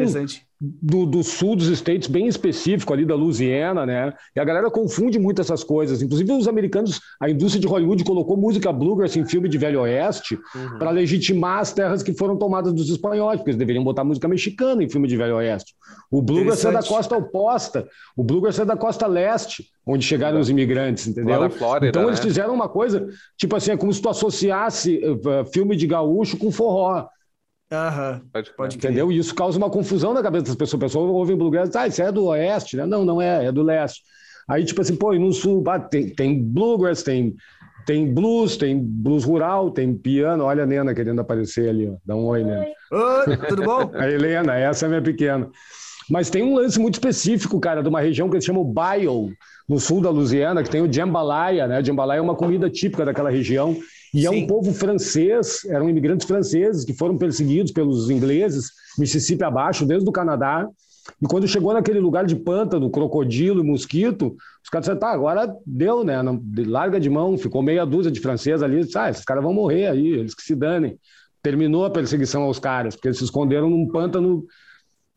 do, do, sul dos States bem específico ali da Louisiana, né? E a galera confunde muito essas coisas. Inclusive os americanos, a indústria de Hollywood colocou música bluegrass em filme de Velho Oeste uhum. para legitimar as terras que foram tomadas dos espanhóis, porque eles deveriam botar música mexicana em filme de Velho Oeste. O bluegrass é da costa oposta, o bluegrass é da costa leste, onde chegaram os imigrantes, entendeu? Flórida, então eles né? fizeram uma coisa, tipo assim, é como se tu associasse uh, filme de gaúcho com forró. Aham, pode, pode Entendeu? E isso causa uma confusão na cabeça das pessoas. O pessoal ouve bluegrass, ah, isso é do oeste, né? Não, não é, é do leste. Aí, tipo assim, pô, e no sul tem, tem bluegrass, tem, tem blues, tem blues rural, tem piano. Olha a Nena querendo aparecer ali, ó. Dá um oi, Nena. Oi, tudo bom? a Helena, essa é minha pequena. Mas tem um lance muito específico, cara, de uma região que eles chamam Bayou, no sul da Louisiana, que tem o jambalaya, né? Jambalaya é uma comida típica daquela região e Sim. é um povo francês, eram imigrantes franceses que foram perseguidos pelos ingleses, Mississippi abaixo, desde o Canadá. E quando chegou naquele lugar de pântano, crocodilo e mosquito, os caras disseram, tá, agora deu, né? Não, larga de mão, ficou meia dúzia de franceses ali, disse, ah, esses caras vão morrer aí, eles que se danem. Terminou a perseguição aos caras, porque eles se esconderam num pântano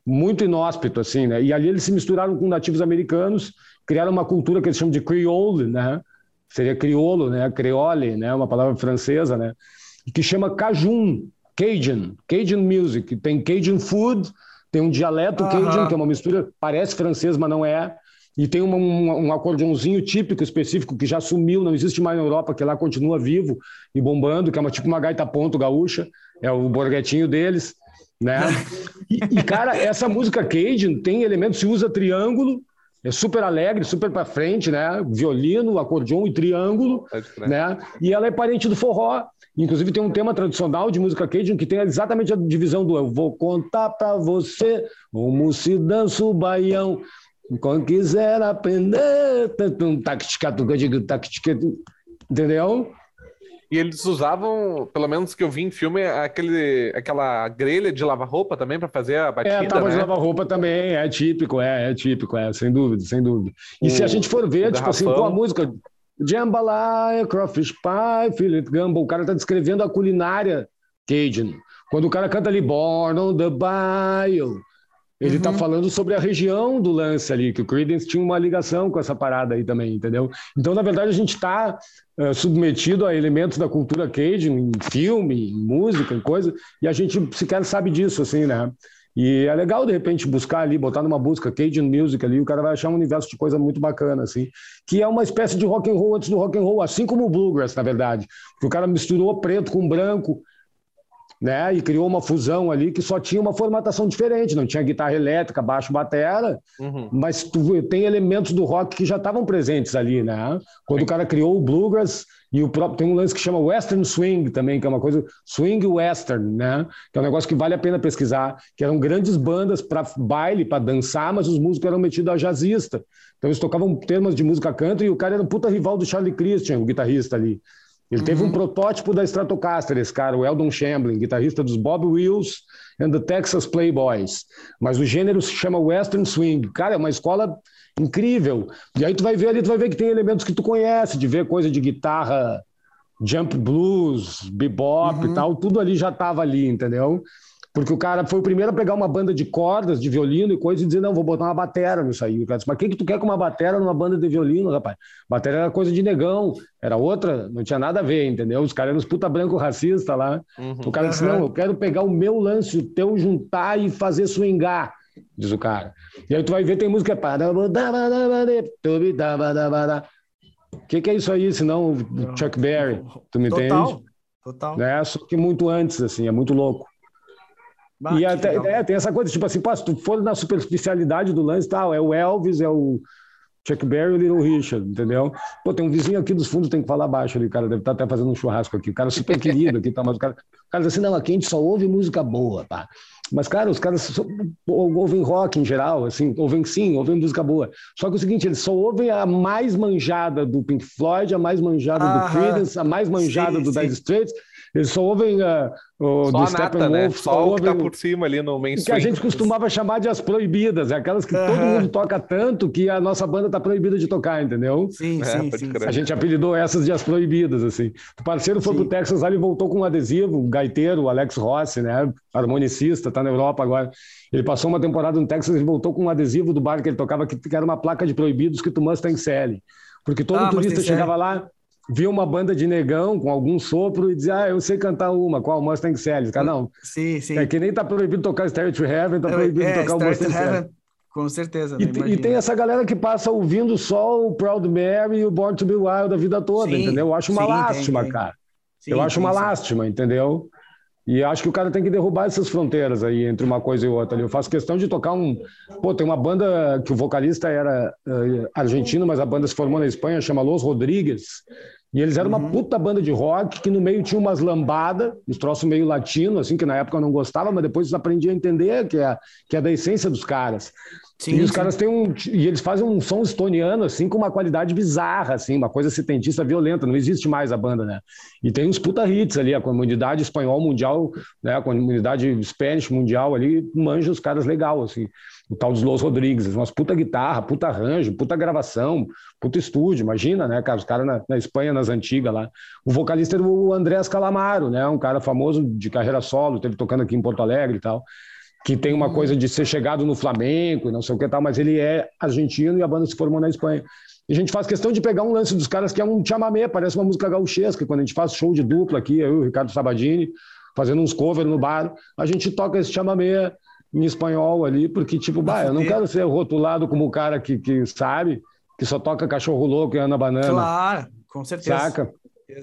muito inóspito, assim, né? E ali eles se misturaram com nativos americanos, criaram uma cultura que eles chamam de creole, né? Seria crioulo, né? Creole, né? Uma palavra francesa, né? Que chama Cajun, Cajun, Cajun music. Tem Cajun food, tem um dialeto uh -huh. Cajun, que é uma mistura, parece francês, mas não é. E tem um, um, um acordeãozinho típico, específico, que já sumiu, não existe mais na Europa, que lá continua vivo e bombando, que é uma, tipo uma gaita ponto gaúcha, é o borguetinho deles, né? E, e, cara, essa música Cajun tem elementos, se usa triângulo, é super alegre, super para frente, né? Violino, acordeon e triângulo, né? E ela é parente do forró. Inclusive tem um tema tradicional de música cajun que tem exatamente a divisão do eu vou contar para você como se dança o baião. Quando quiser aprender, entendeu? E eles usavam, pelo menos que eu vi em filme, aquele, aquela grelha de lavar roupa também para fazer a batida, É, tábua né? de lavar roupa também, é típico, é, é típico, é, sem dúvida, sem dúvida. E o, se a gente for ver, tipo assim, com a música Jambalaya, Crawfish Pie, Philip Gumbo, o cara tá descrevendo a culinária Cajun. Quando o cara canta ali, Born on the Bayou, ele está uhum. falando sobre a região do lance ali, que o Creedence tinha uma ligação com essa parada aí também, entendeu? Então, na verdade, a gente está uh, eh, submetido a elementos da cultura Cajun, em filme, em música, em coisa, e a gente sequer sabe disso, assim, né? E é legal, de repente, buscar ali, botar numa busca Cajun Music ali, o cara vai achar um universo de coisa muito bacana, assim, que é uma espécie de rock and roll antes do rock and roll, assim como o Bluegrass, na verdade. Porque o cara misturou preto com branco, né? E criou uma fusão ali que só tinha uma formatação diferente, não tinha guitarra elétrica, baixo, batera, uhum. mas tu, tem elementos do rock que já estavam presentes ali, né? Quando Sim. o cara criou o bluegrass e o próprio tem um lance que chama Western Swing também, que é uma coisa swing western, né? Que é um negócio que vale a pena pesquisar, que eram grandes bandas para baile, para dançar, mas os músicos eram metidos a jazzista. Então eles tocavam temas de música country e o cara era um puta rival do Charlie Christian, o guitarrista ali. Ele uhum. teve um uhum. protótipo da Stratocaster, esse cara, o Eldon Shamblin, guitarrista dos Bob Wills and the Texas Playboys. Mas o gênero se chama Western Swing. Cara, é uma escola incrível. E aí tu vai ver ali, tu vai ver que tem elementos que tu conhece, de ver coisa de guitarra, jump blues, bebop uhum. e tal, tudo ali já estava ali, entendeu? Porque o cara foi o primeiro a pegar uma banda de cordas, de violino e coisa e dizer, não, vou botar uma batera nisso aí. O cara disse, mas o que, que tu quer com uma batera numa banda de violino, rapaz? Batera era coisa de negão, era outra, não tinha nada a ver, entendeu? Os caras eram os puta branco racista lá. Uhum. O cara disse, não, eu quero pegar o meu lance, o teu, juntar e fazer swingar, diz o cara. E aí tu vai ver, tem música... O que, que é isso aí, senão Chuck Berry? Tu me Total. entende? Total. É, só que muito antes, assim, é muito louco. Bah, e até, é, tem essa coisa, tipo assim, pô, se tu for na superficialidade do lance tal, é o Elvis, é o Chuck Berry e o Little Richard, entendeu? Pô, tem um vizinho aqui dos fundos, tem que falar baixo ali, cara, deve estar tá até fazendo um churrasco aqui. O cara é super querido aqui, tá, mas o cara, o cara diz assim, não, aqui a gente só ouve música boa, pá. Mas, cara, os caras só, ouvem rock em geral, assim, ouvem sim, ouvem música boa. Só que é o seguinte, eles só ouvem a mais manjada do Pink Floyd, a mais manjada do Creedence, a mais manjada sim, do Dire Straits, eles só ouvem uh, o só do Steppenwolf, né? só, só o que tá por cima ali no mainstream. Que a gente costumava chamar de as proibidas, é aquelas que uhum. todo mundo toca tanto que a nossa banda tá proibida de tocar, entendeu? Sim, é, sim, sim. A gente apelidou essas de as proibidas, assim. O parceiro foi sim. pro Texas lá, ele voltou com um adesivo, o gaiteiro, o Alex Rossi, né? Harmonicista, tá na Europa agora. Ele passou uma temporada no Texas, ele voltou com um adesivo do bar que ele tocava, que era uma placa de proibidos que tu Mustang Sally. Porque todo ah, turista chegava lá, via uma banda de negão com algum sopro e dizia, ah, eu sei cantar uma, qual Mustang Sally? Cara, não. Sim, sim. É que nem tá proibido tocar Stair to Heaven, tá proibido é, tocar o Mustang Sally. Com certeza. E, e, tem essa galera que passa ouvindo só o Proud Mary e o Born to Be Wild a vida toda, sim, entendeu? Eu acho uma sim, lástima, tem, tem. cara. Sim, eu acho uma lástima, entendeu? E acho que o cara tem que derrubar essas fronteiras aí entre uma coisa e outra. Eu faço questão de tocar um. Pô, tem uma banda que o vocalista era uh, argentino, mas a banda se formou na Espanha, chama Los Rodrigues. E eles eram uhum. uma puta banda de rock que no meio tinha umas lambadas, uns troços meio latino, assim, que na época eu não gostava, mas depois aprendi a entender que é, que é da essência dos caras. Sim, e os sim. caras têm um. E eles fazem um som estoniano, assim, com uma qualidade bizarra, assim, uma coisa setentista violenta. Não existe mais a banda, né? E tem uns puta hits ali, a comunidade espanhol mundial, né? A comunidade Spanish mundial ali, manja os caras legal, assim. O tal dos Los Rodrigues, umas puta guitarra, puta arranjo, puta gravação, puta estúdio. Imagina, né, cara? Os caras na, na, Espanha, nas antigas lá. O vocalista era o Andrés Calamaro, né? Um cara famoso de carreira solo, teve tocando aqui em Porto Alegre e tal que tem uma coisa de ser chegado no Flamengo, não sei o que tal, mas ele é argentino e a banda se formou na Espanha. E a gente faz questão de pegar um lance dos caras que é um chamamé, parece uma música gauchesca, quando a gente faz show de dupla aqui, eu e o Ricardo Sabadini, fazendo uns covers no bar, a gente toca esse chamamé em espanhol ali, porque tipo, bah, eu não quero ser rotulado como o cara que, que sabe, que só toca cachorro louco e Ana Banana. Claro, com certeza. Saca?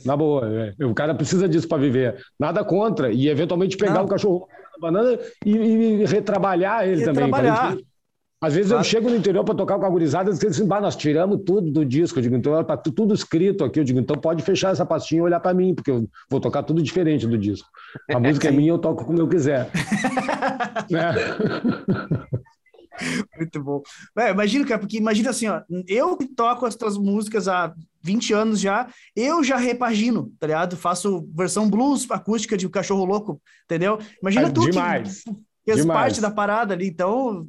Na boa, é. o cara precisa disso para viver. Nada contra. E eventualmente pegar não. o cachorro banana e, e retrabalhar ele retrabalhar. também. Às vezes claro. eu chego no interior para tocar com a gurizada e dizem assim, nós tiramos tudo do disco. Eu digo, então está tudo escrito aqui. Eu digo, então pode fechar essa pastinha e olhar para mim, porque eu vou tocar tudo diferente do disco. A música é minha, eu toco como eu quiser. né? Muito bom. É, imagina, cara, porque imagina assim, ó, eu que toco as tuas músicas há 20 anos já, eu já repagino, tá ligado? Faço versão blues acústica de Cachorro Louco, entendeu? Imagina é, tu demais. que fez parte da parada ali, então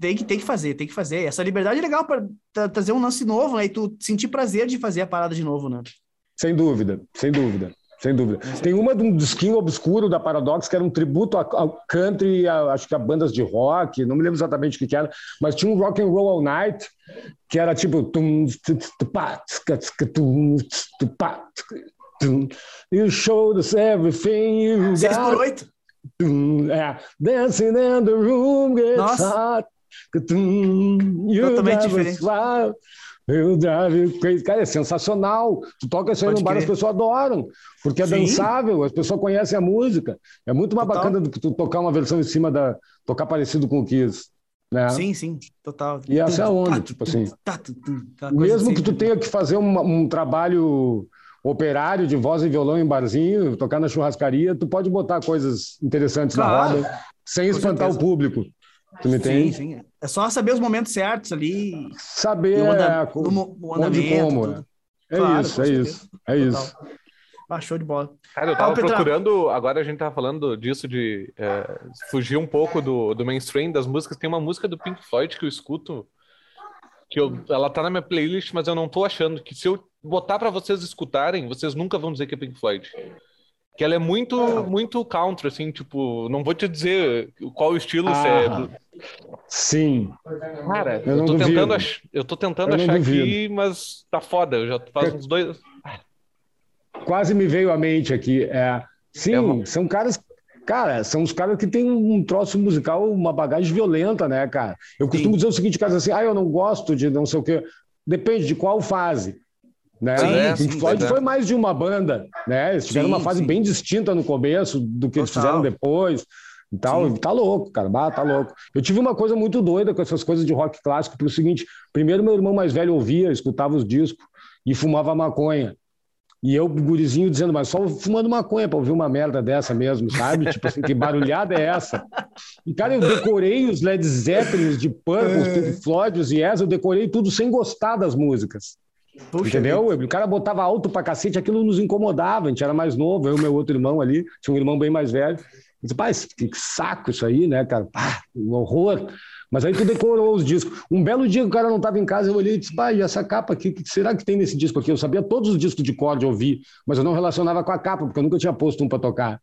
tem que, tem que fazer, tem que fazer. Essa liberdade é legal para trazer um lance novo, né? E tu sentir prazer de fazer a parada de novo, né? Sem dúvida, sem dúvida. Sem dúvida. Tem uma de um disquinho obscuro da Paradox, que era um tributo ao country, a, acho que a bandas de rock, não me lembro exatamente o que, que era, mas tinha um rock and roll all night, que era tipo. You showed us everything you got. 6 por 8 É. Dancing in the room gets Nossa. hot. Totalmente diferente. Crazy. Cara, é sensacional. Tu toca isso aí no bar, as pessoas adoram, porque é Sim. dançável, as pessoas conhecem a música. É muito mais Total. bacana do que tu tocar uma versão em cima da. tocar parecido com o Kiss. Né? Sim, sim, total. E essa é a onda, tipo assim. Mesmo que tu tenha que fazer um, um trabalho operário de voz e violão em barzinho, tocar na churrascaria, tu pode botar coisas interessantes claro. na roda sem espantar o público. Tu me entende? Sim, sim. É só saber os momentos certos ali. Saber o, anda, é, no, o andamento. Como, é. é claro, isso, é isso. É isso. Ah, show de bola. Cara, eu tava ah, procurando. Agora a gente tava falando disso, de é, fugir um pouco do, do mainstream das músicas. Tem uma música do Pink Floyd que eu escuto, que eu, ela tá na minha playlist, mas eu não tô achando. Que se eu botar para vocês escutarem, vocês nunca vão dizer que é Pink Floyd. Que ela é muito, muito country, assim, tipo, não vou te dizer qual estilo ah, é. Do... Sim. Cara, eu, eu tô tentando, ach... eu tô tentando eu achar aqui, mas tá foda. Eu já faz uns dois. Quase me veio à mente aqui. É... Sim, é uma... são caras Cara, são os caras que têm um troço musical, uma bagagem violenta, né, cara? Eu costumo Sim. dizer o seguinte, caras assim, ah, eu não gosto de não sei o quê. Depende de qual fase. Né? Sim, é, Pink Floyd é. foi mais de uma banda, né? Eles tiveram sim, uma fase sim. bem distinta no começo do que Total. eles fizeram depois. E tal, tá louco, cara, bah, tá louco. Eu tive uma coisa muito doida com essas coisas de rock clássico, porque é o seguinte: primeiro, meu irmão mais velho ouvia, escutava os discos e fumava maconha. E eu, gurizinho, dizendo, mas só fumando maconha para ouvir uma merda dessa mesmo, sabe? Tipo assim, que barulhada é essa? E, cara, eu decorei os Led Zeppelin de Purple, os Pink Floyd, os Yes, eu decorei tudo sem gostar das músicas. Puxa Entendeu? Vida. O cara botava alto pra cacete, aquilo nos incomodava. A gente era mais novo, eu e meu outro irmão ali, tinha um irmão bem mais velho. Eu disse, pai, que saco isso aí, né, cara? Pá, um horror. Mas aí tu decorou os discos. Um belo dia que o cara não estava em casa, eu olhei e disse, pai, essa capa aqui, o que será que tem nesse disco aqui? Eu sabia todos os discos de corda, ouvir, mas eu não relacionava com a capa, porque eu nunca tinha posto um para tocar.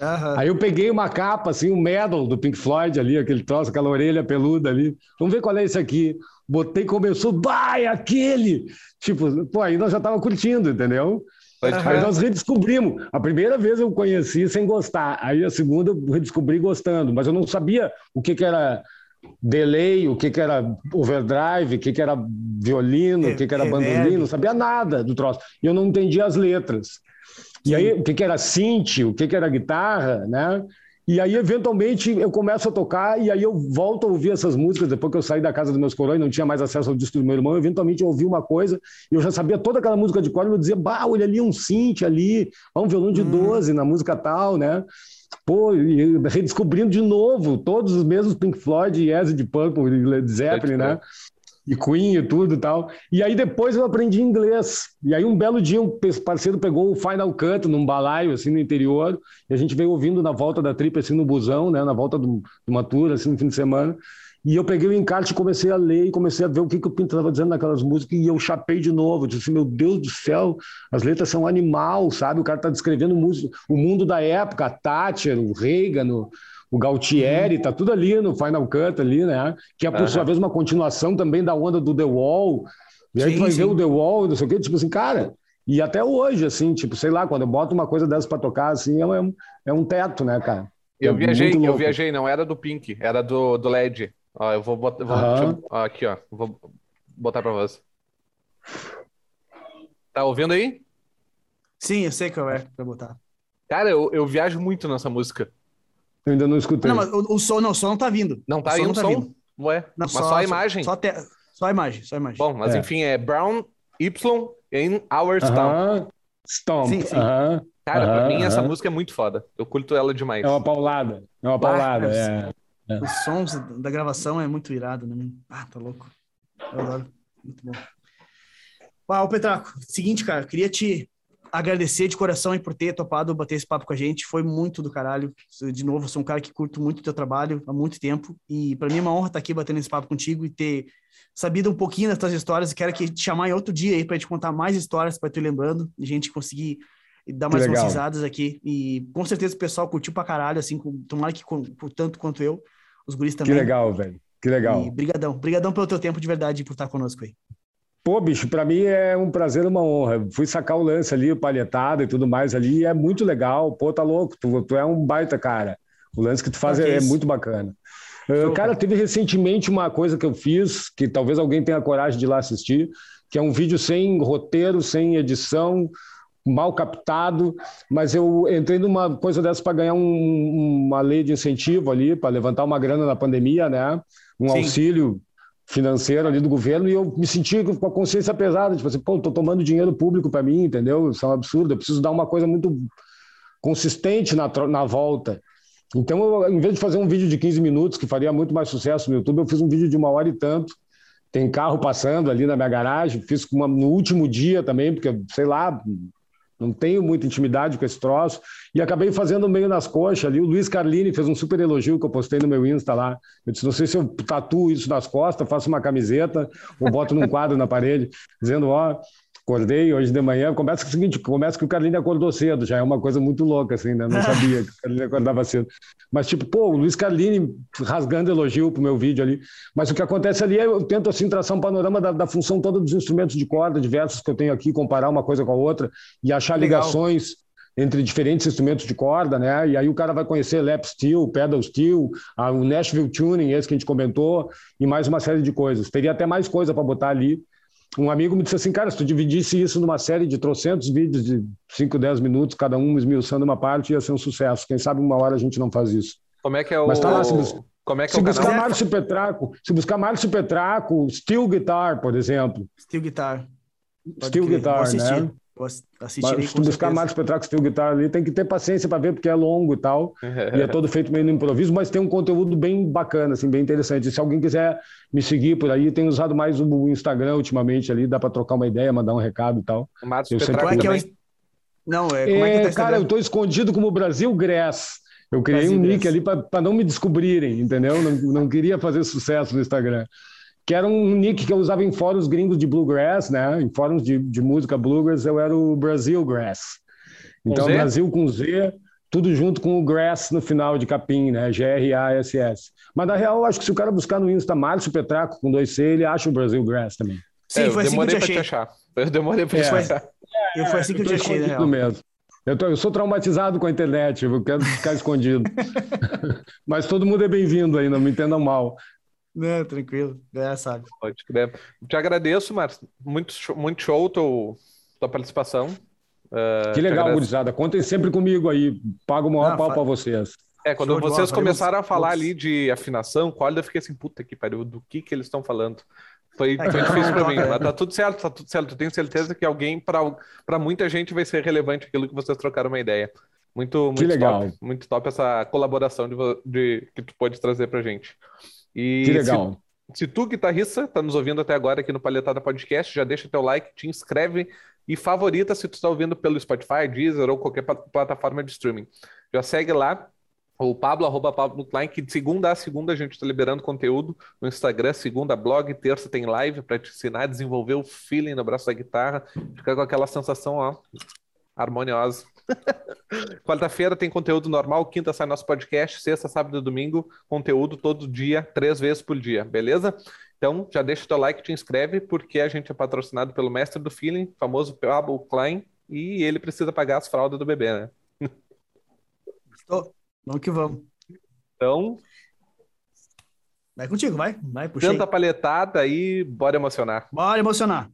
Uhum. Aí eu peguei uma capa, assim, um medal do Pink Floyd ali, aquele troço, aquela orelha peluda ali. Vamos ver qual é esse aqui. Botei e começou, vai, aquele! Tipo, pô, aí nós já tava curtindo, entendeu? Aí nós redescobrimos. A primeira vez eu conheci sem gostar, aí a segunda eu redescobri gostando, mas eu não sabia o que, que era delay, o que, que era overdrive, o que, que era violino, o que, que era bandolim, não sabia nada do troço. E eu não entendia as letras. E aí, o que, que era synth, o que, que era guitarra, né? E aí, eventualmente, eu começo a tocar e aí eu volto a ouvir essas músicas. Depois que eu saí da casa dos meus coroas, não tinha mais acesso ao disco do meu irmão, eventualmente eu ouvi uma coisa e eu já sabia toda aquela música de cor e eu dizia, bah, olha ali um synth ali, um violão de hum. 12 na música tal, né? Pô, e redescobrindo de novo todos os mesmos Pink Floyd, Yes, de Purple, Led Zeppelin, né? E Queen e tudo e tal. E aí depois eu aprendi inglês. E aí um belo dia um parceiro pegou o Final Cut num balaio, assim, no interior, e a gente veio ouvindo na volta da tripa, assim, no busão, né, na volta de uma tour, assim, no fim de semana. E eu peguei o encarte e comecei a ler e comecei a ver o que, que o Pinto estava dizendo naquelas músicas e eu chapei de novo. Disse, meu Deus do céu, as letras são animal, sabe? O cara está descrevendo o mundo da época, a Thatcher, o Reagan, o, o Galtieri, tá tudo ali no Final Cut ali, né? Que é, por uhum. sua vez, uma continuação também da onda do The Wall. E aí sim, tu vai sim. ver o The Wall, não sei o quê, tipo assim, cara... E até hoje, assim, tipo, sei lá, quando eu boto uma coisa dessa para tocar, assim, é um, é um teto, né, cara? Eu é viajei, eu viajei, não era do Pink, era do, do LED. Ó, eu vou botar. Vou, uhum. eu, ó, aqui, ó. Vou botar para você. Tá ouvindo aí? Sim, eu sei qual é pra botar. Cara, eu, eu viajo muito nessa música. Eu ainda não escutei. Não, mas o, o som não, o som não tá vindo. Não tá o som? Não tá vindo. Ué, não, mas só, só a imagem? Só, te... só a imagem, só a imagem. Bom, mas é. enfim, é Brown Y in Our Stomp. Stomp. Sim, sim. Uh -huh. Cara, uh -huh, pra mim essa música é muito foda. Eu curto ela demais. É uma paulada. É uma paulada, é. é. Os sons da gravação é muito irado, né? Ah, tá louco. Eu adoro. Muito bom. Uau, Petraco, seguinte, cara, queria te agradecer de coração aí por ter topado bater esse papo com a gente. Foi muito do caralho. De novo, sou um cara que curto muito o teu trabalho há muito tempo. E para mim é uma honra estar aqui batendo esse papo contigo e ter sabido um pouquinho das tuas histórias. Quero que te chamar em outro dia aí para te contar mais histórias para tu ir lembrando e a gente conseguir dar mais umas risadas aqui. E com certeza o pessoal curtiu pra caralho, assim, com, tomara que com, por tanto quanto eu. Os guris também. Que legal, velho. Que legal. E brigadão. Brigadão pelo teu tempo de verdade por estar conosco aí. Pô, bicho, para mim é um prazer, uma honra. Fui sacar o lance ali, o palhetado e tudo mais ali, e é muito legal. Pô, tá louco, tu, tu é um baita cara. O lance que tu faz é, é, muito bacana. Uh, cara, teve recentemente uma coisa que eu fiz, que talvez alguém tenha coragem de ir lá assistir, que é um vídeo sem roteiro, sem edição, mal captado, mas eu entrei numa coisa dessa para ganhar um, uma lei de incentivo ali, para levantar uma grana na pandemia, né? Um Sim. auxílio financeiro ali do governo e eu me senti com a consciência pesada, tipo assim, pô, tô tomando dinheiro público para mim, entendeu? Isso é um absurdo, eu preciso dar uma coisa muito consistente na, na volta. Então, eu, em vez de fazer um vídeo de 15 minutos, que faria muito mais sucesso no YouTube, eu fiz um vídeo de uma hora e tanto. Tem carro passando ali na minha garagem, fiz uma, no último dia também, porque, sei lá, não tenho muita intimidade com esse troço. E acabei fazendo meio nas coxas ali. O Luiz Carlini fez um super elogio que eu postei no meu Insta lá. Eu disse: não sei se eu tatuo isso nas costas, faço uma camiseta ou boto num quadro na parede, dizendo: ó, Acordei hoje de manhã, começa com o seguinte, começa que o Carlinhos acordou cedo, já é uma coisa muito louca, assim, né? Não sabia que o Carlinhos acordava cedo. Mas, tipo, pô, o Luiz Carlini rasgando elogio pro meu vídeo ali. Mas o que acontece ali é eu tento, assim, traçar um panorama da, da função toda dos instrumentos de corda diversos que eu tenho aqui, comparar uma coisa com a outra e achar Legal. ligações entre diferentes instrumentos de corda, né? E aí o cara vai conhecer lap steel, pedal steel, o Nashville tuning, esse que a gente comentou, e mais uma série de coisas. Teria até mais coisa para botar ali, um amigo me disse assim, cara, se tu dividisse isso numa série de trocentos vídeos de 5, 10 minutos, cada um esmiuçando uma parte, ia ser um sucesso. Quem sabe uma hora a gente não faz isso. Como é que é o... Mas tá lá, se, bus... Como é que se é o buscar canal? Márcio Petraco, se buscar Márcio Petraco, Steel Guitar, por exemplo. Steel Guitar. Pode Steel crer. Guitar, né? Assistirei Se buscar Marcos Petraco Steel Guitar ali, tem que ter paciência para ver, porque é longo e tal. e é todo feito meio no improviso, mas tem um conteúdo bem bacana, assim, bem interessante. Se alguém quiser me seguir por aí, tenho usado mais o Instagram ultimamente ali, dá para trocar uma ideia, mandar um recado e tal. Marcos Petraco é que é Não, é, como é, é que tá Cara, eu tô escondido como Brasil Grass. Eu criei Brasil um nick ali para não me descobrirem, entendeu? Não, não queria fazer sucesso no Instagram que era um nick que eu usava em fóruns gringos de bluegrass, né? Em fóruns de, de música bluegrass, eu era o Brasil Grass. Então, Brasil com Z, tudo junto com o grass no final de capim, né? G-R-A-S-S. Mas, na real, eu acho que se o cara buscar no Insta Márcio Petraco com dois C, ele acha o Brasil Grass também. Sim, é, foi assim que eu te achei. achar. Eu demorei pra é. te achar. Eu foi assim que eu te achei, né? Mesmo. Eu, tô, eu, sou traumatizado com a internet, eu quero ficar escondido. Mas todo mundo é bem-vindo aí, não me entendam mal. Não, tranquilo, é, sabe. Pode crer. Te agradeço, Márcio. Muito, muito show teu, tua participação. Uh, que legal, gurizada. Contem sempre comigo aí. Pago o maior Não, pau fa... para vocês. É, quando show vocês começaram a falar ali de afinação, qual eu fiquei assim, puta que pariu, do que que eles estão falando? Foi, é, foi difícil para mim, mas tá tudo certo, tá tudo certo. Eu tenho certeza que alguém, para muita gente, vai ser relevante aquilo que vocês trocaram uma ideia. Muito, muito que legal. top. Muito top essa colaboração de, de que tu pode trazer pra gente. E que legal. Se, se tu, guitarrista, tá nos ouvindo até agora aqui no Palhetada Podcast, já deixa teu like, te inscreve e favorita se tu está ouvindo pelo Spotify, Deezer ou qualquer plataforma de streaming. Já segue lá, o Pablo, arroba Pablo Klein, que de segunda a segunda a gente está liberando conteúdo no Instagram, segunda blog, terça tem live para te ensinar a desenvolver o feeling no braço da guitarra, ficar com aquela sensação, ó, harmoniosa. Quarta-feira tem conteúdo normal, quinta sai nosso podcast, sexta, sábado e domingo, conteúdo todo dia, três vezes por dia, beleza? Então já deixa o teu like, te inscreve, porque a gente é patrocinado pelo mestre do feeling, famoso Pablo Klein, e ele precisa pagar as fraldas do bebê, né? Estou. Vamos que vamos. Então. Vai contigo, vai. Vai, puxa. Tanta palhetada aí, bora emocionar. Bora emocionar.